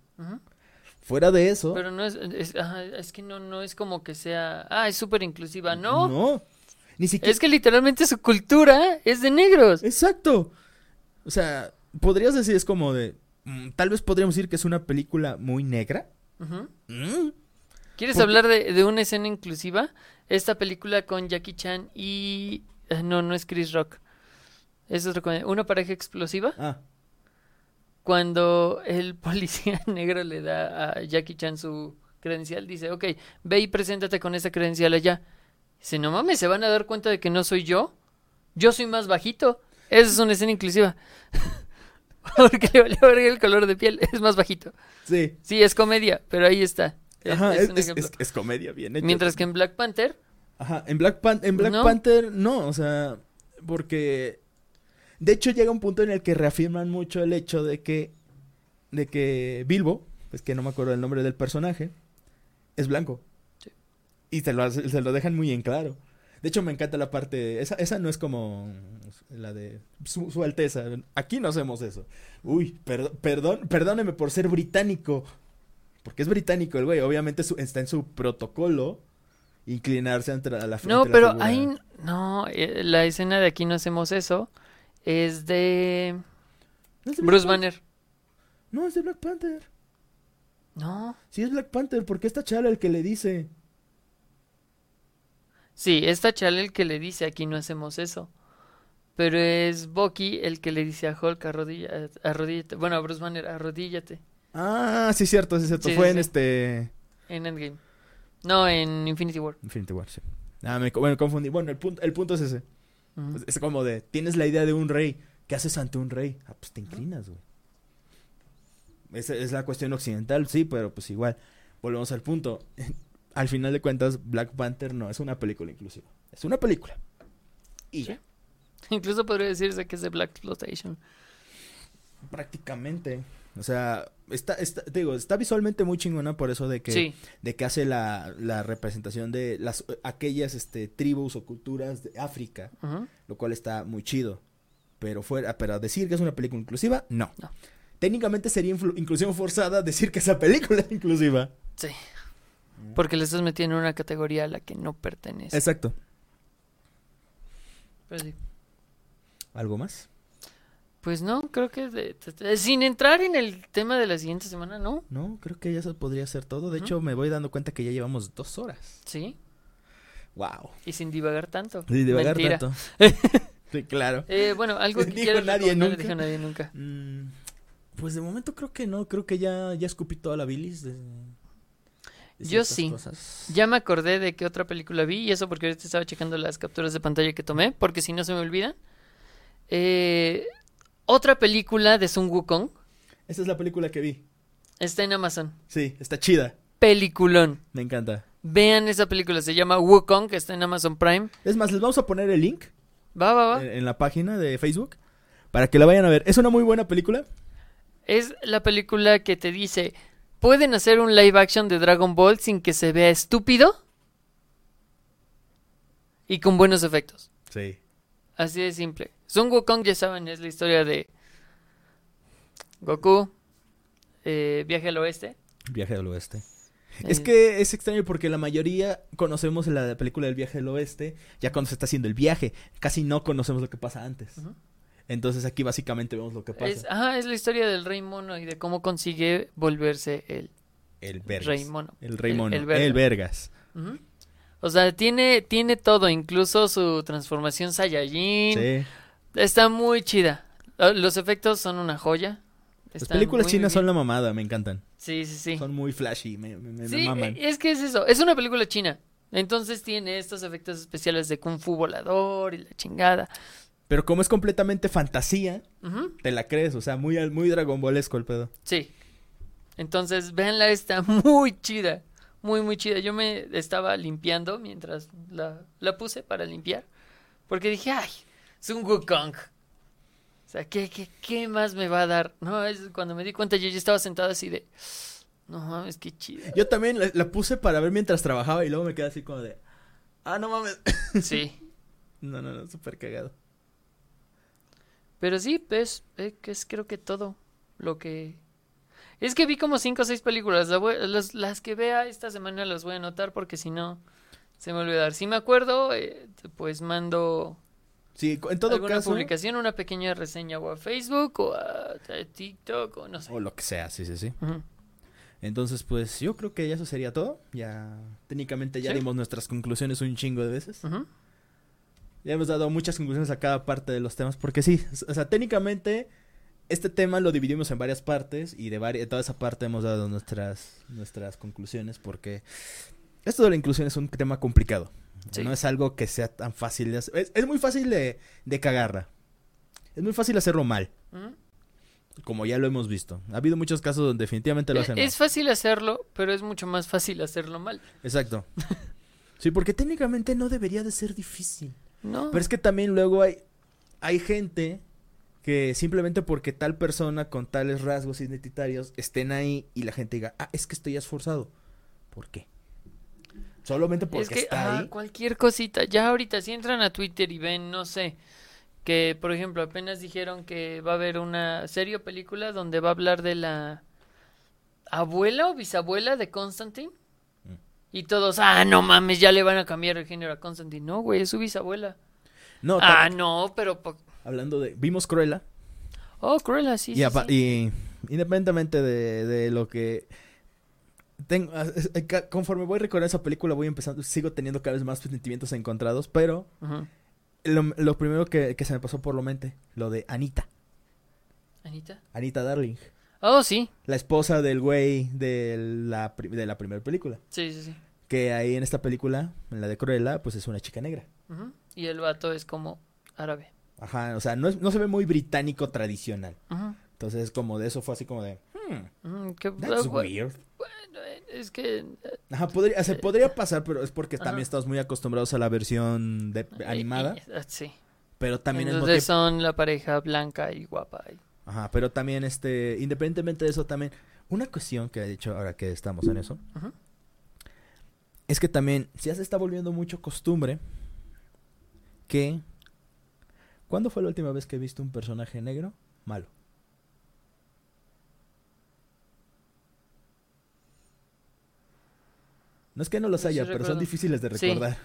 Fuera de eso, Pero no es... Es, ajá, es que no, no es como que sea... Ah, es súper inclusiva. No. no. Ni siquiera. Es que literalmente su cultura es de negros. Exacto. O sea, podrías decir, es como de. mm, tal vez podríamos decir que es una película muy negra. Mm, ¿Quieres Porque- hablar de, de una escena inclusiva? Esta película con Jackie Chan y... eh, No, no es Chris Rock. Es otro una pareja explosiva. Ah, Cuando el policía negro le da a Jackie Chan su credencial, dice, ok, ve y preséntate con esa credencial allá. Dice, no mames, ¿se van a dar cuenta de que no soy yo? Yo soy más bajito. Esa es una escena inclusiva. Porque le vale el color de piel, es más bajito. sí. Sí, es comedia, pero ahí está. Es- Ajá, es comedia bien hecha. Mientras que en Black Panther, Ajá, en Black, Pan- en Black No. Panther no, o sea, porque de hecho llega un punto en el que reafirman mucho el hecho de que de que Bilbo, es que no me acuerdo el nombre del personaje, es blanco. Sí. Y se lo, se lo dejan muy en claro. De hecho, me encanta la parte. Esa, esa no es como la de su, su Alteza. Aquí no hacemos eso. Uy, perdón, perdóneme por ser británico. Porque es británico el güey. Obviamente su- está en su protocolo inclinarse ante la, la frente No, pero ahí no, eh, la escena de aquí no hacemos eso. Es de ¿No es de Black Bruce? Banner. No, es de Black Panther. No. Sí, es Black Panther. Porque está Chala el que le dice. Sí, es T'Challa el que le dice aquí no hacemos eso. Pero es Bucky el que le dice a Hulk arrodilla, arrodíllate. Bueno, a Bruce Banner, arrodíllate Ah, sí, cierto, sí, cierto. Sí, Fue sí, en sí. este. en Endgame. No, en Infinity War. Infinity War, sí. Ah, me, bueno, confundí. Bueno, el punto, el punto es ese. Ujú. Es, es como de, tienes la idea de un rey. ¿Qué haces ante un rey? Ah, pues te inclinas, güey. Esa es la cuestión occidental, sí, pero pues igual. Volvemos al punto. al final de cuentas, Black Panther no es una película inclusiva. Es una película. Y Sí. Incluso podría decirse que es de Black Exploitation. prácticamente. O sea, está, está, te digo, está visualmente muy chingona por eso de que, Sí, de que hace la, la representación de las aquellas este, tribus o culturas de África. lo cual está muy chido. Pero fuera, pero decir que es una película inclusiva, no. No. Técnicamente sería inclusión forzada decir que esa película es inclusiva. sí. Porque le estás metiendo en una categoría a la que no pertenece. Exacto. Pero sí. ¿Algo más? Pues no, creo que de- de- de- sin entrar en el tema de la siguiente semana, ¿no? No, creo que ya eso podría ser todo. De hecho, me voy dando cuenta que ya llevamos dos horas. Sí, Wow. y sin divagar tanto. Divagar Mentira. tanto. sí, claro. Eh, bueno, algo que Dijo nadie nunca. dijo nadie nunca. Mm, pues de momento creo que no. Creo que ya, ya escupí toda la bilis. De, Yo sí. cosas. Ya me acordé de qué otra película vi, y eso porque ahorita estaba checando las capturas de pantalla que tomé, porque si no se me olvidan. Eh, otra película de Sun Wukong Esa es la película que vi. está en Amazon. Sí, está chida. Peliculón. Me encanta. Vean esa película, se llama Wukong, que está en Amazon Prime. Es más, les vamos a poner el link Va, va, va. en, en la página de Facebook para que la vayan a ver. Es una muy buena película. Es la película que te dice, ¿pueden hacer un live action de Dragon Ball sin que se vea estúpido? Y con buenos efectos. Sí. Así de simple. Son Wukong, ya saben, es la historia de Goku, eh, viaje al oeste. Viaje al oeste. Es eh, que es extraño porque la mayoría conocemos la película del viaje al oeste ya cuando se está haciendo el viaje. Casi no conocemos lo que pasa antes. Entonces aquí básicamente vemos lo que pasa. Es, ajá, es la historia del rey mono y de cómo consigue volverse el, el Vergas. rey mono. El rey mono. El, Vergas. O sea, tiene, tiene todo, incluso su transformación Saiyajin. Sí. Está muy chida. Ah, los efectos son una joya. Las películas chinas son la mamada, me encantan. Sí, sí, sí. Son muy flashy, me, me, sí, maman. Es que es eso, es una película china. Entonces tiene estos efectos especiales de kung fu volador y la chingada. Pero como es completamente fantasía, te la crees, o sea, muy, muy Dragon Ballesco el pedo. Sí. Entonces, véanla, está muy chida muy, muy chida. Yo me estaba limpiando mientras la, la puse para limpiar. Porque dije, ay, es un Wukong. O sea, ¿qué, qué, qué más me va a dar? No, es cuando me di cuenta yo ya estaba sentado así de... No mames, qué chido. Yo también la, puse para ver mientras trabajaba y luego me quedé así como de... Ah, no mames. Sí. no, no, no, súper cagado. Pero sí, pues, eh, que es creo que todo lo que es que vi como cinco o seis películas. las, que vea esta semana las voy a anotar porque si no se me va a olvidar. Si me acuerdo, eh, pues mando Sí, en todo alguna publicación, una pequeña reseña o a Facebook o a, TikTok o no sé. O lo que sea, sí, sí, sí. Entonces, pues yo creo que ya eso sería todo. Ya técnicamente ya dimos nuestras conclusiones un chingo de veces. Ya hemos dado muchas conclusiones a cada parte de los temas porque sí, o sea, técnicamente este tema lo dividimos en varias partes y de, toda esa parte hemos dado nuestras, nuestras conclusiones porque esto de la inclusión es un tema complicado. No es algo que sea tan fácil de hacer. Es, muy fácil de, de, cagarla. Es muy fácil hacerlo mal. Como ya lo hemos visto. Ha habido muchos casos donde definitivamente lo hacen es, Es fácil hacerlo, pero es mucho más fácil hacerlo mal. Exacto. sí, porque técnicamente no debería de ser difícil. No. Pero es que también luego hay, hay gente que simplemente porque tal persona con tales rasgos identitarios estén ahí y la gente diga, ah, es que estoy esforzado. ¿Por qué? Solamente porque es que, está ahí. Cualquier cosita. Ya ahorita, si entran a Twitter y ven, no sé, que por ejemplo apenas dijeron que va a haber una serie o película donde va a hablar de la abuela o bisabuela de Constantine. Mm. Y todos, ah, no mames, ya le van a cambiar el género a Constantine. No, güey, es su bisabuela. No, ah, no, pero hablando de... Vimos Cruella. Oh, Cruella, sí. Y, y independientemente de, lo que... Tengo, ah, conforme voy recordando esa película voy empezando, sigo teniendo cada vez más sentimientos encontrados, pero lo, primero que, se me pasó por la mente, lo de Anita. ¿Anita? Anita Darling. Oh, sí. La esposa del güey de la, de la primera película. Sí, sí, sí. Que ahí en esta película, en la de Cruella, pues es una chica negra. Y el vato es como árabe. Ajá, o sea, no, no se ve muy británico tradicional. Ajá. Entonces, como de eso fue así como de. Hmm, that's weird. Bueno, es que. Eh, Ajá, podría, se podría pasar, pero es porque también estamos muy acostumbrados a la versión de, animada. Ah, sí. Pero también es Donde son la pareja blanca y guapa. Ajá, pero también, este, independientemente de eso, también. Una cuestión que ha dicho ahora que estamos en eso. Ajá. Es que también, si ya se está volviendo mucho costumbre que ¿Cuándo fue la última vez que viste un personaje negro malo? No es que no los haya, pero son difíciles de recordar.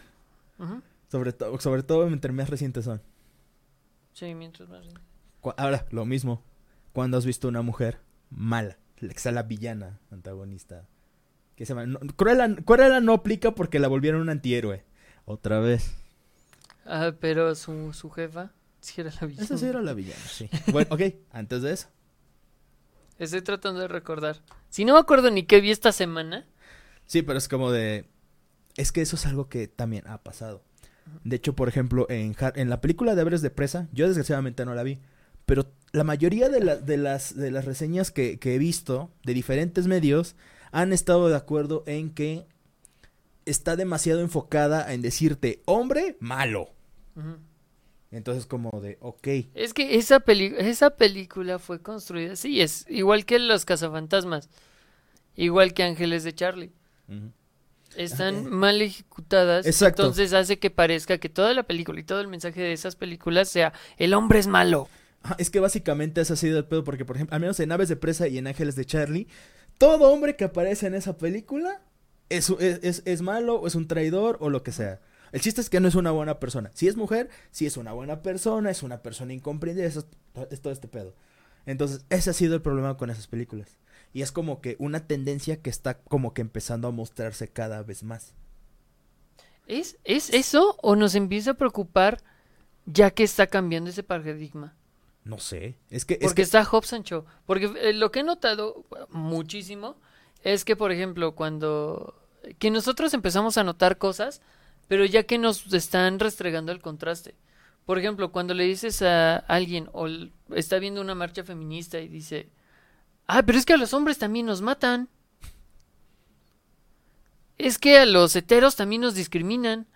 sobre, sobre todo entre más recientes son. Sí, mientras más Ahora, lo mismo. ¿Cuándo has visto una mujer mala? Que sea la villana antagonista. Que se llama? Cruella, no aplica porque la volvieron un antihéroe. Otra vez. Ah, pero su, su jefa. Sí era la villana. Esa sí era la villana, sí. bueno, ok, antes de eso. Estoy tratando de recordar. Si no me acuerdo ni qué vi esta semana. Sí, pero es como de... Es que eso es algo que también ha pasado. De hecho, por ejemplo, en, en la película de Aves de Presa, yo desgraciadamente no la vi, pero la mayoría de, de, las, de las reseñas que, he visto de diferentes medios han estado de acuerdo en que está demasiado enfocada en decirte hombre malo. Entonces como de, ok. Es que esa, peli esa película fue construida, sí, es igual que Los Cazafantasmas. igual que Ángeles de Charlie. Están Ah, eh. mal ejecutadas, Exacto. entonces hace que parezca que toda la película y todo el mensaje de esas películas sea el hombre es malo. Ajá, Es que básicamente ese ha sido el pedo, porque por ejemplo, al menos en Aves de Presa y en Ángeles de Charlie, todo hombre que aparece en esa película es, es, es- es malo o es un traidor o lo que sea. El chiste es que no es una buena persona. Si es mujer, si es una buena persona, es una persona incomprendida, eso es, todo este pedo. Entonces, ese ha sido el problema con esas películas. Y es como que una tendencia que está como que empezando a mostrarse cada vez más. ¿Es, ¿Es eso o nos empieza a preocupar ya que está cambiando ese paradigma? No sé. Es que... es Porque que- está Hobbs and Shaw. Porque eh, lo que he notado muchísimo es que, por ejemplo, cuando... Que nosotros empezamos a notar cosas, pero ya que nos están restregando el contraste. Por ejemplo, cuando le dices a alguien o está viendo una marcha feminista y dice, ah, pero es que a los hombres también nos matan. Es que a los heteros también nos discriminan.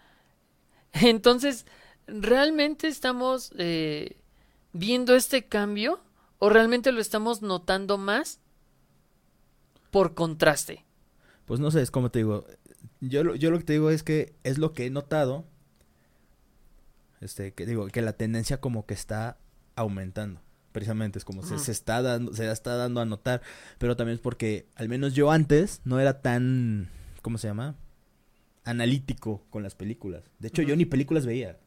Entonces, ¿realmente estamos eh, viendo este cambio o realmente lo estamos notando más por contraste? Pues no sé, es como te digo. Yo, lo- yo lo que te digo es que es lo que he notado. Este, que digo, que la tendencia como que está aumentando. Precisamente, es como se, se está dando, se está dando a notar. Pero también es porque, al menos yo antes, no era tan, ¿cómo se llama? Analítico con las películas. De hecho, yo ni películas veía.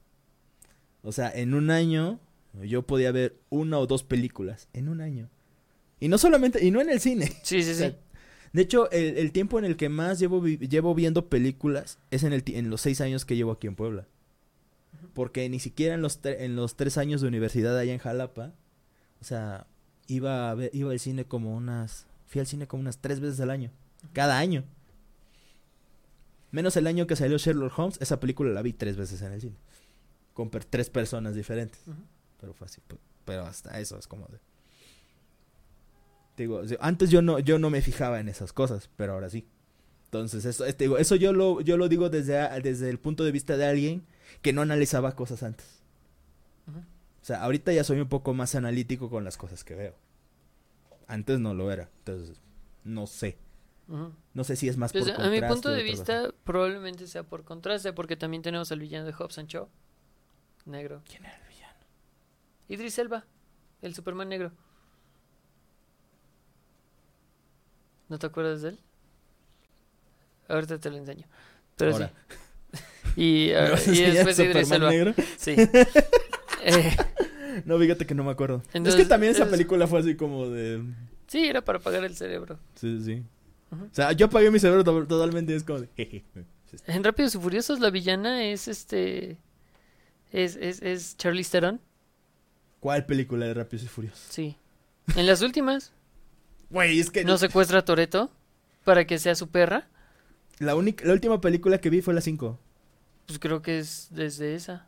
O sea, en un año, yo podía ver una o dos películas. En un año. Y no solamente, y no en el cine. Sí, sí, O sea, sí. De hecho, el, el tiempo en el que más llevo, vi- llevo viendo películas es en, el, en los seis años que llevo aquí en Puebla. Porque ni siquiera en los, en los tres años de universidad allá en Jalapa, o sea, iba, a ver- iba al cine como unas, fui al cine como unas tres veces al año, cada año. Menos el año que salió Sherlock Holmes, esa película la vi tres veces en el cine. Con per- tres personas diferentes. Pero fue así, pero hasta eso es como de... Te Digo, antes yo no, yo no me fijaba en esas cosas, pero ahora sí. Entonces, eso, te digo, eso yo lo, yo lo digo desde, a- desde el punto de vista de alguien que no analizaba cosas antes. O sea, ahorita ya soy un poco más analítico con las cosas que veo. Antes no lo era. Entonces, no sé. No sé si es más Pues, por a mi contraste punto o de otra vista, probablemente sea por contraste, porque también tenemos al villano de Hobbs and Shaw, negro. ¿Quién era el villano? Idris Elba, el Superman negro. ¿No te acuerdas de él? Ahorita te lo enseño. Pero Ahora. sí. Y, ¿Me ah, vas a y después de Idris Elba. negro? Sí. Eh, No, fíjate que no me acuerdo. es que también esa es- película fue así como de... sí, era para apagar el cerebro. Sí, sí. O sea, yo apagué mi cerebro to- totalmente y es como de... En Rápidos y Furiosos la villana es este... Es, es, es Charlize Theron. ¿Cuál película de Rápidos y Furiosos? Sí. En las últimas Güey, es que no secuestra a Toreto para que sea su perra. la, única, la última película que vi fue la 5. Pues creo que es desde esa.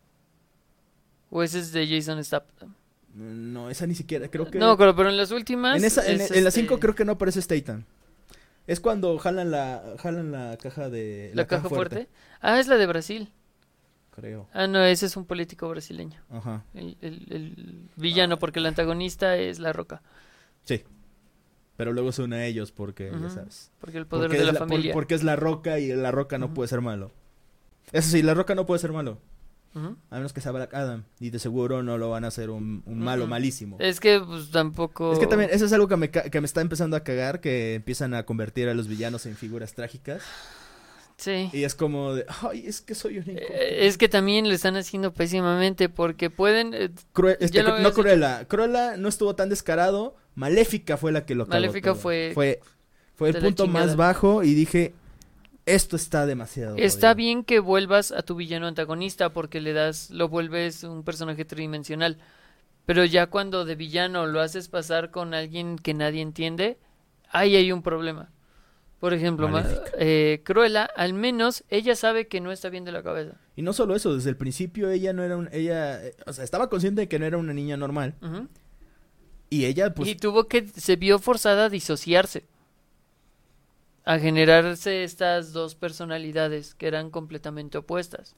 O ese es de Jason Statham. No, esa ni siquiera, creo que... No, pero, pero en las últimas. en, esa, en, es en la este, 5 creo que no aparece Statham. Es cuando jalan la, jalan la caja de... La, caja fuerte. Ah, es la de Brasil. Creo. Ah, no, ese es un político brasileño. Ajá. El, el- el villano, porque el antagonista es La Roca. Sí. Pero luego se une a ellos porque, ya sabes. Porque el poder Porque de la, por- familia. porque es la roca y la roca no puede ser malo. Eso sí, la roca no puede ser malo. Ujú. A menos que sea Black Adam. Y de seguro no lo van a hacer un, un malo malísimo. Es que pues tampoco. Es que también, eso es algo que me, que me está empezando a cagar, que empiezan a convertir a los villanos en figuras trágicas. Sí. Y es como de, ay, es que soy un incompetente". Eh, Es que también lo están haciendo pésimamente porque pueden. eh, este, no Cruella. Cruella no estuvo tan descarado. Maléfica fue la que lo Maléfica todo. fue Fue, fue el punto más bajo y dije, esto está demasiado. Está jodido". bien que vuelvas a tu villano antagonista porque le das, lo vuelves un personaje tridimensional. Pero ya cuando de villano lo haces pasar con alguien que nadie entiende, ahí hay un problema. Por ejemplo, eh, Cruella, al menos ella sabe que no está bien de la cabeza. Y no solo eso, desde el principio ella no era un, ella, eh, o sea, estaba consciente de que no era una niña normal. Y ella, pues, y tuvo que, se vio forzada a disociarse. A generarse estas dos personalidades que eran completamente opuestas.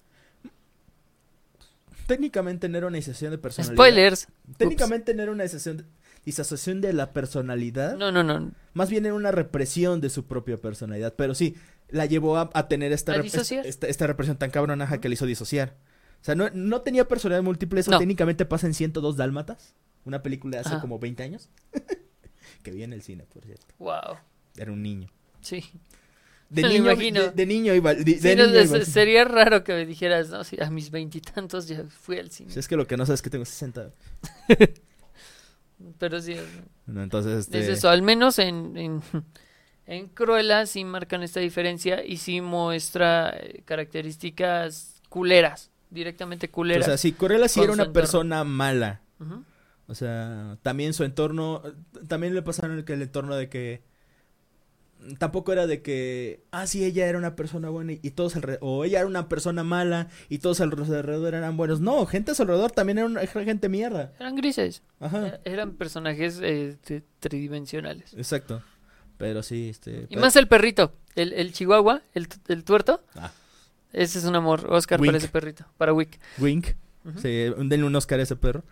técnicamente no era una decisión de personalidad. Spoilers. Técnicamente no era una decisión de, disasociación de la personalidad. No, no, no. Más bien era una represión de su propia personalidad. Pero sí, la llevó a, a tener esta, ¿A rep- esta, esta represión tan cabronaja que le hizo disociar. O sea, no, no tenía personalidad múltiple. Eso No. técnicamente pasa en 102 Dálmatas. Una película de hace Ajá. como 20 años. que vi en el cine, por cierto. Wow. Era un niño. Sí. De niño, imagino. de, de niño iba. De, de Sí, no, niño es- iba. sería raro que me dijeras, no, sí, a mis veintitantos ya fui al cine. Si es que lo que no sabes es que tengo 60. Pero sí, No, entonces, este... es eso. Al menos en, en, en Cruella sí marcan esta diferencia y sí muestra eh, características culeras, directamente O culeras. sea, sí, Corella sí era una persona mala. O sea, también su entorno, también le pasaron el, el entorno de que tampoco era de que, ah, sí, ella era una persona buena y, y todos alrededor, o ella era una persona mala y todos alrededor eran buenos. No, gente a su alrededor también era, una- era gente mierda. Eran grises, Ajá, er- eran personajes eh, tridimensionales. exacto. Pero sí, este... Y pero- más el perrito, el, el chihuahua, el, el tuerto. Ah. Ese es un amor, Oscar Wink. para ese perrito, para Wick. Wink. Ujú. Sí, denle un Oscar a ese perro.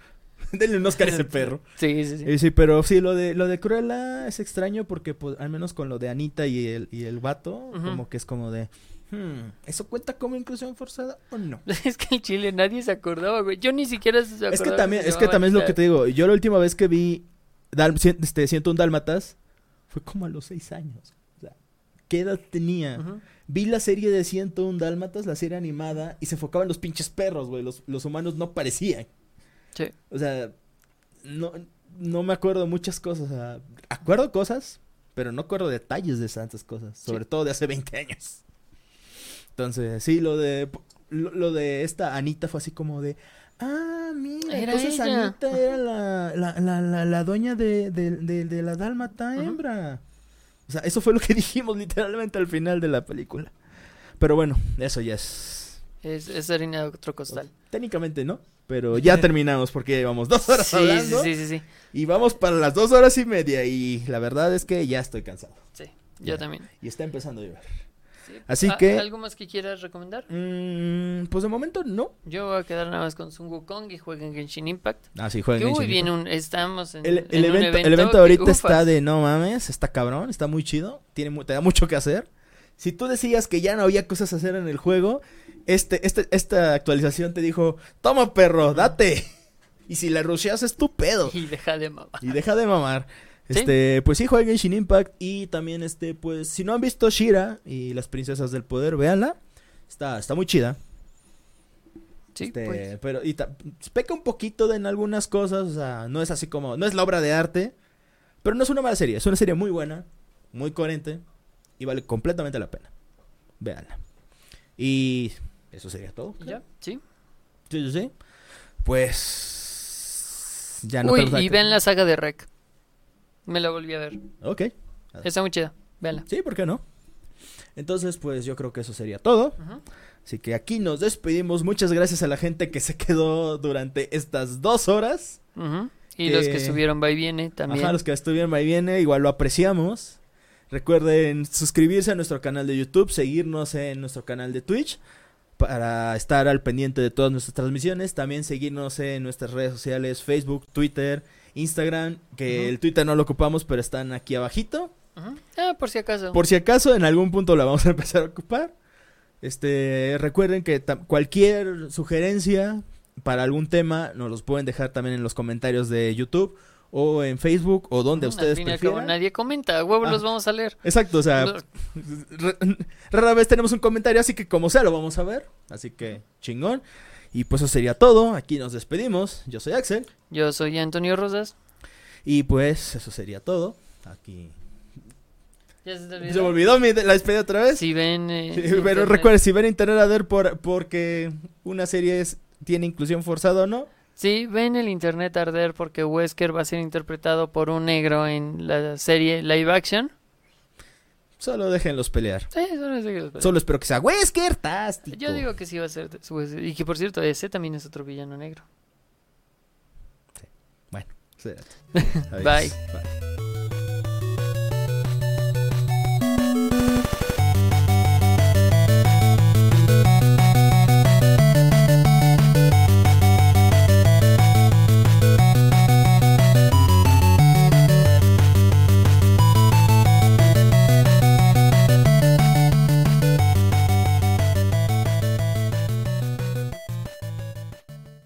denle un Oscar a ese perro. Sí, sí, sí. Eh, sí, pero sí, lo de, lo de Cruella es extraño porque, pues, al menos con lo de Anita y el, y el vato, como que es como de, hmm, ¿eso cuenta como inclusión forzada o no? Es que el chile nadie se acordaba, güey. Yo ni siquiera se acordaba. Es que también, es que también es lo que te digo, yo la última vez que vi Dal, este, 101 Dálmatas fue como a los seis años. O sea, ¿qué edad tenía? Vi la serie de 101 Dálmatas, la serie animada, y se enfocaban en los pinches perros, güey, los, los humanos no parecían. Sí. O sea, no, no me acuerdo muchas cosas. O sea, acuerdo cosas, pero no acuerdo detalles de tantas cosas. Sobre todo de hace 20 años. Entonces, sí, lo de lo, lo de esta Anita fue así como de. Ah, mira, Era entonces ella". Anita era la, la, la, la, la dueña de, de, de, de la dálmata Ujú. hembra. O sea, eso fue lo que dijimos literalmente al final de la película. Pero bueno, eso ya es. Es, es harina de otro costal. Técnicamente no, pero ya terminamos porque llevamos dos horas Sí, hablando. sí, sí, sí, sí. Y vamos para las dos horas y media. Y la verdad es que ya estoy cansado. Sí, yo Ya. también. Y está empezando a llover. Sí. Así ¿A- que- ¿Algo más que quieras recomendar? Mm, pues de momento no. Yo voy a quedar nada más con Sun Wukong y jueguen Genshin Impact. Ah, sí, jueguen Genshin Impact. un, estamos en, El, en el un evento, el evento ahorita ufas. está de no mames, está cabrón, está muy chido, tiene te da mucho que hacer. Si tú decías que ya no había cosas a hacer en el juego, este, este, esta actualización te dijo, toma perro, date. Y si la rusheas es tu pedo. Y deja de mamar. Y deja de mamar. Sí. Este, pues sí, jueguen Genshin Impact. Y también, este, pues, si no han visto Shira y las princesas del poder, véanla. Está, está muy chida. Sí, Este, pues. pero, y ta- peca un poquito de en algunas cosas. O sea, no es así como, no es la obra de arte. Pero no es una mala serie. Es una serie muy buena, muy coherente. Y vale completamente la pena. Véanla. Y eso sería todo. ¿Y ¿Ya? ¿Sí? Sí, sí, sí. Pues. Ya no Uy, y vean la saga de Rec. Me la volví a ver. Ok. Está muy chida. Véanla. Sí, ¿por qué no? Entonces, pues yo creo que eso sería todo. Así que aquí nos despedimos. Muchas gracias a la gente que se quedó durante estas dos horas. Ujú. Y los que estuvieron va y viene también. Ajá, los que estuvieron ahí viene, igual lo apreciamos. Recuerden suscribirse a nuestro canal de YouTube, seguirnos en nuestro canal de Twitch para estar al pendiente de todas nuestras transmisiones. También seguirnos en nuestras redes sociales, Facebook, Twitter, Instagram, que el Twitter no lo ocupamos, pero están aquí abajito. Ah, por si acaso. Por si acaso en algún punto la vamos a empezar a ocupar. Este, recuerden que cualquier sugerencia para algún tema nos los pueden dejar también en los comentarios de YouTube o en Facebook o donde ustedes prefieran. nadie comenta. Huevo Ah. los vamos a leer. Exacto, o sea, rara vez tenemos un comentario, así que como sea lo vamos a ver. Así que chingón. Y pues eso sería todo. Aquí nos despedimos. Yo soy Axel. Yo soy Antonio Rosas. Y pues eso sería todo. Aquí. ¿Ya se te Se olvidó? me olvidó mi, la despedida otra vez. Si ven. eh, Sí, pero internet- recuerden, si ven internet a ver por, porque una serie es, tiene inclusión forzada o no. Sí, ven el internet arder porque Wesker va a ser interpretado por un negro en la serie live action. Solo déjenlos pelear. Sí, solo de que- Solo espero que sea Wesker tástico. Yo digo que sí va a ser. Y que por cierto, ese también es otro villano negro. Será. Bye. Adiós. Bye.